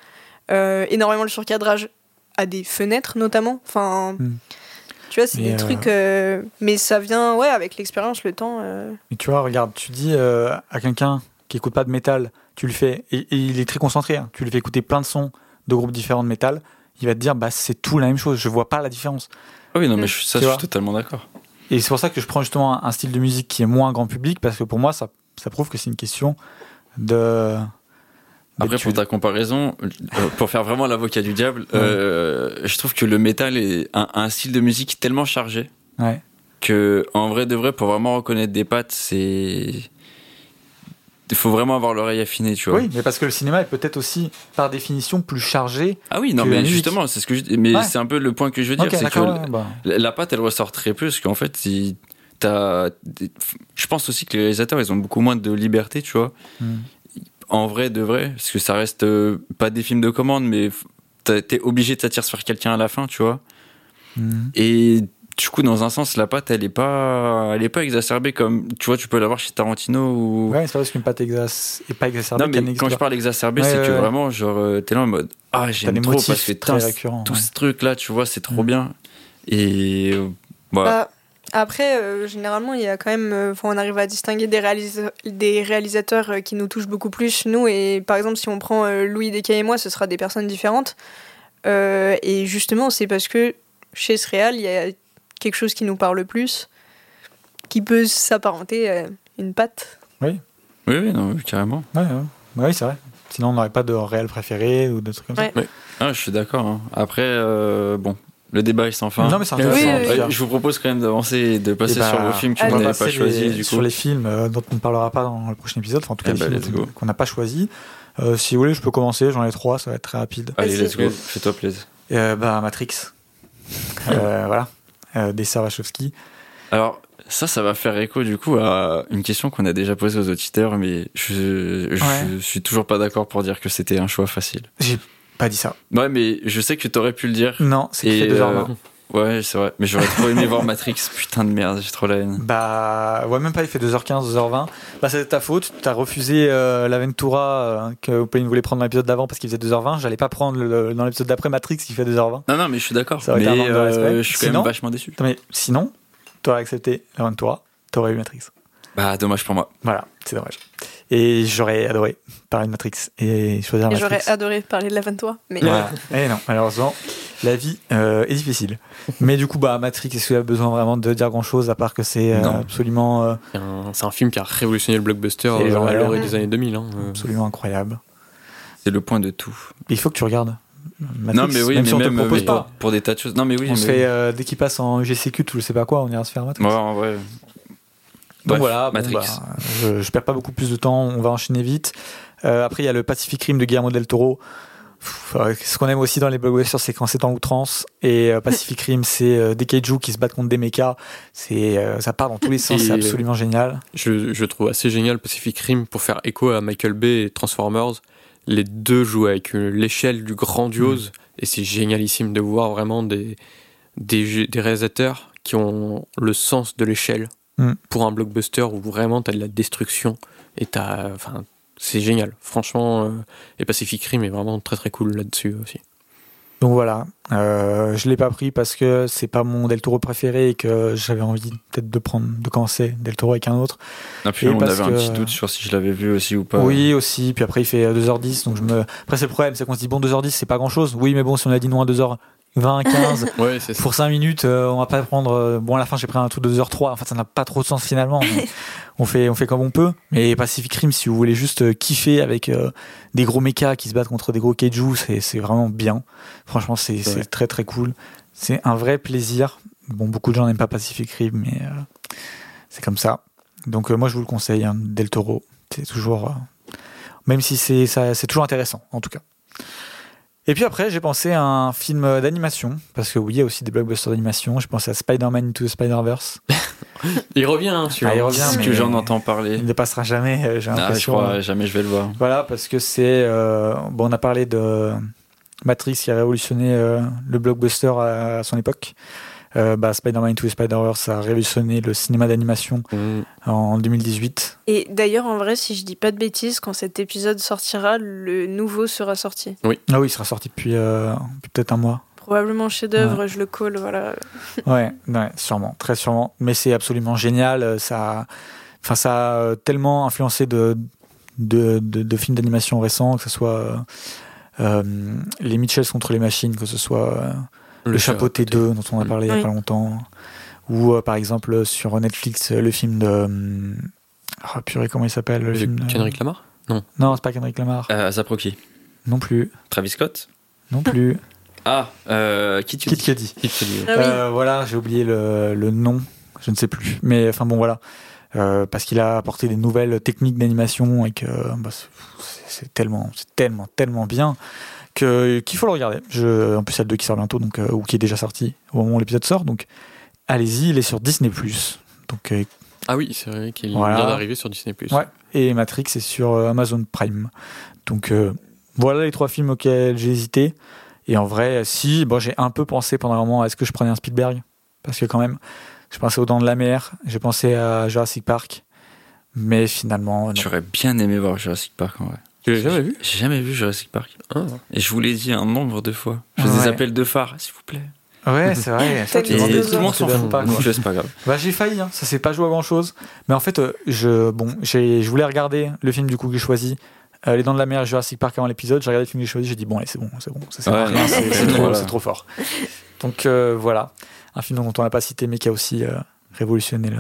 euh, énormément le surcadrage à des fenêtres notamment. Enfin, Hmm. tu vois, c'est des euh, trucs, euh, mais ça vient ouais avec l'expérience, le temps. euh. Mais tu vois, regarde, tu dis euh, à quelqu'un qui écoute pas de métal, tu le fais, et, et il est très concentré, hein, tu lui fais écouter plein de sons de groupes différents de métal, il va te dire, bah c'est tout la même chose, je vois pas la différence. Ah oui, non, Mm. mais je, ça, Tu je suis totalement d'accord. Et c'est pour ça que je prends justement un, un style de musique qui est moins grand public, parce que pour moi, ça, ça prouve que c'est une question de. Après, pour ta comparaison, euh, pour faire vraiment l'avocat du diable, euh, je trouve que le métal est un, un style de musique tellement chargé Ouais. que en vrai de vrai, pour vraiment reconnaître des pattes, c'est. Il faut vraiment avoir l'oreille affinée, tu vois. Oui, mais parce que le cinéma est peut-être aussi, par définition, plus chargé. Ah oui, non, mais justement, c'est ce que je Mais Ouais. c'est un peu le point que je veux dire, c'est que bah. la la patte, elle ressort très peu, parce qu'en fait, si t'as. Je pense aussi que les réalisateurs, ils ont beaucoup moins de liberté, tu vois. Hmm. En vrai, de vrai, parce que ça reste euh, pas des films de commande, mais t'es obligé de s'attirer sur quelqu'un à la fin, tu vois. Hmm. Et du coup, dans un sens, la patte, elle est pas, elle est pas exacerbée comme, tu vois, tu peux l'avoir chez Tarantino ou. Ouais, c'est pas parce qu'une pâte exas... est pas exacerbée non, mais quand je parle exacerbé, Ouais, c'est ouais, que ouais. vraiment, genre, euh, t'es là en mode, ah, j'aime trop parce que très récurrents. tout ouais. ce truc là, tu vois, c'est trop Mm. bien. Et euh, bah, Bah, après, euh, généralement, il y a quand même. euh, on arrive à distinguer des, réalisa- des réalisateurs euh, qui nous touchent beaucoup plus, nous. Et par exemple, si on prend euh, Louis Descailles et moi, ce sera des personnes différentes. Euh, et justement, c'est parce que chez ce réal, il y a quelque chose qui nous parle plus, qui peut s'apparenter à une patte. oui, oui, non, oui, carrément. Ouais, ouais. Bah oui, c'est vrai. Sinon, on n'aurait pas de réel préféré ou de trucs comme Ouais. Ah, je suis d'accord. hein. Après, euh, bon, le débat est sans fin. Non, mais c'est intéressant. oui, je vous propose quand même d'avancer et de passer Eh bah, sur le film que allez. vous On va n'avez pas passer choisi, les- du coup. sur les films euh, dont on ne parlera pas dans le prochain épisode, enfin en tout cas Eh les bah, films qu'on n'a pas choisi. Euh, si vous voulez, je peux commencer, j'en ai trois, ça va être très rapide. Allez, let's go, fais-toi plaisir. Euh, bah, Matrix. Euh, voilà. Euh, des sœurs Wachowski. Alors, ça, ça va faire écho du coup à une question qu'on a déjà posée aux auditeurs, mais je, je Ouais. suis toujours pas d'accord pour dire que c'était un choix facile. Pas dit ça. Ouais, mais je sais que t'aurais pu le dire. Non, c'est qu'il Et, fait 2h20. euh, Ouais, c'est vrai. Mais j'aurais trop aimé voir Matrix. Putain de merde, j'ai trop la haine. Bah, ouais, même pas, il fait 2h15, 2h20. Bah, c'est ta faute. T'as refusé euh, l'Aventura euh, que Pauline voulait prendre dans l'épisode d'avant parce qu'il faisait 2h20. J'allais pas prendre le- dans l'épisode d'après Matrix qui fait 2h20. Non, non, mais je suis d'accord. Mais euh, je suis quand Sinon- même vachement déçu. Mais sinon, t'aurais accepté l'Aventura, t'aurais eu Matrix. Bah, dommage pour moi. Voilà, c'est dommage. Et j'aurais adoré parler de Matrix et choisir Et Matrix. j'aurais adoré parler de l'Aventura. Mais Voilà. Et non, malheureusement, la vie euh, est difficile. Mais du coup, bah, Matrix, est-ce qu'il y a besoin vraiment de dire grand chose à part que c'est euh, absolument, euh, C'est un, film qui a révolutionné le blockbuster genre, à l'orée des années 2000. hein. Euh, absolument incroyable C'est le point de tout. Il faut que tu regardes. Matrix, non, mais oui, même mais si on te même le propose pas. pour des tas de choses. Non, mais oui, on se mais fait, euh, dès qu'il passe en GCQ, ou je sais pas quoi, on ira se faire Matrix. Ouais, en vrai. Donc Bref, voilà, bon, Matrix. bah, je, je perds pas beaucoup plus de temps, on va enchaîner vite. Euh, après, il y a le Pacific Rim de Guillermo del Toro. Pff, euh, ce qu'on aime aussi dans les blockbusters, c'est quand c'est en outrance. Et euh, Pacific Rim, c'est euh, des kaiju qui se battent contre des mechas. C'est, ça part dans tous les sens, c'est absolument génial. je, je trouve assez génial Pacific Rim pour faire écho à Michael Bay et Transformers. Les deux jouent avec l'échelle du grandiose et c'est génialissime de voir vraiment des, des réalisateurs qui ont le sens de l'échelle Mm. pour un blockbuster où vraiment t'as de la destruction et t'as. Enfin, c'est génial. Franchement, euh, et Pacific Rim est vraiment très très cool là-dessus aussi. Donc voilà, euh, je l'ai pas pris parce que c'est pas mon Del Toro préféré et que j'avais envie peut-être de prendre, de commencer Del Toro avec un autre. Ah, puis Et on parce avait un petit doute sur si je l'avais vu aussi ou pas. Oui, aussi. Puis après, il fait euh, 2h10. Donc je me. Après, c'est le problème, c'est qu'on se dit, bon, 2h10, c'est pas grand chose. Oui, mais bon, si on a dit non à 2h20, 15, Ouais, pour 5 minutes, euh, on va pas prendre. euh, bon, à la fin, j'ai pris un truc de 2h03. Enfin, ça n'a pas trop de sens finalement. on, fait, on fait comme on peut. Mais Pacific Rim, si vous voulez juste euh, kiffer avec euh, des gros mechas qui se battent contre des gros kaiju, c'est c'est vraiment bien. Franchement, c'est vrai. très très cool. C'est un vrai plaisir. Bon, beaucoup de gens n'aiment pas Pacific Rim, mais euh, c'est comme ça. Donc, euh, moi, je vous le conseille, hein, Del Toro. C'est toujours. euh, même si c'est ça- c'est toujours intéressant, en tout cas. Et puis après, j'ai pensé à un film d'animation, parce que oui, il y a aussi des blockbusters d'animation. J'ai pensé à Spider-Man Into the Spider-Verse. Il revient, hein, celui-là. Ah, il revient, que j'en entends parler. Il ne passera jamais, euh, j'ai Ah, je l'impression. crois jamais je vais le voir. Voilà, parce que c'est. euh, bon, on a parlé de Matrix qui a révolutionné euh, le blockbuster à, à son époque. Euh, bah, Spider-Man Into the Spider-Verse a révolutionné le cinéma d'animation Mm. en 2018. Et d'ailleurs, en vrai, si je dis pas de bêtises, quand cet épisode sortira, le nouveau sera sorti. Ah oui, il sera sorti depuis, euh, depuis peut-être un mois. Probablement chef-d'œuvre, je le call, voilà. Ouais, ouais, sûrement, très sûrement. Mais c'est absolument génial. euh, Ça, enfin, ça a tellement influencé de, de, de, de films d'animation récents, que ce soit euh, euh, les Mitchells contre les machines, que ce soit le, Chapeau T2 dont on a parlé il y a pas longtemps, ou euh, par exemple sur Netflix euh, le film de euh, ah purée comment il s'appelle le De film de- Kendrick Lamar? Non, c'est pas Kendrick Lamar. Euh, Zaproki. Non plus, Travis Scott? Non plus. Ah, euh, Kid Kid Cudi. Ah voilà, j'ai oublié le, le nom. je ne sais plus. Mais enfin bon, voilà. Euh, parce qu'il a apporté des nouvelles techniques d'animation et que bah, c'est- c'est tellement, c'est tellement, tellement bien qu'il faut le regarder. Je, en plus, il y a le 2 qui sort bientôt, donc euh, ou qui est déjà sorti au moment où l'épisode sort. Donc, allez-y, il est sur Disney+. Donc, euh, Ah oui, c'est vrai qu'il Voilà. vient d'arriver sur Disney+. Ouais. et Matrix est sur euh, Amazon Prime. Donc, euh, voilà les trois films auxquels j'ai hésité. Et en vrai, si, bon, j'ai un peu pensé pendant un moment, est-ce que je prenais un Spielberg? Parce que quand même, je pensais aux Dents de la Mer, j'ai pensé à Jurassic Park, mais finalement. J'aurais bien aimé voir Jurassic Park en vrai. Tu l'as jamais vu? J'ai jamais vu Jurassic Park. Ah. Et je vous l'ai dit un nombre de fois. Je fais Ouais. des appels de phare, s'il vous plaît. Ouais, c'est vrai. Tout le monde s'en c'est fout. pas, quoi. Donc, c'est pas grave. Bah, j'ai failli, hein. ça s'est pas joué à grand chose. Mais en fait, euh, je, bon, j'ai, je voulais regarder le film du coup que j'ai choisi, euh, Les Dents de la Mer Jurassic Park avant l'épisode. J'ai regardé le film que j'ai choisi, j'ai dit bon, allez, c'est bon, c'est bon, ça sert à Ouais, rien, non, c'est, trop, trop fort. Donc euh, voilà, un film dont on n'a pas cité, mais qui a aussi euh, révolutionné le,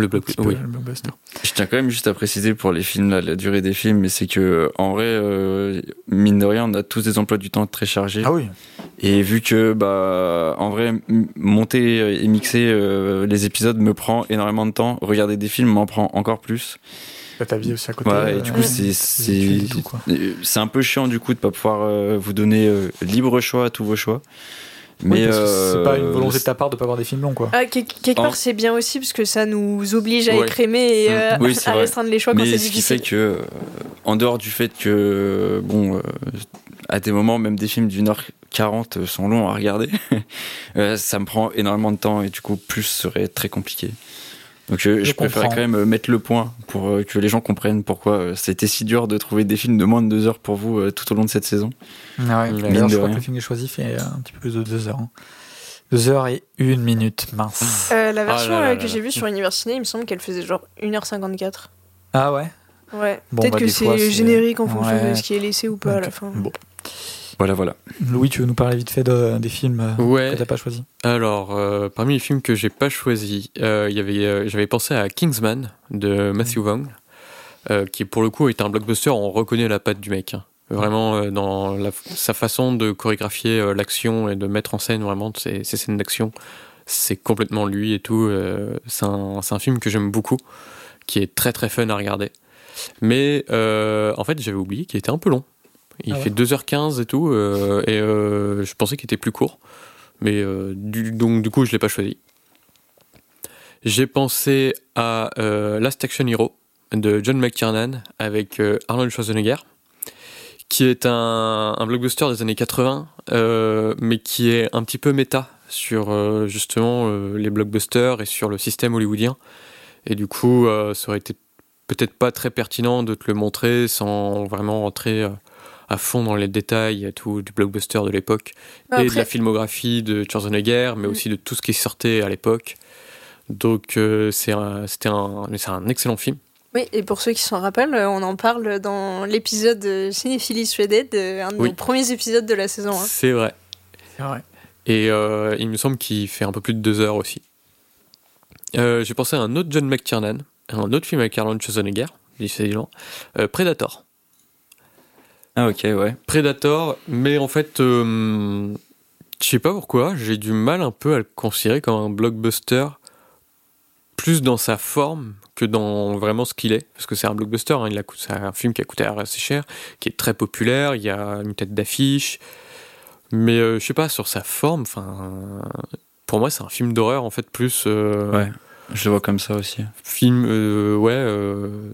Le un bloc. petit peu Oui. le blockbuster. Je tiens quand même juste à préciser pour les films, là, la durée des films, mais c'est que en vrai, euh, mine de rien, on a tous des emplois du temps très chargés. Ah oui, Et vu que, bah, en vrai, monter et mixer euh, les épisodes me prend énormément de temps, regarder des films m'en prend encore plus. T'as ta vie aussi à côté. Ouais, et euh, du coup, c'est c'est euh, un peu chiant du coup de pas pouvoir euh, vous donner euh, libre choix à tous vos choix. Mais parce que c'est euh, pas une volonté de ta part de pas avoir des films longs, quoi. Ah, quel- quelque En- part, c'est bien aussi parce que ça nous oblige à Ouais. écrémer et Mm. euh, Oui, à vrai. restreindre les choix quand mais c'est ce qui difficile. fait que, euh, en dehors du fait que, bon, euh, à des moments, même des films d'une heure 40 sont longs à regarder, euh, ça me prend énormément de temps et du coup, plus serait très compliqué. Donc, je, Je je préférais quand même euh, mettre le point pour euh, que les gens comprennent pourquoi euh, c'était si dur de trouver des films de moins de deux heures pour vous euh, tout au long de cette saison. Ah ouais. Mine je crois rien. que le film que j'ai choisi fait euh, un petit peu plus de deux heures. hein. Deux heures et une minute, mince. Euh, la version là euh, là que j'ai vue sur Universiné, il me semble qu'elle faisait genre 1h54. Ah ouais Ouais. Bon, Peut-être bah, que c'est générique en fonction Ouais. de ce qui est laissé ou pas à la fin. Bon. Voilà, voilà. Louis, tu veux nous parler vite fait de- des films euh, Ouais. que t'as pas choisi Alors, euh, parmi les films que j'ai pas choisis, euh, il y avait, euh, j'avais pensé à Kingsman de Matthew Vaughn, euh, qui pour le coup est un blockbuster. On reconnaît la patte du mec. hein. Vraiment euh, dans la- sa façon de chorégraphier euh, l'action et de mettre en scène vraiment ces, ces scènes d'action, c'est complètement lui et tout. euh, c'est un, un film que j'aime beaucoup, qui est très très fun à regarder. Mais euh, en fait, j'avais oublié qu'il était un peu long. Il Ah ouais fait 2h15 et tout, euh, et euh, je pensais qu'il était plus court. Mais euh, du, donc du coup, je l'ai pas choisi. J'ai pensé à Last Action Hero de John McTiernan avec Arnold Schwarzenegger, qui est un, un blockbuster des années 80, euh, mais qui est un petit peu méta sur justement les blockbusters et sur le système hollywoodien. Et du coup, ça aurait été peut-être pas très pertinent de te le montrer sans vraiment rentrer à fond dans les détails tout du blockbuster de l'époque et de la filmographie de Schwarzenegger, mais Mm. aussi de tout ce qui sortait à l'époque. Donc euh, c'est un, c'était un, un excellent film. Oui, et pour ceux qui s'en rappellent, euh, on en parle dans l'épisode de Cinéphilie Shredded, euh, un de Oui. nos premiers épisodes de la saison 1. C'est vrai. C'est vrai. Et euh, il me semble qu'il fait un peu plus de deux heures aussi. Euh, J'ai pensé à un autre John McTiernan, un autre film avec Arnold Schwarzenegger, décidément, euh, Predator. Ah, ok, ouais. Predator, mais en fait, euh, je sais pas pourquoi, j'ai du mal un peu à le considérer comme un blockbuster, plus dans sa forme que dans vraiment ce qu'il est, parce que c'est un blockbuster, hein, il a, c'est un film qui a coûté assez cher, qui est très populaire, il y a une tête d'affiche, mais euh, je sais pas, sur sa forme, enfin, pour moi c'est un film d'horreur en fait, plus euh, Ouais. Je le vois comme ça aussi. film, euh, ouais, euh,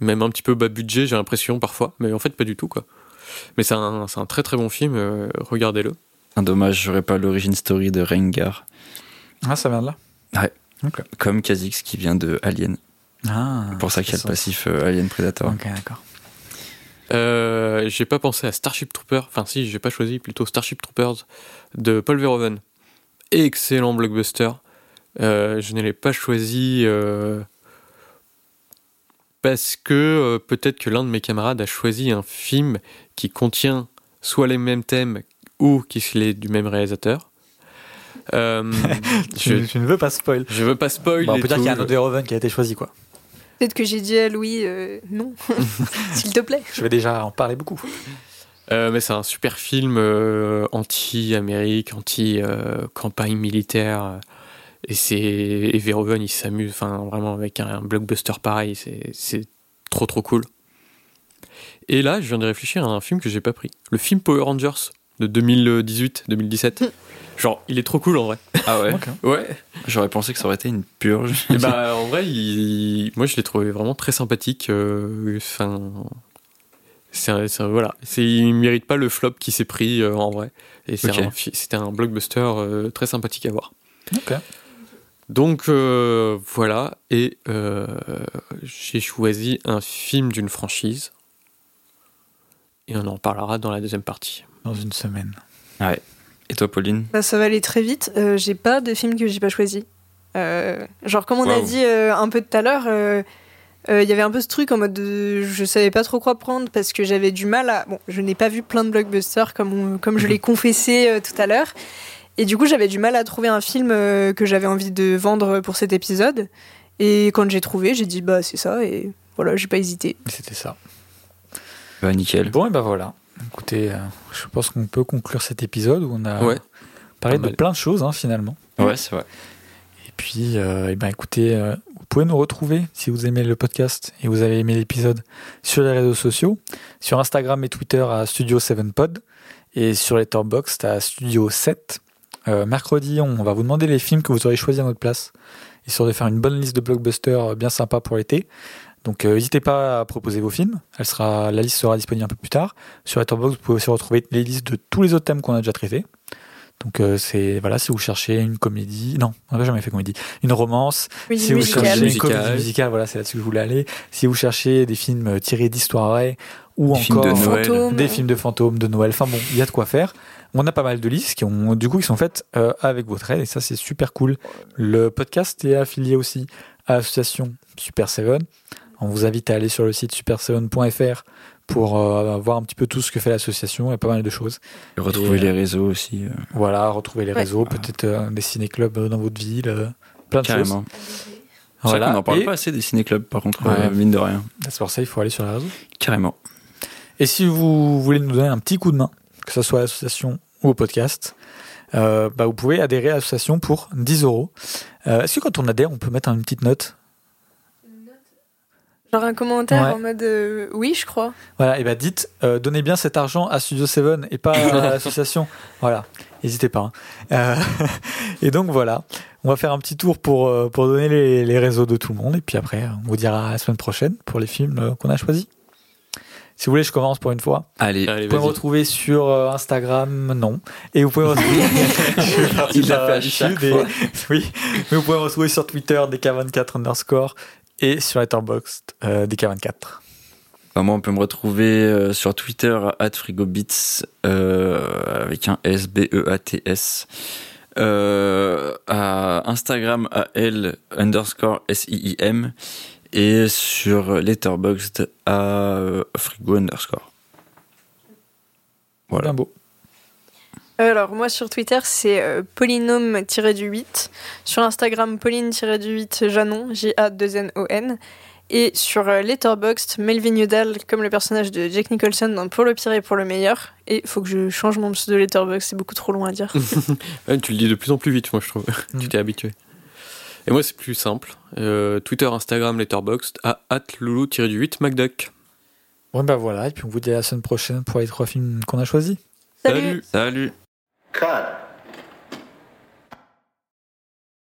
même un petit peu bas budget, j'ai l'impression parfois, mais en fait pas du tout quoi. Mais c'est un, c'est un très très bon film, euh, regardez-le. Un dommage, j'aurais pas l'origine story de Rengar, Ah, ça vient de là comme Kha'Zix qui vient de Alien. Ah, C'est pour ça qu'il y a le passif euh, Alien Predator. Ok, d'accord. Euh, j'ai pas pensé à Starship Troopers, enfin si, j'ai pas choisi plutôt Starship Troopers de Paul Verhoeven. Excellent blockbuster. Euh, je ne l'ai pas choisi euh, parce que euh, peut-être que l'un de mes camarades a choisi un film qui contient soit les mêmes thèmes ou qui est du même réalisateur. Euh, Tu, je, tu ne veux pas spoil je veux pas spoil. Bon, On et peut dire qu'il y a un autre Verhoeven qui a été choisi, quoi. Peut-être que j'ai dit à Louis euh, non, s'il te plaît. Je vais déjà en parler beaucoup. Euh, mais c'est un super film euh, anti-Amérique, anti-campagne militaire. Et c'est et Verhoeven, il s'amuse, enfin vraiment avec un, un blockbuster pareil, c'est c'est trop trop cool. Et là, je viens de réfléchir à un film que j'ai pas pris, le film Power Rangers de 2018-2017. Genre, il est trop cool en vrai. Ah ouais. Ouais. J'aurais pensé que ça aurait été une purge. Et bah en vrai, il- moi je l'ai trouvé vraiment très sympathique. euh, Enfin, c'est un- c'est voilà, c'est il mérite pas le flop qui s'est pris euh, en vrai. Et un c'était un blockbuster euh, très sympathique à voir. Ok. Donc euh, voilà, et euh, j'ai choisi un film d'une franchise. Et on en parlera dans la deuxième partie. Dans une semaine. Et toi, Pauline? Bah, ça va aller très vite. Euh, j'ai pas de film que j'ai pas choisi. Euh, genre, comme on a dit euh, un peu tout à l'heure, euh, euh, il y avait un peu ce truc en mode de, je savais pas trop quoi prendre parce que j'avais du mal à. Bon, je n'ai pas vu plein de blockbusters comme, on- comme je l'ai confessé euh, tout à l'heure. Et du coup, j'avais du mal à trouver un film euh, que j'avais envie de vendre pour cet épisode. Et quand j'ai trouvé, j'ai dit, bah, c'est ça. Et voilà, j'ai pas hésité. C'était ça. Bah, nickel. Bon, et ben voilà. Écoutez, euh, je pense qu'on peut conclure cet épisode où on a Ouais. parlé de plein de choses hein, finalement. Ouais, c'est vrai. Et puis, euh, eh ben, écoutez, euh, vous pouvez nous retrouver si vous aimez le podcast et vous avez aimé l'épisode sur les réseaux sociaux, sur Instagram et Twitter à Studio7pod et sur Letterboxd à Studio7. Euh, mercredi, on va vous demander les films que vous aurez choisis à notre place, histoire de faire une bonne liste de blockbusters bien sympa pour l'été. Donc euh, n'hésitez pas à proposer vos films. Elle sera, la liste sera disponible un peu plus tard. Sur Letterboxd, vous pouvez aussi retrouver les listes de tous les autres thèmes qu'on a déjà traités. Donc euh, c'est voilà, si vous cherchez une comédie, non, on n'a jamais fait comédie, une romance, Oui, si vous cherchez une comédie musicale, voilà, c'est là-dessus que je voulais aller. Si vous cherchez des films euh, tirés d'histoires vraies ou Des films encore de Noël. Fantôme. des films de fantômes, de Noël, enfin bon, il y a de quoi faire. On a pas mal de listes qui ont du coup qui sont faites euh, avec votre aide et ça c'est super cool. Le podcast est affilié aussi à l'association Super Seven. On vous invite à aller sur le site super7.fr pour euh, voir un petit peu tout ce que fait l'association et pas mal de choses. Et retrouver Et, euh, les réseaux aussi. euh, Voilà, retrouver les Ouais. réseaux, peut-être euh, des ciné-clubs dans votre ville, euh, plein de choses. carrément. Vrai qu'on n'en parle Et pas assez des ciné-clubs, par contre, Ouais. euh, mine de rien. c'est pour ça il faut aller sur les réseaux. Carrément. Et si vous voulez nous donner un petit coup de main, que ce soit à l'association ou au podcast, euh, bah vous pouvez adhérer à l'association pour 10 euros. Euh, Est-ce que quand on adhère, on peut mettre une petite note? Genre un commentaire Ouais. en mode, euh, oui, je crois. Voilà, et bah dites, euh, donnez bien cet argent à Studio 7 et pas à l'association. Voilà, n'hésitez pas. hein. Euh, et donc voilà, on va faire un petit tour pour, pour donner les, les réseaux de tout le monde. Et puis après, on vous dira la semaine prochaine pour les films qu'on a choisis. Si vous voulez, je commence pour une fois. Allez, Allez, Vous pouvez me retrouver sur euh, Instagram, non. Et vous pouvez me retrouver. Il l'a fait. Oui. Mais vous pouvez me retrouver sur Twitter, DK24 underscore, et sur Letterboxd, euh, DK24. Bah, moi, on peut me retrouver euh, sur Twitter at frigobits euh, avec un S B E A T S. Euh, à Instagram à L underscore S I I M et sur Letterboxd à euh, frigo underscore. Voilà. Bien beau. Alors, moi sur Twitter, c'est euh, polynôme-du-8. Sur Instagram, pauline-du-8 Janon, J-A-2-N-O-N. Et sur euh, Letterboxd, Melvin Udall, comme le personnage de Jack Nicholson dans Pour le pire et pour le meilleur. Et faut que je change mon pseudo Letterboxd, c'est beaucoup trop long à dire. Ouais, tu le dis de plus en plus vite, moi je trouve. Mm. tu t'es habitué. Et moi c'est plus simple. Euh, Twitter, Instagram, Letterboxd à loulou-du-8 McDuck. Bon, ben voilà. Et puis on vous dit à la semaine prochaine pour les trois films qu'on a choisis. Salut Salut. Cut.